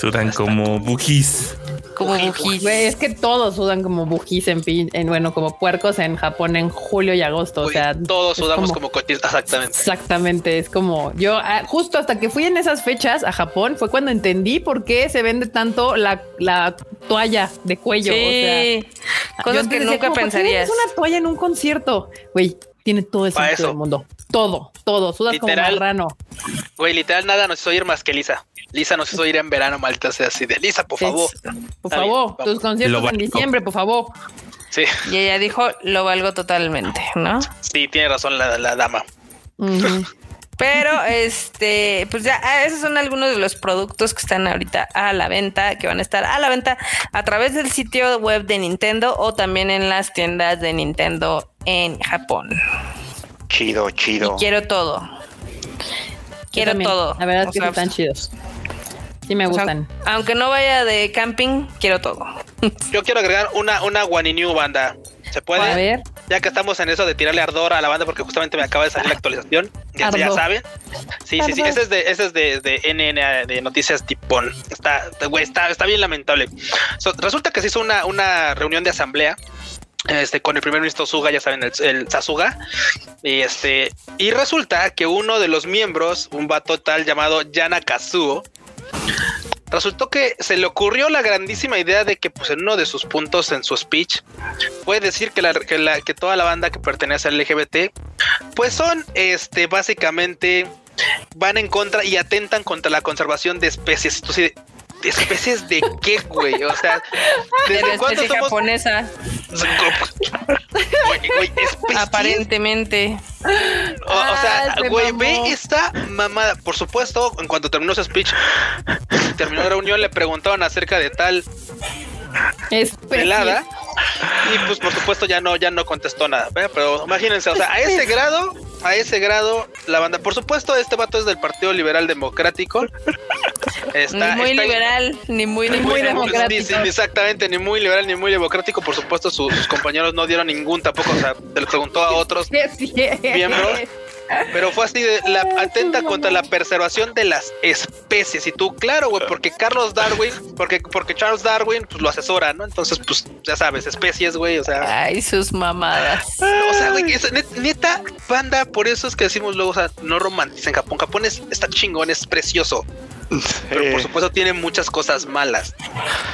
Sudan como bujis. como bujis. Güey, es que todos sudan como bujis en, pin- en, bueno, como puercos en Japón en julio y agosto. O sea, todos es sudamos como, cotis, exactamente. Exactamente, es como yo ah, justo hasta que fui en esas fechas a Japón fue cuando entendí por qué se vende tanto la, la toalla de cuello. Sí, o sea, cosas yo que decía, nunca como, ¿por qué pensarías. vendes una toalla en un concierto, güey, tiene todo el sentido eso. del mundo. Todo, todo, sudas Literal. como marrano. Güey, literal, nada nos hizo ir más que Lisa. Lisa nos hizo ir en verano, maldita sea así de Lisa, por favor. Por bien, favor, tus conciertos en diciembre, por favor. Sí, Y ella dijo, lo valgo totalmente, ¿no? sí, tiene razón la, la dama. Pero este, pues ya, ah, esos son algunos de los productos que están ahorita a la venta, que van a estar a la venta a través del sitio web de Nintendo o también en las tiendas de Nintendo en Japón. Chido, Y chido. quiero todo. Quiero todo. La verdad es que sea, están chidos. Sí me o sea, gustan. aunque no vaya de camping, quiero todo. Yo quiero agregar una, una New banda. ¿Se puede? A ver, Ya que estamos en eso de tirarle ardor a la banda, porque justamente me acaba de salir la actualización. Ya, ya saben. Sí, sí, sí. Ese es de, ese es de, de NN de Noticias Tipón. Está, güey, está, está bien lamentable. So, resulta que se hizo una, una reunión de asamblea. Este, con el primer ministro Suga, ya saben, el, el Sasuga. Y este, y resulta que uno de los miembros, un vato tal llamado Yana Kazuo, Resultó que se le ocurrió la grandísima idea de que, pues, en uno de sus puntos en su speech, puede decir que, que, la- que toda la banda que pertenece al LGBT, pues son, este, básicamente, van en contra y atentan contra la conservación de especies. Entonces, ¿de especies de qué, güey? O sea, De la ¿desde cuándo especie somos? japonesa, Güey, güey, especies. aparentemente. O, o sea, Ah, güey, mamó. ve esta mamada. Por supuesto, en cuanto terminó su speech, terminó la reunión, le preguntaban acerca de tal Especies. pelada. Y pues por supuesto ya no, ya no contestó nada. ¿ve? Pero imagínense, o sea, a ese grado, a ese grado, la banda, por supuesto, este vato es del Partido Liberal Democrático. Está, ni muy está- liberal, ni muy, ni muy democrático. Exactamente, ni muy liberal ni muy democrático. Por supuesto, sus, sus compañeros no dieron ningún tampoco. O sea, se le preguntó a otros miembros. Pero fue así de la atenta contra la preservación de las especies. Y tú, claro, güey, porque Carlos Darwin, porque, porque Charles Darwin, pues lo asesora, ¿no? Entonces, pues, ya sabes, especies, güey, o sea. Ay, sus mamadas. O sea, güey, neta, banda, por eso es que decimos luego, o sea, no romanticen Japón. Japón es, está chingón, es precioso. Pero por Eh, supuesto tiene muchas cosas malas.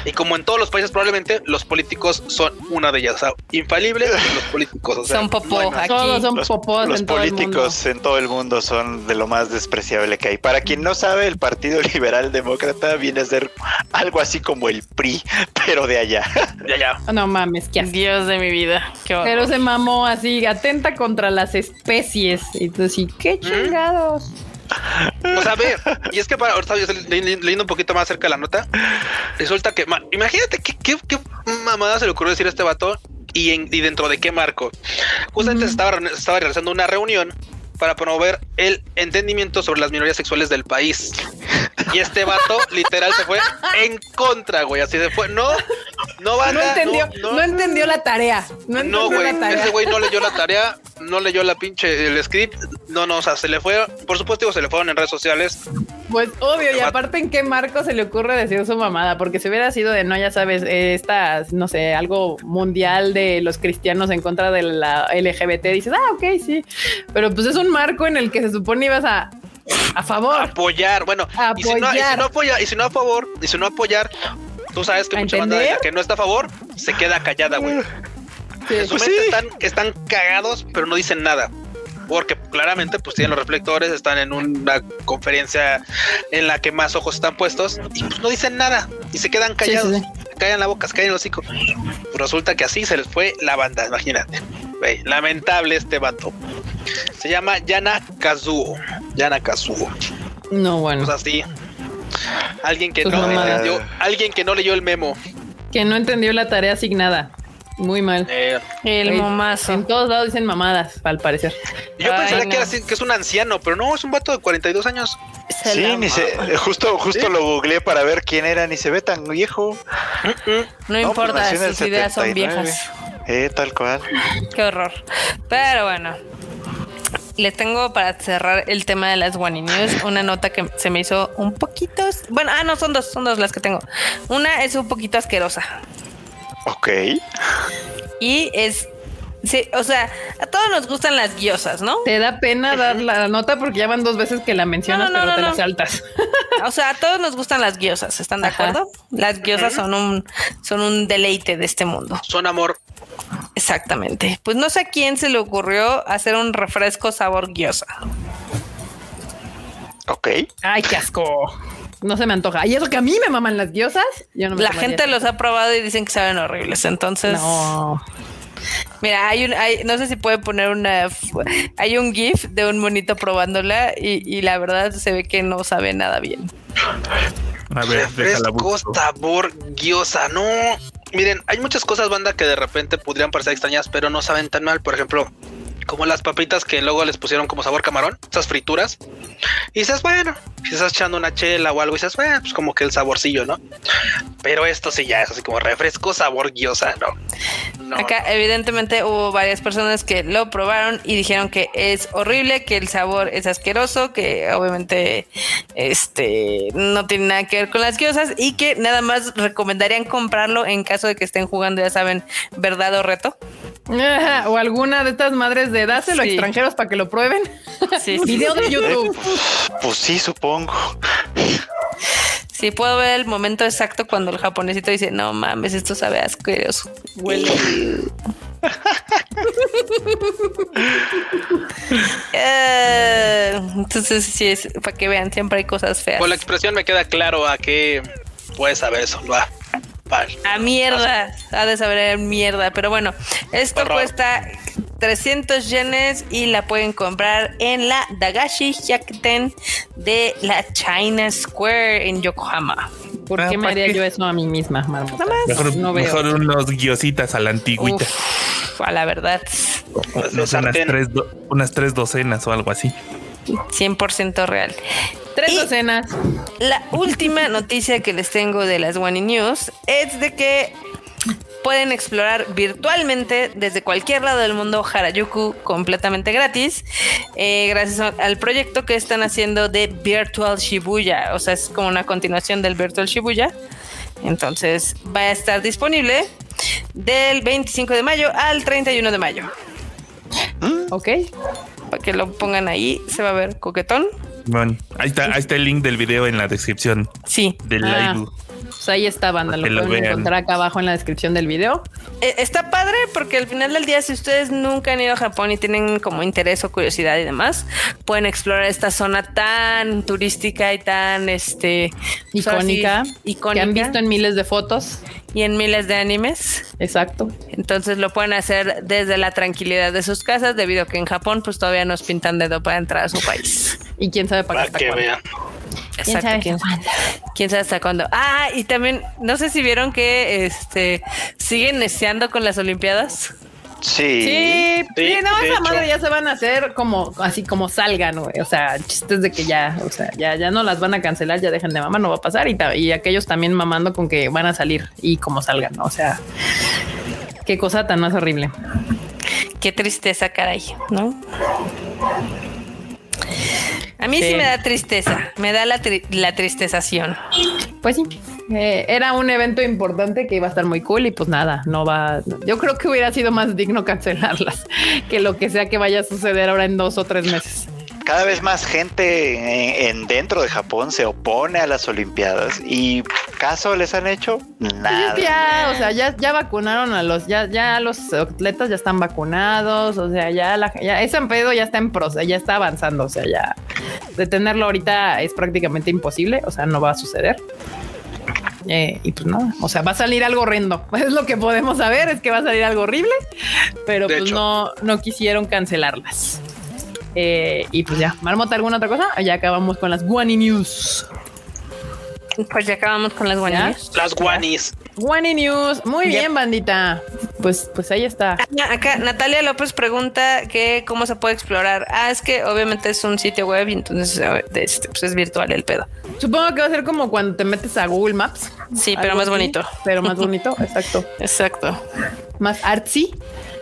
Y como en todos los países, probablemente los políticos son una de ellas. O sea, infalibles los políticos. O sea, Son popó, aquí. Todos son los, popós los en todo el mundo. políticos en todo el mundo son de lo más despreciable que hay. Para quien no sabe, el Partido Liberal Demócrata viene a ser algo así como el PRI, pero de allá. Ya, ya. Oh, No mames, qué asco. Dios de mi vida. Qué. Pero se mamó así, atenta contra las especies. Y tú sí, qué chingados. O sea, ve, y es que para ahorita yo leyendo un poquito más cerca de la nota, resulta que, ma- imagínate qué, qué, qué mamada se le ocurrió decir a este vato y, en- y dentro de qué marco. Justamente se, estaba, reuni- se estaba realizando una reunión para promover el entendimiento sobre las minorías sexuales del país. Y este vato literal se fue en contra, güey. Así se fue. No, no va No entendió, no, entendió la tarea. No entendió güey, la tarea. ese güey no leyó la tarea, no leyó la pinche el script, no, no, o sea, se le fue, por supuesto, digo, se le fueron en redes sociales, Pues obvio, y aparte en qué marco se le ocurre decir su mamada, porque si hubiera sido de no, ya sabes, eh, esta, no sé, algo mundial de los cristianos en contra de la LGBT, dices, ah, ok, sí, pero pues es un marco en el que se supone ibas a, a favor. apoyar, bueno, Y, si no, y si Apoyar. no apoya, y si no a favor, y si no apoyar, tú sabes que ¿A mucha banda de la entender? que no está a favor se queda callada, güey. En su Pues mente sí. están, están cagados, pero no dicen nada. Porque claramente pues tienen los reflectores, están en una conferencia en la que más ojos están puestos y pues no dicen nada y se quedan callados, sí, se callan la boca, se callan el hocico. Pues resulta que así se les fue la banda, imagínate. Lamentable este vato. Se llama Yana Kazuo. Yana Kazuo. No, bueno. Pues así. Alguien que Sus no mamadas. entendió, alguien que no leyó el memo. Que no entendió la tarea asignada. Muy mal. Eh, El momazo. En todos lados dicen mamadas, al parecer. yo Ay, pensaría no. que, era que es un anciano, pero no, es un vato de 42 años. Se Sí, ni se, mama. justo, justo Sí. lo googleé para ver quién era, ni se ve tan viejo. No No, importa, pues el sus ideas son 79. viejas. Eh, tal cual. Qué horror. Pero bueno. Les tengo para cerrar el tema de las One News una nota que se me hizo un poquito. Bueno, ah, no, son dos, son dos las que tengo. Una es un poquito asquerosa Ok. y es. Sí, o sea, a todos nos gustan las guiosas, ¿no? Te da pena dar la nota porque ya van dos veces que la mencionas, No, no, pero no, te no. la saltas. O sea, a todos nos gustan las guiosas, ¿están de Ajá. acuerdo? Las guiosas son un, son un deleite de este mundo. Son amor. Exactamente. Pues no sé a quién se le ocurrió hacer un refresco sabor guiosa. Ok. Ay, qué asco. No se me antoja. Y eso que a mí me maman las diosas. Yo no me La gente los ha probado y dicen que saben horribles. Entonces, No. mira, hay un, hay, no sé si puede poner una, hay un GIF de un monito probándola y, y la verdad se ve que no sabe nada bien. A ver, déjala Refresco sabor guiosa. No. Miren, hay muchas cosas, banda, que de repente podrían parecer extrañas, pero no saben tan mal. Por ejemplo, como las papitas que luego les pusieron como sabor camarón, esas frituras. Y dices, bueno, si estás echando una chela o algo, y dices, bueno, pues como que el saborcillo, ¿no? Pero esto sí ya es así como refresco sabor guiosa, no. No, Acá evidentemente hubo varias personas que lo probaron y dijeron que es horrible, que el sabor es asqueroso, que obviamente este no tiene nada que ver con las guiosas y que nada más recomendarían comprarlo en caso de que estén jugando, ya saben, verdad o reto. O alguna de estas madres de dáselo a extranjeros para que lo prueben. Sí, sí, Video de Eh, YouTube. pues, pues sí, supongo. Sí, puedo ver el momento exacto cuando el japonesito dice, no mames, esto sabe asqueroso. Huele. Eh, entonces, sí, es para que vean, siempre hay cosas feas. Con la expresión me queda claro a qué puedes saber eso. Va. Vale. A mierda, ha de saber mierda. Pero bueno, esto Horror. cuesta 300 yenes y la pueden comprar en la Dagashi Hyakuten de la China Square en Yokohama. ¿Por Ah, qué me ¿para haría qué? yo eso a mí misma, marmota? Mejor, No veo. mejor unos guiositas a la antigüita. Uf, a la verdad, Pues No sé, unas, tres do- unas tres docenas o algo así. 100% real. Tres Y- docenas. La última noticia que les tengo de las One News es de que pueden explorar virtualmente desde cualquier lado del mundo Harajuku completamente gratis, eh, gracias a- al proyecto que están haciendo de Virtual Shibuya. O sea, es como una continuación del Virtual Shibuya. Entonces va a estar disponible del 25 de mayo al 31 de mayo. Ok. Para que lo pongan ahí, se va a ver coquetón. Bueno, ahí está, ahí está el link del video en la descripción Sí, del Ah. live. Pues ahí está, banda. Lo pueden vean. encontrar acá abajo en la descripción del video. Eh, Está padre porque al final del día, si ustedes nunca han ido a Japón y tienen como interés o curiosidad y demás, pueden explorar esta zona tan turística y tan este pues Icónica. icónica Que han visto en miles de fotos. y en miles de animes. Exacto. Entonces lo pueden hacer desde la tranquilidad de sus casas, debido a que en Japón pues todavía nos pintan dedo para entrar a su país. Y quién sabe para, Para que vean. Exacto. sabe ¿Quién, quién sabe hasta cuándo? Ah, y también, no sé si vieron que este siguen neceando con las Olimpiadas. Sí. Sí, Sí, sí, no, esa hecho. madre ya se van a hacer como así como salgan, güey. O sea, chistes de que ya, o sea, ya, ya no las van a cancelar, ya dejen de mamar, no va a pasar. Y, y aquellos también mamando con que van a salir y como salgan, ¿no? o sea, qué cosa tan más horrible. Qué tristeza, caray, ¿no? A mí sí, Sí. me da tristeza, me da la, tri- la tristezación. Pues sí, eh, era un evento importante que iba a estar muy cool y pues nada, no va. Yo creo que hubiera sido más digno cancelarlas que lo que sea que vaya a suceder ahora en dos o tres meses. Cada vez más gente en, en dentro de Japón se opone a las Olimpiadas y ¿Acaso les han hecho? Pues Nada. es que ya, o sea, ya, ya vacunaron a los, ya, ya los atletas ya están vacunados, o sea, ya la, ya ese pedo ya está en proceso, ya está avanzando, o sea, ya detenerlo ahorita es prácticamente imposible, o sea, no va a suceder. Eh, y pues nada, o sea, va a salir algo horrendo. Es lo que podemos saber, es que va a salir algo horrible, pero De pues hecho. no, no quisieron cancelarlas. Eh, y pues ya, Marmota, ¿alguna otra cosa? Ya acabamos con las Guani News. Pues ya acabamos con las guanillas. Las guanis. Guani News, muy Yep. bien, bandita. Pues, pues ahí está. Acá Natalia López pregunta que cómo se puede explorar. Ah, es que obviamente es un sitio web y entonces eh, este, pues es virtual el pedo. Supongo que va a ser como cuando te metes a Google Maps. Sí, pero más así, bonito. Pero más bonito, exacto. Exacto. Más artsy.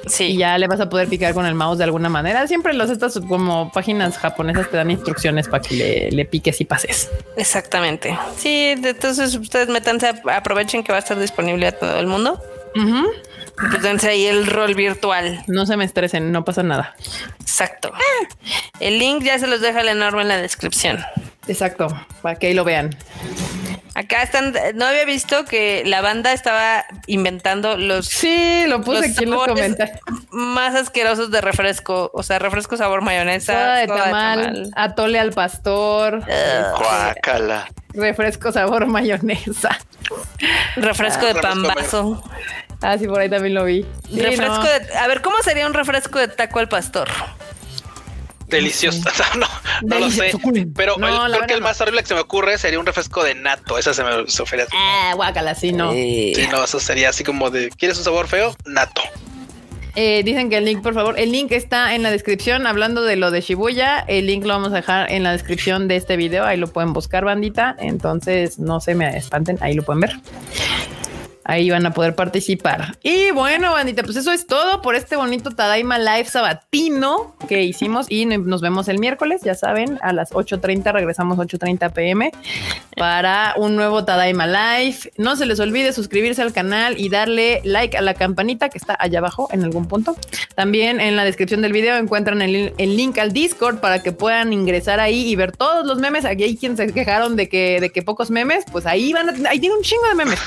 Y Sí. ya le vas a poder picar con el mouse de alguna manera. Siempre los estas como páginas japonesas te dan instrucciones para que le, le piques y pases. Exactamente. Sí, entonces ustedes métanse, a- aprovechen que va a estar disponible a todo el mundo. Y Pues dense ahí el rol virtual. No se me estresen, no pasa nada. Exacto. El link ya se los deja el enorme en la descripción. Exacto, para que ahí lo vean. Acá están, no había visto que la banda estaba inventando los Sí, lo puse Los aquí en los comentarios. más asquerosos de refresco, o sea, refresco sabor mayonesa, Soda de soda tamal, atole al pastor, Guácala. refresco sabor mayonesa. refresco de refresco pambazo, Ah, sí, por ahí también lo vi. Sí, refresco no. de, a ver, ¿cómo sería un refresco de taco al pastor? Delicioso. no, no lo sé. Pero No, el- creo que el más horrible que se me ocurre sería un refresco de nato. Esa se me ofrece. Ah, guácala, sí, no. Sí, no, eso sería así como de ¿quieres un sabor feo? Nato. Eh, dicen que el link, por favor, el link está en la descripción. Hablando de lo de Shibuya, el link lo vamos a dejar en la descripción de este video. Ahí lo pueden buscar, bandita. Entonces, no se me espanten, ahí lo pueden ver. Ahí van a poder participar. Y bueno, bandita, pues eso es todo por este bonito Tadaima Live sabatino que hicimos y nos vemos el miércoles, ya saben, a las 8.30, regresamos 8.30 pm para un nuevo Tadaima Live. No se les olvide suscribirse al canal y darle like a la campanita que está allá abajo en algún punto. También en la descripción del video encuentran el, el link al Discord para que puedan ingresar ahí y ver todos los memes. Aquí hay quienes se quejaron de que, de que pocos memes, pues ahí van a, ahí tiene un chingo de memes.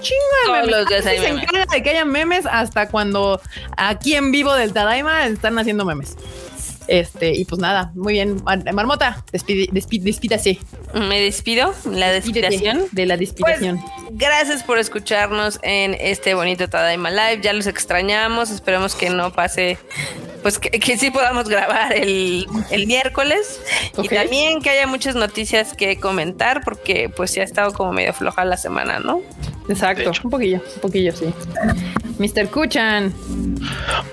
Chingo se encarga de que haya memes hasta cuando aquí en vivo del Tadaima están haciendo memes. Este, y pues nada, muy bien. Mar- Marmota, despide, despí- despídase. Me despido, la Despídete despidación. de la despidación. Pues, gracias por escucharnos en este bonito Tadaima Live. Ya los extrañamos. Esperemos que no pase, pues que, que sí podamos grabar el, el miércoles. Y también que haya muchas noticias que comentar, porque pues ya ha estado como medio floja la semana, ¿no? Exacto, un poquillo, un poquillo, sí. Mr. Kuchan.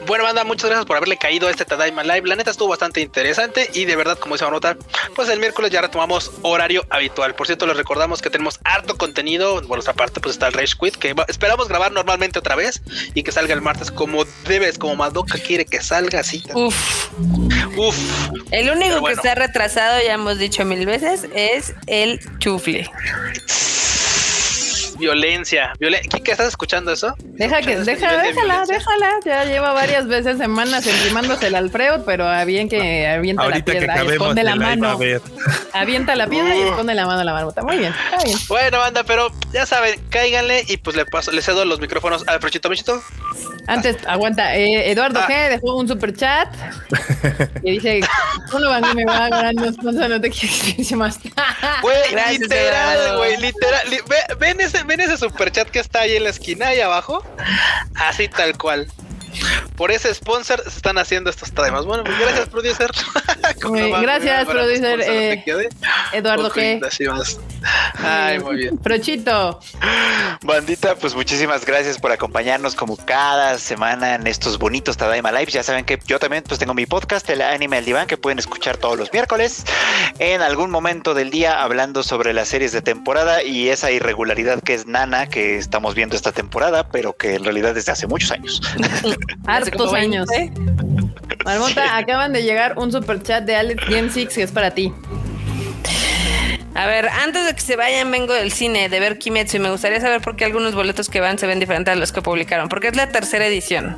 Bueno, banda, muchas gracias por haberle caído a este Tadaima Live. La neta estuvo bastante interesante y de verdad, como dice Marmota, pues el miércoles ya retomamos horario habitual. Por cierto, les recordamos que tenemos harto contenido. Por nuestra parte, pues está el Rage Quit, que esperamos grabar normalmente otra vez y que salga el martes como debes, como Madoka quiere que salga así. Uf. Uf, El único bueno. que está retrasado, ya hemos dicho mil veces, es el chufle. violencia. Violen Kika, ¿estás escuchando eso? Deja que, ¿Escuchando ese deja, de déjala, violencia? déjala. Ya lleva varias veces semanas encimándose el Alfredo, pero a bien que avienta la Ahorita piedra y esconde de la mano. Avienta la piedra y Uh. esconde la mano a la marmota. Muy bien, está bien. Bueno, banda, pero ya saben, cáiganle y pues le paso, le cedo los micrófonos al Prochito Bichito. Antes, aguanta, eh, Eduardo Ah. G dejó un super chat y dice: Uno van me va ganando no te quieres decir más. Güey, literal, güey, literal. li- ve- ven, ese, ven ese super chat que está ahí en la esquina, ahí abajo. Así tal cual. Por ese sponsor se están haciendo estos temas. Bueno, pues gracias, producer. Muy- gracias, producer, eh. Eduardo G. Ay, muy bien. Prochito, Bandita, pues muchísimas gracias por acompañarnos como cada semana en estos bonitos Tadaima Lives. Ya saben que yo también pues tengo mi podcast, el Anime al Diván, que pueden escuchar todos los miércoles en algún momento del día hablando sobre las series de temporada y esa irregularidad que es Nana que estamos viendo esta temporada, pero que en realidad desde hace muchos años. Hartos años. 20. Marmota, acaban de llegar un super chat de Alex Gen 6 que es para ti. A ver, antes de que se vayan, vengo del cine de ver Kimetsu y me gustaría saber por qué algunos boletos que van se ven diferentes a los que publicaron, porque es la tercera edición.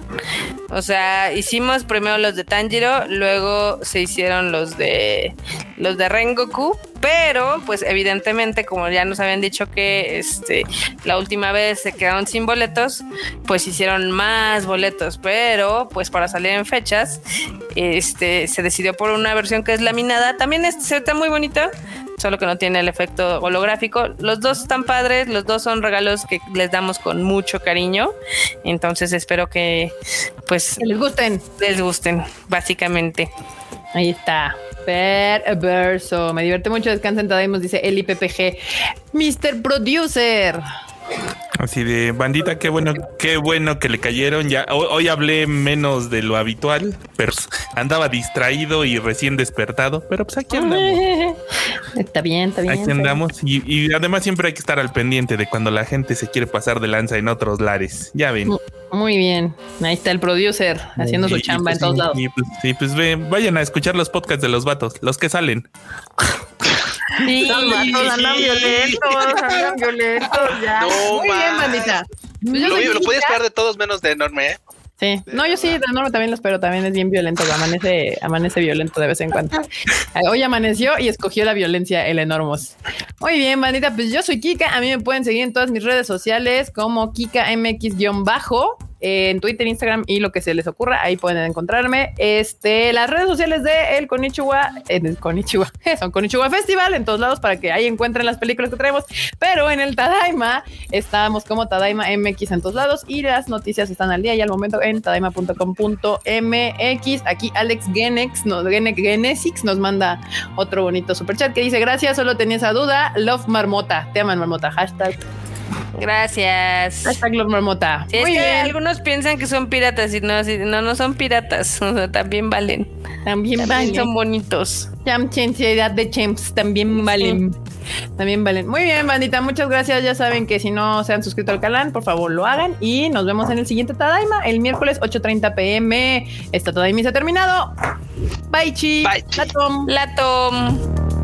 O sea, hicimos primero los de Tanjiro, luego se hicieron los de los de Rengoku, pero pues evidentemente como ya nos habían dicho que este la última vez se quedaron sin boletos, pues hicieron más boletos, pero pues para salir en fechas, este se decidió por una versión que es laminada, también este se está muy bonita, solo que no tiene el efecto holográfico. Los dos están padres, los dos son regalos que les damos con mucho cariño. Entonces espero que pues Que les gusten. les gusten, básicamente. Ahí está. Perverso. Me divierte mucho. Descansa en Tadaimos, dice Eli PPG. Mr. Producer. Así de bandita, qué bueno, qué bueno que le cayeron. Ya hoy, hoy hablé menos de lo habitual, pero andaba distraído y recién despertado. Pero pues aquí andamos. Está bien, está bien. Aquí está bien. andamos. Y, y además siempre hay que estar al pendiente de cuando la gente se quiere pasar de lanza en otros lares. Ya ven. Muy bien. Ahí está el producer haciendo Y- su chamba pues en todos sí, lados. Y pues, sí, pues ve, vayan a escuchar los podcasts de los vatos, los que salen. Los vatos andan violentos, andan violentos ya. No, Muy bien, bandita. Pues Lo, soy lo podía esperar de todos menos de enorme, ¿eh? Sí, no, yo sí, de norma también lo espero, también es bien violento, amanece, amanece violento de vez en cuando. Hoy amaneció y escogió la violencia, el enormos. Muy bien, bandita, pues yo soy Kika, a mí me pueden seguir en todas mis redes sociales como KikaMX-bajo, en Twitter, Instagram y lo que se les ocurra, ahí pueden encontrarme. Este, las redes sociales de El Konichiwa, eh, el Konichiwa, son Konichiwa Festival en todos lados para que ahí encuentren las películas que traemos, pero en el Tadaima estamos como Tadaima MX en todos lados y las noticias están al día y al momento en tadaima.com.mx. Aquí Alex Genex, no, Gene- Genesix nos manda otro bonito superchat que dice gracias, solo tenía esa duda. Love Marmota, te aman Marmota, hashtag, Gracias. hashtag Marmota. Sí, es Muy que bien, algunos piensan que son piratas y no, no, no son piratas, o sea, también valen. también También valen. son bonitos. Cham, cienciedad de champs, también valen. También valen. Muy bien, bandita, muchas gracias. Ya saben que si no se han suscrito al canal, por favor lo hagan. Y nos vemos en el siguiente Tadaima, el miércoles 8.30 pm. Esta Tadaima se ha terminado. Bye, chi. Bye, chi. La tom. La Tom.